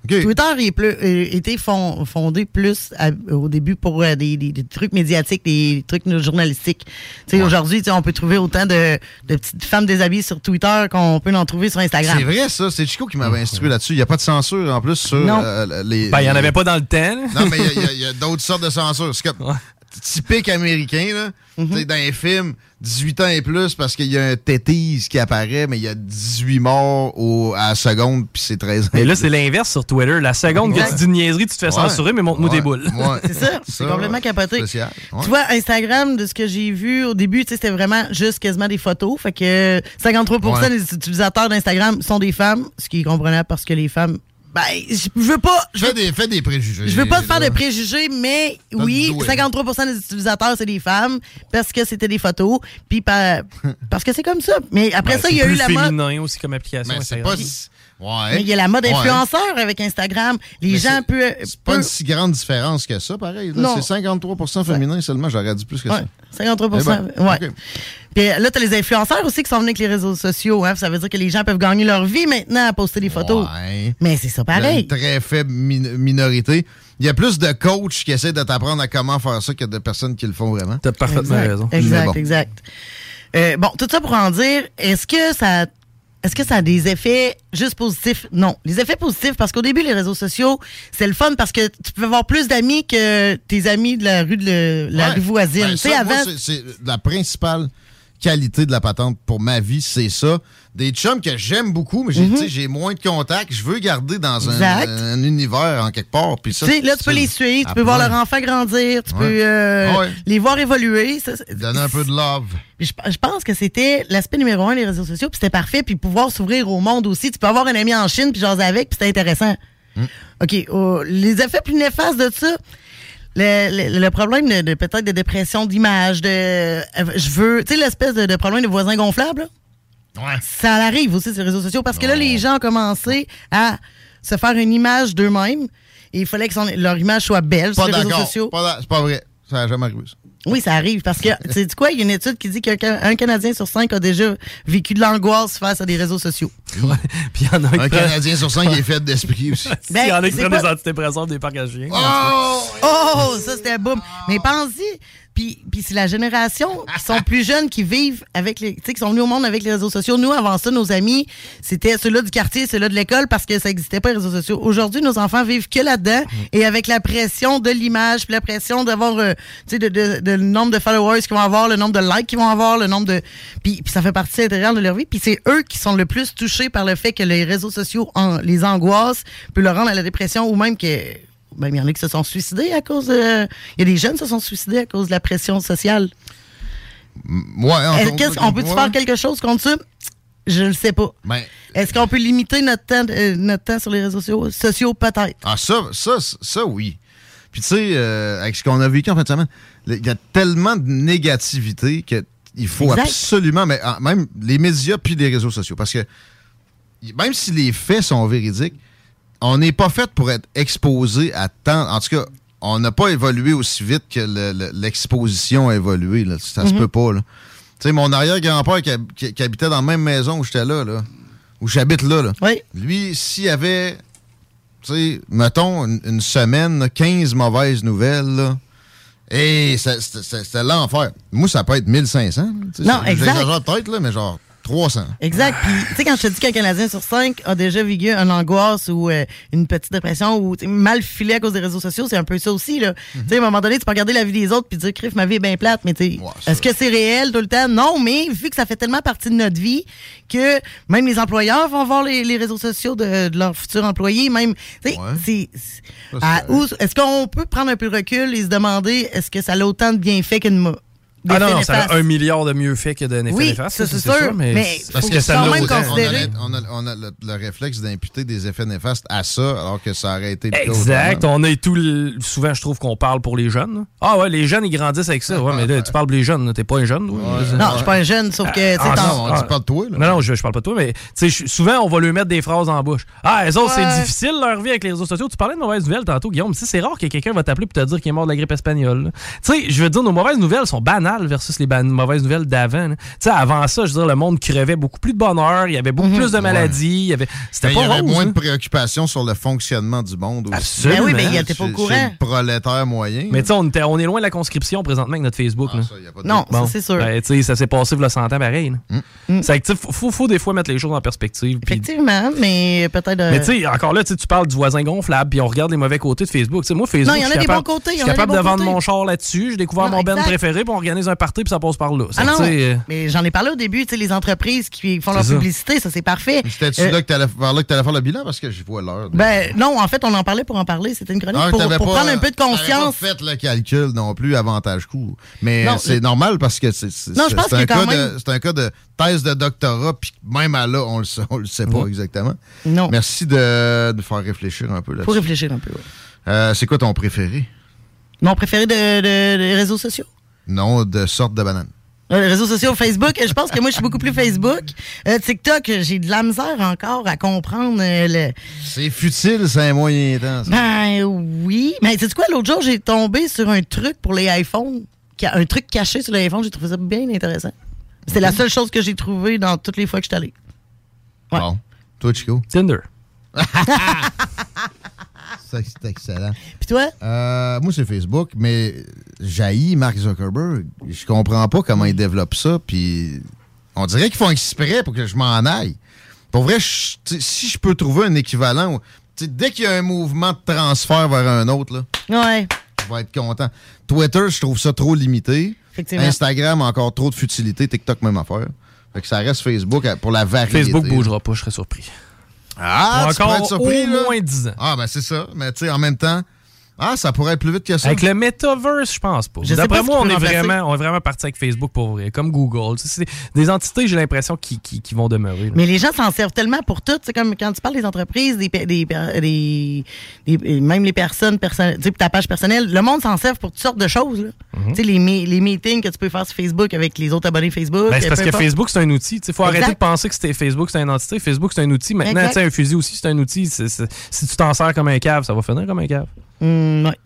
Speaker 21: Twitter plus, euh, était fond- fondé plus à- au début pour euh, des, des- des trucs médiatiques, des trucs journalistiques. Tu sais, Aujourd'hui, on peut trouver autant de, de petites femmes déshabillées sur Twitter qu'on peut en trouver sur Instagram.
Speaker 20: C'est vrai, ça. C'est Chico qui m'avait instruit là-dessus. Il n'y a pas de censure, en plus, sur
Speaker 21: Non.
Speaker 20: euh, les...
Speaker 22: Ben, il n'y en avait pas dans le temps.
Speaker 20: Non, mais il y a- a, a d'autres sortes de censure. C'est comme- typique américain, là.
Speaker 21: Mhm.
Speaker 20: Dans les films, 18 ans et plus parce qu'il y a un tétise qui apparaît, mais il y a 18 morts au- à la seconde, puis c'est 13 ans.
Speaker 53: Mais
Speaker 20: et
Speaker 53: là, c'est l'inverse sur Twitter. La seconde que tu dis une niaiserie, tu te fais
Speaker 20: Ouais.
Speaker 53: censurer, mais montre-nous
Speaker 20: Ouais.
Speaker 53: tes boules.
Speaker 20: Ouais.
Speaker 21: C'est ça, c'est complètement capoté.
Speaker 20: spécial.
Speaker 21: Tu vois, Instagram, de ce que j'ai vu au début, c'était vraiment juste quasiment des photos. Fait que 53
Speaker 20: Ouais.
Speaker 21: des utilisateurs d'Instagram sont des femmes, ce qui est comprenable parce que les femmes. Ben, je veux pas. Je
Speaker 20: Fais des, fais des préjugés.
Speaker 21: Je veux pas te faire de préjugés, mais
Speaker 20: T'as
Speaker 21: oui,
Speaker 20: le doigt.
Speaker 21: 53 des utilisateurs, c'est des femmes parce que c'était des photos, puis par- parce que c'est comme ça. Mais après
Speaker 53: Ben,
Speaker 21: ça, il y a eu la mode.
Speaker 53: féminin aussi comme application.
Speaker 20: Mais c'est pas. Ouais.
Speaker 21: Mais il y a la mode
Speaker 20: Ouais.
Speaker 21: influenceur avec Instagram. Les
Speaker 20: Mais
Speaker 21: gens peuvent.
Speaker 20: C'est pas une si grande différence que ça, pareil. là.
Speaker 21: Non.
Speaker 20: C'est 53 féminin seulement. J'aurais dit plus que ça.
Speaker 21: Ouais, 53
Speaker 20: Eh ben,
Speaker 21: ouais.
Speaker 20: ok.
Speaker 21: Puis là, t'as les influenceurs aussi qui sont venus avec les réseaux sociaux. Hein. Ça veut dire que les gens peuvent gagner leur vie maintenant à poster des photos.
Speaker 20: Ouais.
Speaker 21: Mais c'est ça pareil.
Speaker 20: Une très faible min- minorité. Il y a plus de coachs qui essaient de t'apprendre à comment faire ça que de personnes qui le font vraiment.
Speaker 53: T'as parfaitement
Speaker 21: exact,
Speaker 53: raison.
Speaker 21: Exact,
Speaker 20: bon.
Speaker 21: exact. Euh, bon, tout ça pour en dire, est-ce que ça. Est-ce que ça a des effets juste positifs? Non. Les effets positifs, parce qu'au début, les réseaux sociaux, c'est le fun parce que tu peux avoir plus d'amis que tes amis de la rue de le- la
Speaker 20: Ouais.
Speaker 21: rue voisine.
Speaker 20: Ben,
Speaker 21: tu
Speaker 20: ça,
Speaker 21: avant.
Speaker 20: c'est la principale qualité de la patente pour ma vie, c'est ça. Des chums que j'aime beaucoup, mais j'ai j'ai moins de contacts. Je veux garder dans un,
Speaker 21: Mhm.
Speaker 20: Univers en quelque part. Puis ça,
Speaker 21: là, tu peux
Speaker 20: c'est-
Speaker 21: les suivre, tu peux voir
Speaker 20: plein.
Speaker 21: leur enfant grandir, tu
Speaker 20: Ouais.
Speaker 21: peux euh,
Speaker 20: Ah ouais.
Speaker 21: les voir évoluer. Ça, c'est-
Speaker 20: Donner un peu de love.
Speaker 21: Je, je pense que c'était l'aspect numéro un des réseaux sociaux, puis c'était parfait, puis pouvoir s'ouvrir au monde aussi. Tu peux avoir un ami en Chine, puis jaser avec, puis c'était intéressant.
Speaker 20: Hmm.
Speaker 21: OK. oh, les effets plus néfastes de ça, le, le- le problème de, de peut-être de dépression d'image, de euh, je veux, tu sais, l'espèce de, de problème de voisins gonflables, là, ça arrive aussi sur les réseaux sociaux, parce que là, les gens ont commencé à se faire une image d'eux-mêmes, et il fallait que son- leur image soit belle
Speaker 20: Pas
Speaker 21: sur les réseaux sociaux.
Speaker 20: Pas C'est pas vrai. Ça n'a jamais arrivé. ça.
Speaker 21: Oui, ça arrive parce que, tu sais quoi, il y a une étude qui dit qu'un un Canadien sur cinq a déjà vécu de l'angoisse face à des réseaux sociaux.
Speaker 53: Puis il y en a qui
Speaker 20: Un
Speaker 53: prennent-
Speaker 20: Canadien sur cinq est fait d'esprit aussi.
Speaker 53: Il y en a qui prennent
Speaker 21: pas-
Speaker 53: des antidépresseurs des parcs à chiens.
Speaker 20: Oh!
Speaker 21: Oh, ça c'était un boom. Mais pense-y, puis, puis c'est la génération qui sont plus jeunes qui vivent avec les, tu sais, qui sont venus au monde avec les réseaux sociaux. Nous, avant ça, nos amis, c'était ceux-là du quartier, ceux-là de l'école parce que ça n'existait pas les réseaux sociaux. Aujourd'hui, nos enfants vivent que là-dedans et avec la pression de l'image, puis la pression d'avoir, euh, tu sais, de, de- de le nombre de followers qu'ils vont avoir, le nombre de likes qu'ils vont avoir, le nombre de, puis, puis ça fait partie intégrale de leur vie. Puis c'est eux qui sont le plus touchés par le fait que les réseaux sociaux en, les angoissent, peut leur rendre à la dépression ou même que ben, il y en a qui se sont suicidés à cause de. Il y a des jeunes qui se sont suicidés à cause de la pression sociale.
Speaker 20: Ouais,
Speaker 21: on peut-tu
Speaker 20: ouais.
Speaker 21: faire quelque chose contre ça? Je ne sais pas.
Speaker 20: Ben,
Speaker 21: Est-ce qu'on peut limiter notre temps, euh, notre temps sur les réseaux sociaux? sociaux peut-être?
Speaker 20: Ah, ça, ça, ça, oui. Puis, tu sais, euh, avec ce qu'on a vécu en fin de semaine, il y a tellement de négativité qu'il faut
Speaker 21: Exact.
Speaker 20: absolument, mais ah, même les médias puis les réseaux sociaux, parce que même si les faits sont véridiques, on n'est pas fait pour être exposé à tant. En tout cas, on n'a pas évolué aussi vite que le- le- l'exposition a évolué. Là. Ça se
Speaker 21: Mhm.
Speaker 20: peut pas. Tu sais, mon arrière-grand-père qui, hab- qui- qui habitait dans la même maison où j'étais là, là, où j'habite là, là. lui, s'il y avait tu sais, mettons, une, une semaine, là, 15 mauvaises nouvelles, là. Et ça- c'était l'enfer. Moi, ça peut être 1500. là, tu sais,
Speaker 21: Non, exact.
Speaker 20: J'exagère peut-être, là, mais genre 300.
Speaker 21: Exact. Puis, tu sais, quand je te dis qu'un Canadien sur cinq a déjà vécu une angoisse ou euh, une petite dépression ou mal filé à cause des réseaux sociaux, c'est un peu ça aussi. Là. Tu sais, à un moment donné, tu peux regarder la vie des autres puis dire, crif, ma vie est bien plate. Mais tu sais, est-ce que c'est réel tout le temps? Non, mais vu que ça fait tellement partie de notre vie que même les employeurs vont voir les, les réseaux sociaux de, de leurs futurs employés. Même, tu sais, c'est- est-ce qu'on peut prendre un peu de recul et se demander, est-ce que ça a autant de bienfaits qu'une
Speaker 53: Ah non, non, ça a un milliard de mieux fait que de néfastes.
Speaker 21: Oui,
Speaker 53: néfastes,
Speaker 21: ça, c'est sûr,
Speaker 53: mais,
Speaker 21: mais
Speaker 53: parce que ça
Speaker 21: même
Speaker 53: autant.
Speaker 21: considérer.
Speaker 20: On a, on a le, le réflexe d'imputer des effets néfastes à ça, alors que ça aurait été le
Speaker 53: Exact. On est tout. le- Souvent, je trouve qu'on parle pour les jeunes. Ah ouais, les jeunes, ils grandissent avec ça. Ouais, mais là, tu parles pour les jeunes. T'es pas un jeune. toi.
Speaker 21: Non, je suis pas un jeune, sauf que,
Speaker 53: Ah, non,
Speaker 20: on dit pas de toi, là.
Speaker 53: Non, non, je, je parle pas de toi, mais tu sais, je- souvent, on va lui mettre des phrases en bouche. Ah, les autres,
Speaker 21: Ouais.
Speaker 53: c'est difficile leur vie avec les réseaux sociaux. Tu parlais de mauvaises nouvelles tantôt, Guillaume. Tu sais, c'est rare que quelqu'un va t'appeler pour te dire qu'il est mort de la grippe espagnole. Tu sais, je veux dire, nos mauvaises nouvelles sont banales.
Speaker 22: Banales versus les ban- mauvaises nouvelles d'avant. là. Tu sais, avant ça, je veux dire, le monde crevait beaucoup plus de bonheur, il y avait beaucoup plus de maladies, il y avait... C'était
Speaker 20: Mais
Speaker 22: pas
Speaker 20: il y avait
Speaker 22: rose,
Speaker 20: moins
Speaker 22: hein.
Speaker 20: de préoccupations sur le fonctionnement du monde aussi.
Speaker 22: Absolument. Ben oui, mais il
Speaker 20: Chez-
Speaker 22: était pas au courant.
Speaker 20: le prolétaire moyen.
Speaker 22: Mais tu sais, on, est loin de la conscription présentement avec notre Facebook. là.
Speaker 21: Non, ça, c'est sûr.
Speaker 22: Ben, tu sais, ça s'est passé il y a 100 ans pareil.
Speaker 20: Mm.
Speaker 22: C'est que, sais, faut, faut, faut des fois mettre les choses en perspective.
Speaker 21: Effectivement, mais peut-être. euh,
Speaker 22: Mais tu sais, encore là, tu parles du voisin gonflable, puis on regarde les mauvais côtés de Facebook. Tu sais, moi, Facebook,
Speaker 21: Non, il y en
Speaker 22: je
Speaker 21: a
Speaker 22: suis
Speaker 21: des
Speaker 22: capable,
Speaker 21: bons côtés, il
Speaker 22: je suis capable de vendre mon char là-dessus. J'ai découvert
Speaker 21: Non,
Speaker 22: mon band
Speaker 21: exact.
Speaker 22: préféré, puis on organise un party, puis ça passe par là.
Speaker 21: Ah non,
Speaker 22: tu euh,
Speaker 21: mais j'en ai parlé au début, tu sais, les entreprises qui font leur
Speaker 22: ça.
Speaker 21: publicité, ça c'est parfait.
Speaker 20: C'était-tu
Speaker 21: Euh,
Speaker 20: là que t'allais vers là que t'allais faire le bilan? Parce que j'y vois l'heure.
Speaker 21: Ben non, en fait, on en parlait pour en parler. C'était une chronique
Speaker 20: Ah,
Speaker 21: pour, pour
Speaker 20: pas-
Speaker 21: prendre un peu de conscience.
Speaker 20: pas fait le calcul non plus, avantage-coût. Mais c'est
Speaker 21: le-
Speaker 20: normal parce que c'est
Speaker 21: je
Speaker 20: un, cas
Speaker 21: même-
Speaker 20: de- un cas de thèse de doctorat, puis même à là, on le sait, on le sait pas
Speaker 21: Mhm.
Speaker 20: exactement.
Speaker 21: Non.
Speaker 20: Merci de, de faire réfléchir un peu là-dessus.
Speaker 21: Faut réfléchir un peu, ouais.
Speaker 20: Euh, c'est quoi ton préféré?
Speaker 21: Mon préféré de, de- des réseaux sociaux.
Speaker 20: Non, de sorte de banane.
Speaker 21: Euh, Les réseaux sociaux, Facebook, je pense que moi, je suis beaucoup plus Facebook. Euh, TikTok, j'ai de la misère encore à comprendre euh, le...
Speaker 20: C'est futile, c'est un moyen temps. ça.
Speaker 21: Ben oui. Mais tu sais quoi, l'autre jour, j'ai tombé sur un truc pour les iPhones. Un truc caché sur les iPhones, j'ai trouvé ça bien intéressant. C'est la seule chose que j'ai trouvée dans toutes les fois que je suis allé.
Speaker 20: Bon. Toi, Chico?
Speaker 22: Tinder.
Speaker 20: Ça, C'est excellent.
Speaker 21: Puis toi?
Speaker 20: Euh, moi, c'est Facebook, mais jaillit Mark Zuckerberg. Je comprends pas comment il développe ça, puis on dirait qu'ils font exprès pour que je m'en aille. Pour vrai, je- si je peux trouver un équivalent, dès qu'il y a un mouvement de transfert vers un autre, là,
Speaker 21: Ouais.
Speaker 20: je vais être content. Twitter, je trouve ça trop limité.
Speaker 21: Effectivement.
Speaker 20: Instagram, encore trop de futilité. TikTok, même affaire. Fait que ça reste Facebook à- pour la variété.
Speaker 22: Facebook bougera pas, je serais surpris.
Speaker 20: Ah, tu
Speaker 22: encore au
Speaker 20: là.
Speaker 22: moins 10 ans.
Speaker 20: Ah, ben c'est ça. Mais tu sais, en même temps, ah, ça pourrait être plus vite que ça.
Speaker 22: Avec le metaverse, je pense pas. D'après moi, on est, vraiment, on est vraiment parti avec Facebook pour vrai, comme Google. Tu sais, C'est des entités, j'ai l'impression, qui, qui, qui vont demeurer. là.
Speaker 21: Mais les gens s'en servent tellement pour tout. C'est comme quand tu parles des entreprises, des, des, des- des- même les personnes, perso- tu sais, ta page personnelle, le monde s'en sert pour toutes sortes de choses. là.
Speaker 22: Mhm.
Speaker 21: Tu sais, les, me- les meetings que tu peux faire sur Facebook avec les autres abonnés Facebook.
Speaker 22: Ben, c'est parce
Speaker 21: peu
Speaker 22: que
Speaker 21: importe.
Speaker 22: Facebook, c'est un outil. Il faut
Speaker 21: Exact.
Speaker 22: arrêter de penser que c'était Facebook, c'est une entité. Facebook, c'est un outil. Maintenant,
Speaker 21: Exact.
Speaker 22: tu sais, un fusil aussi, c'est un outil. Si tu t'en sers comme un cave, ça va finir comme un cave.
Speaker 21: Ouais.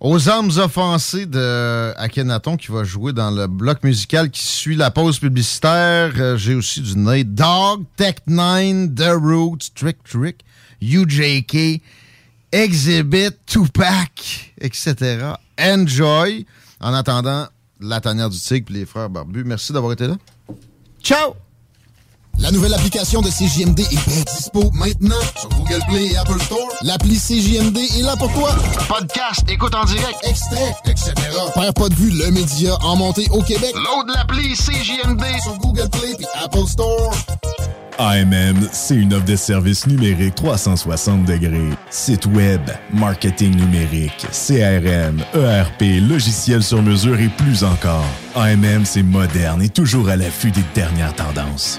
Speaker 20: Aux armes offensées de Akhenaton qui va jouer dans le bloc musical qui suit la pause publicitaire. Euh, J'ai aussi du Nate Dogg, Tech 9, The Roots, Trick Trick, UJK, Exhibit, Tupac, etc. Enjoy. En attendant, la tanière du tigre et les frères barbus. Merci d'avoir été là. Ciao!
Speaker 54: La nouvelle application de CJMD est bien dispo maintenant sur Google Play et Apple Store. L'appli CJMD est là pour toi. Podcast, écoute en direct, extrait, etc. Perds pas de vue, le média en montée au Québec. Load l'appli CJMD sur Google Play et Apple Store.
Speaker 55: AMM, c'est une offre de services numériques 360 degrés. Site web, marketing numérique, CRM, ERP, logiciel sur mesure et plus encore. AMM, c'est moderne et toujours à l'affût des dernières tendances.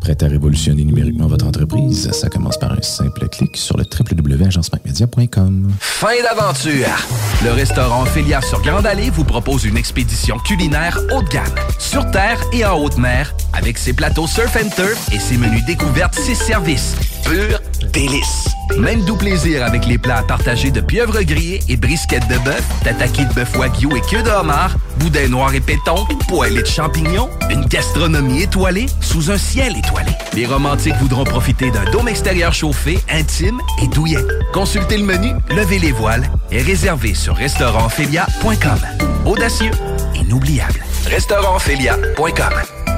Speaker 55: Prêt à révolutionner numériquement votre entreprise? Ça commence par un simple clic sur le www.agencemacmedia.com.
Speaker 5: Fin d'aventure! Le restaurant Ophélia sur Grande Allée vous propose une expédition culinaire haut de gamme, sur terre et en haute mer, avec ses plateaux surf and turf et ses menus découvertes, ses services. Pur délice! Même doux plaisir avec les plats partagés de pieuvres grillées et brisquettes de bœuf, tataki de bœuf wagyu et queue de homard, boudin noir et péton, poêlée de champignons, une gastronomie étoilée sous un ciel étoilé. Les romantiques voudront profiter d'un dôme extérieur chauffé, intime et douillet. Consultez le menu, levez les voiles et réservez sur restaurantphilia.com. Audacieux, inoubliable. Restaurantphilia.com.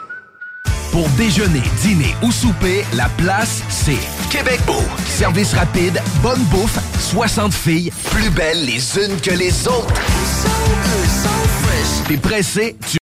Speaker 5: pour déjeuner, dîner ou souper, la place, c'est Québec Beau. Service rapide, bonne bouffe, 60 filles, plus belles les unes que les autres. T'es pressé, tu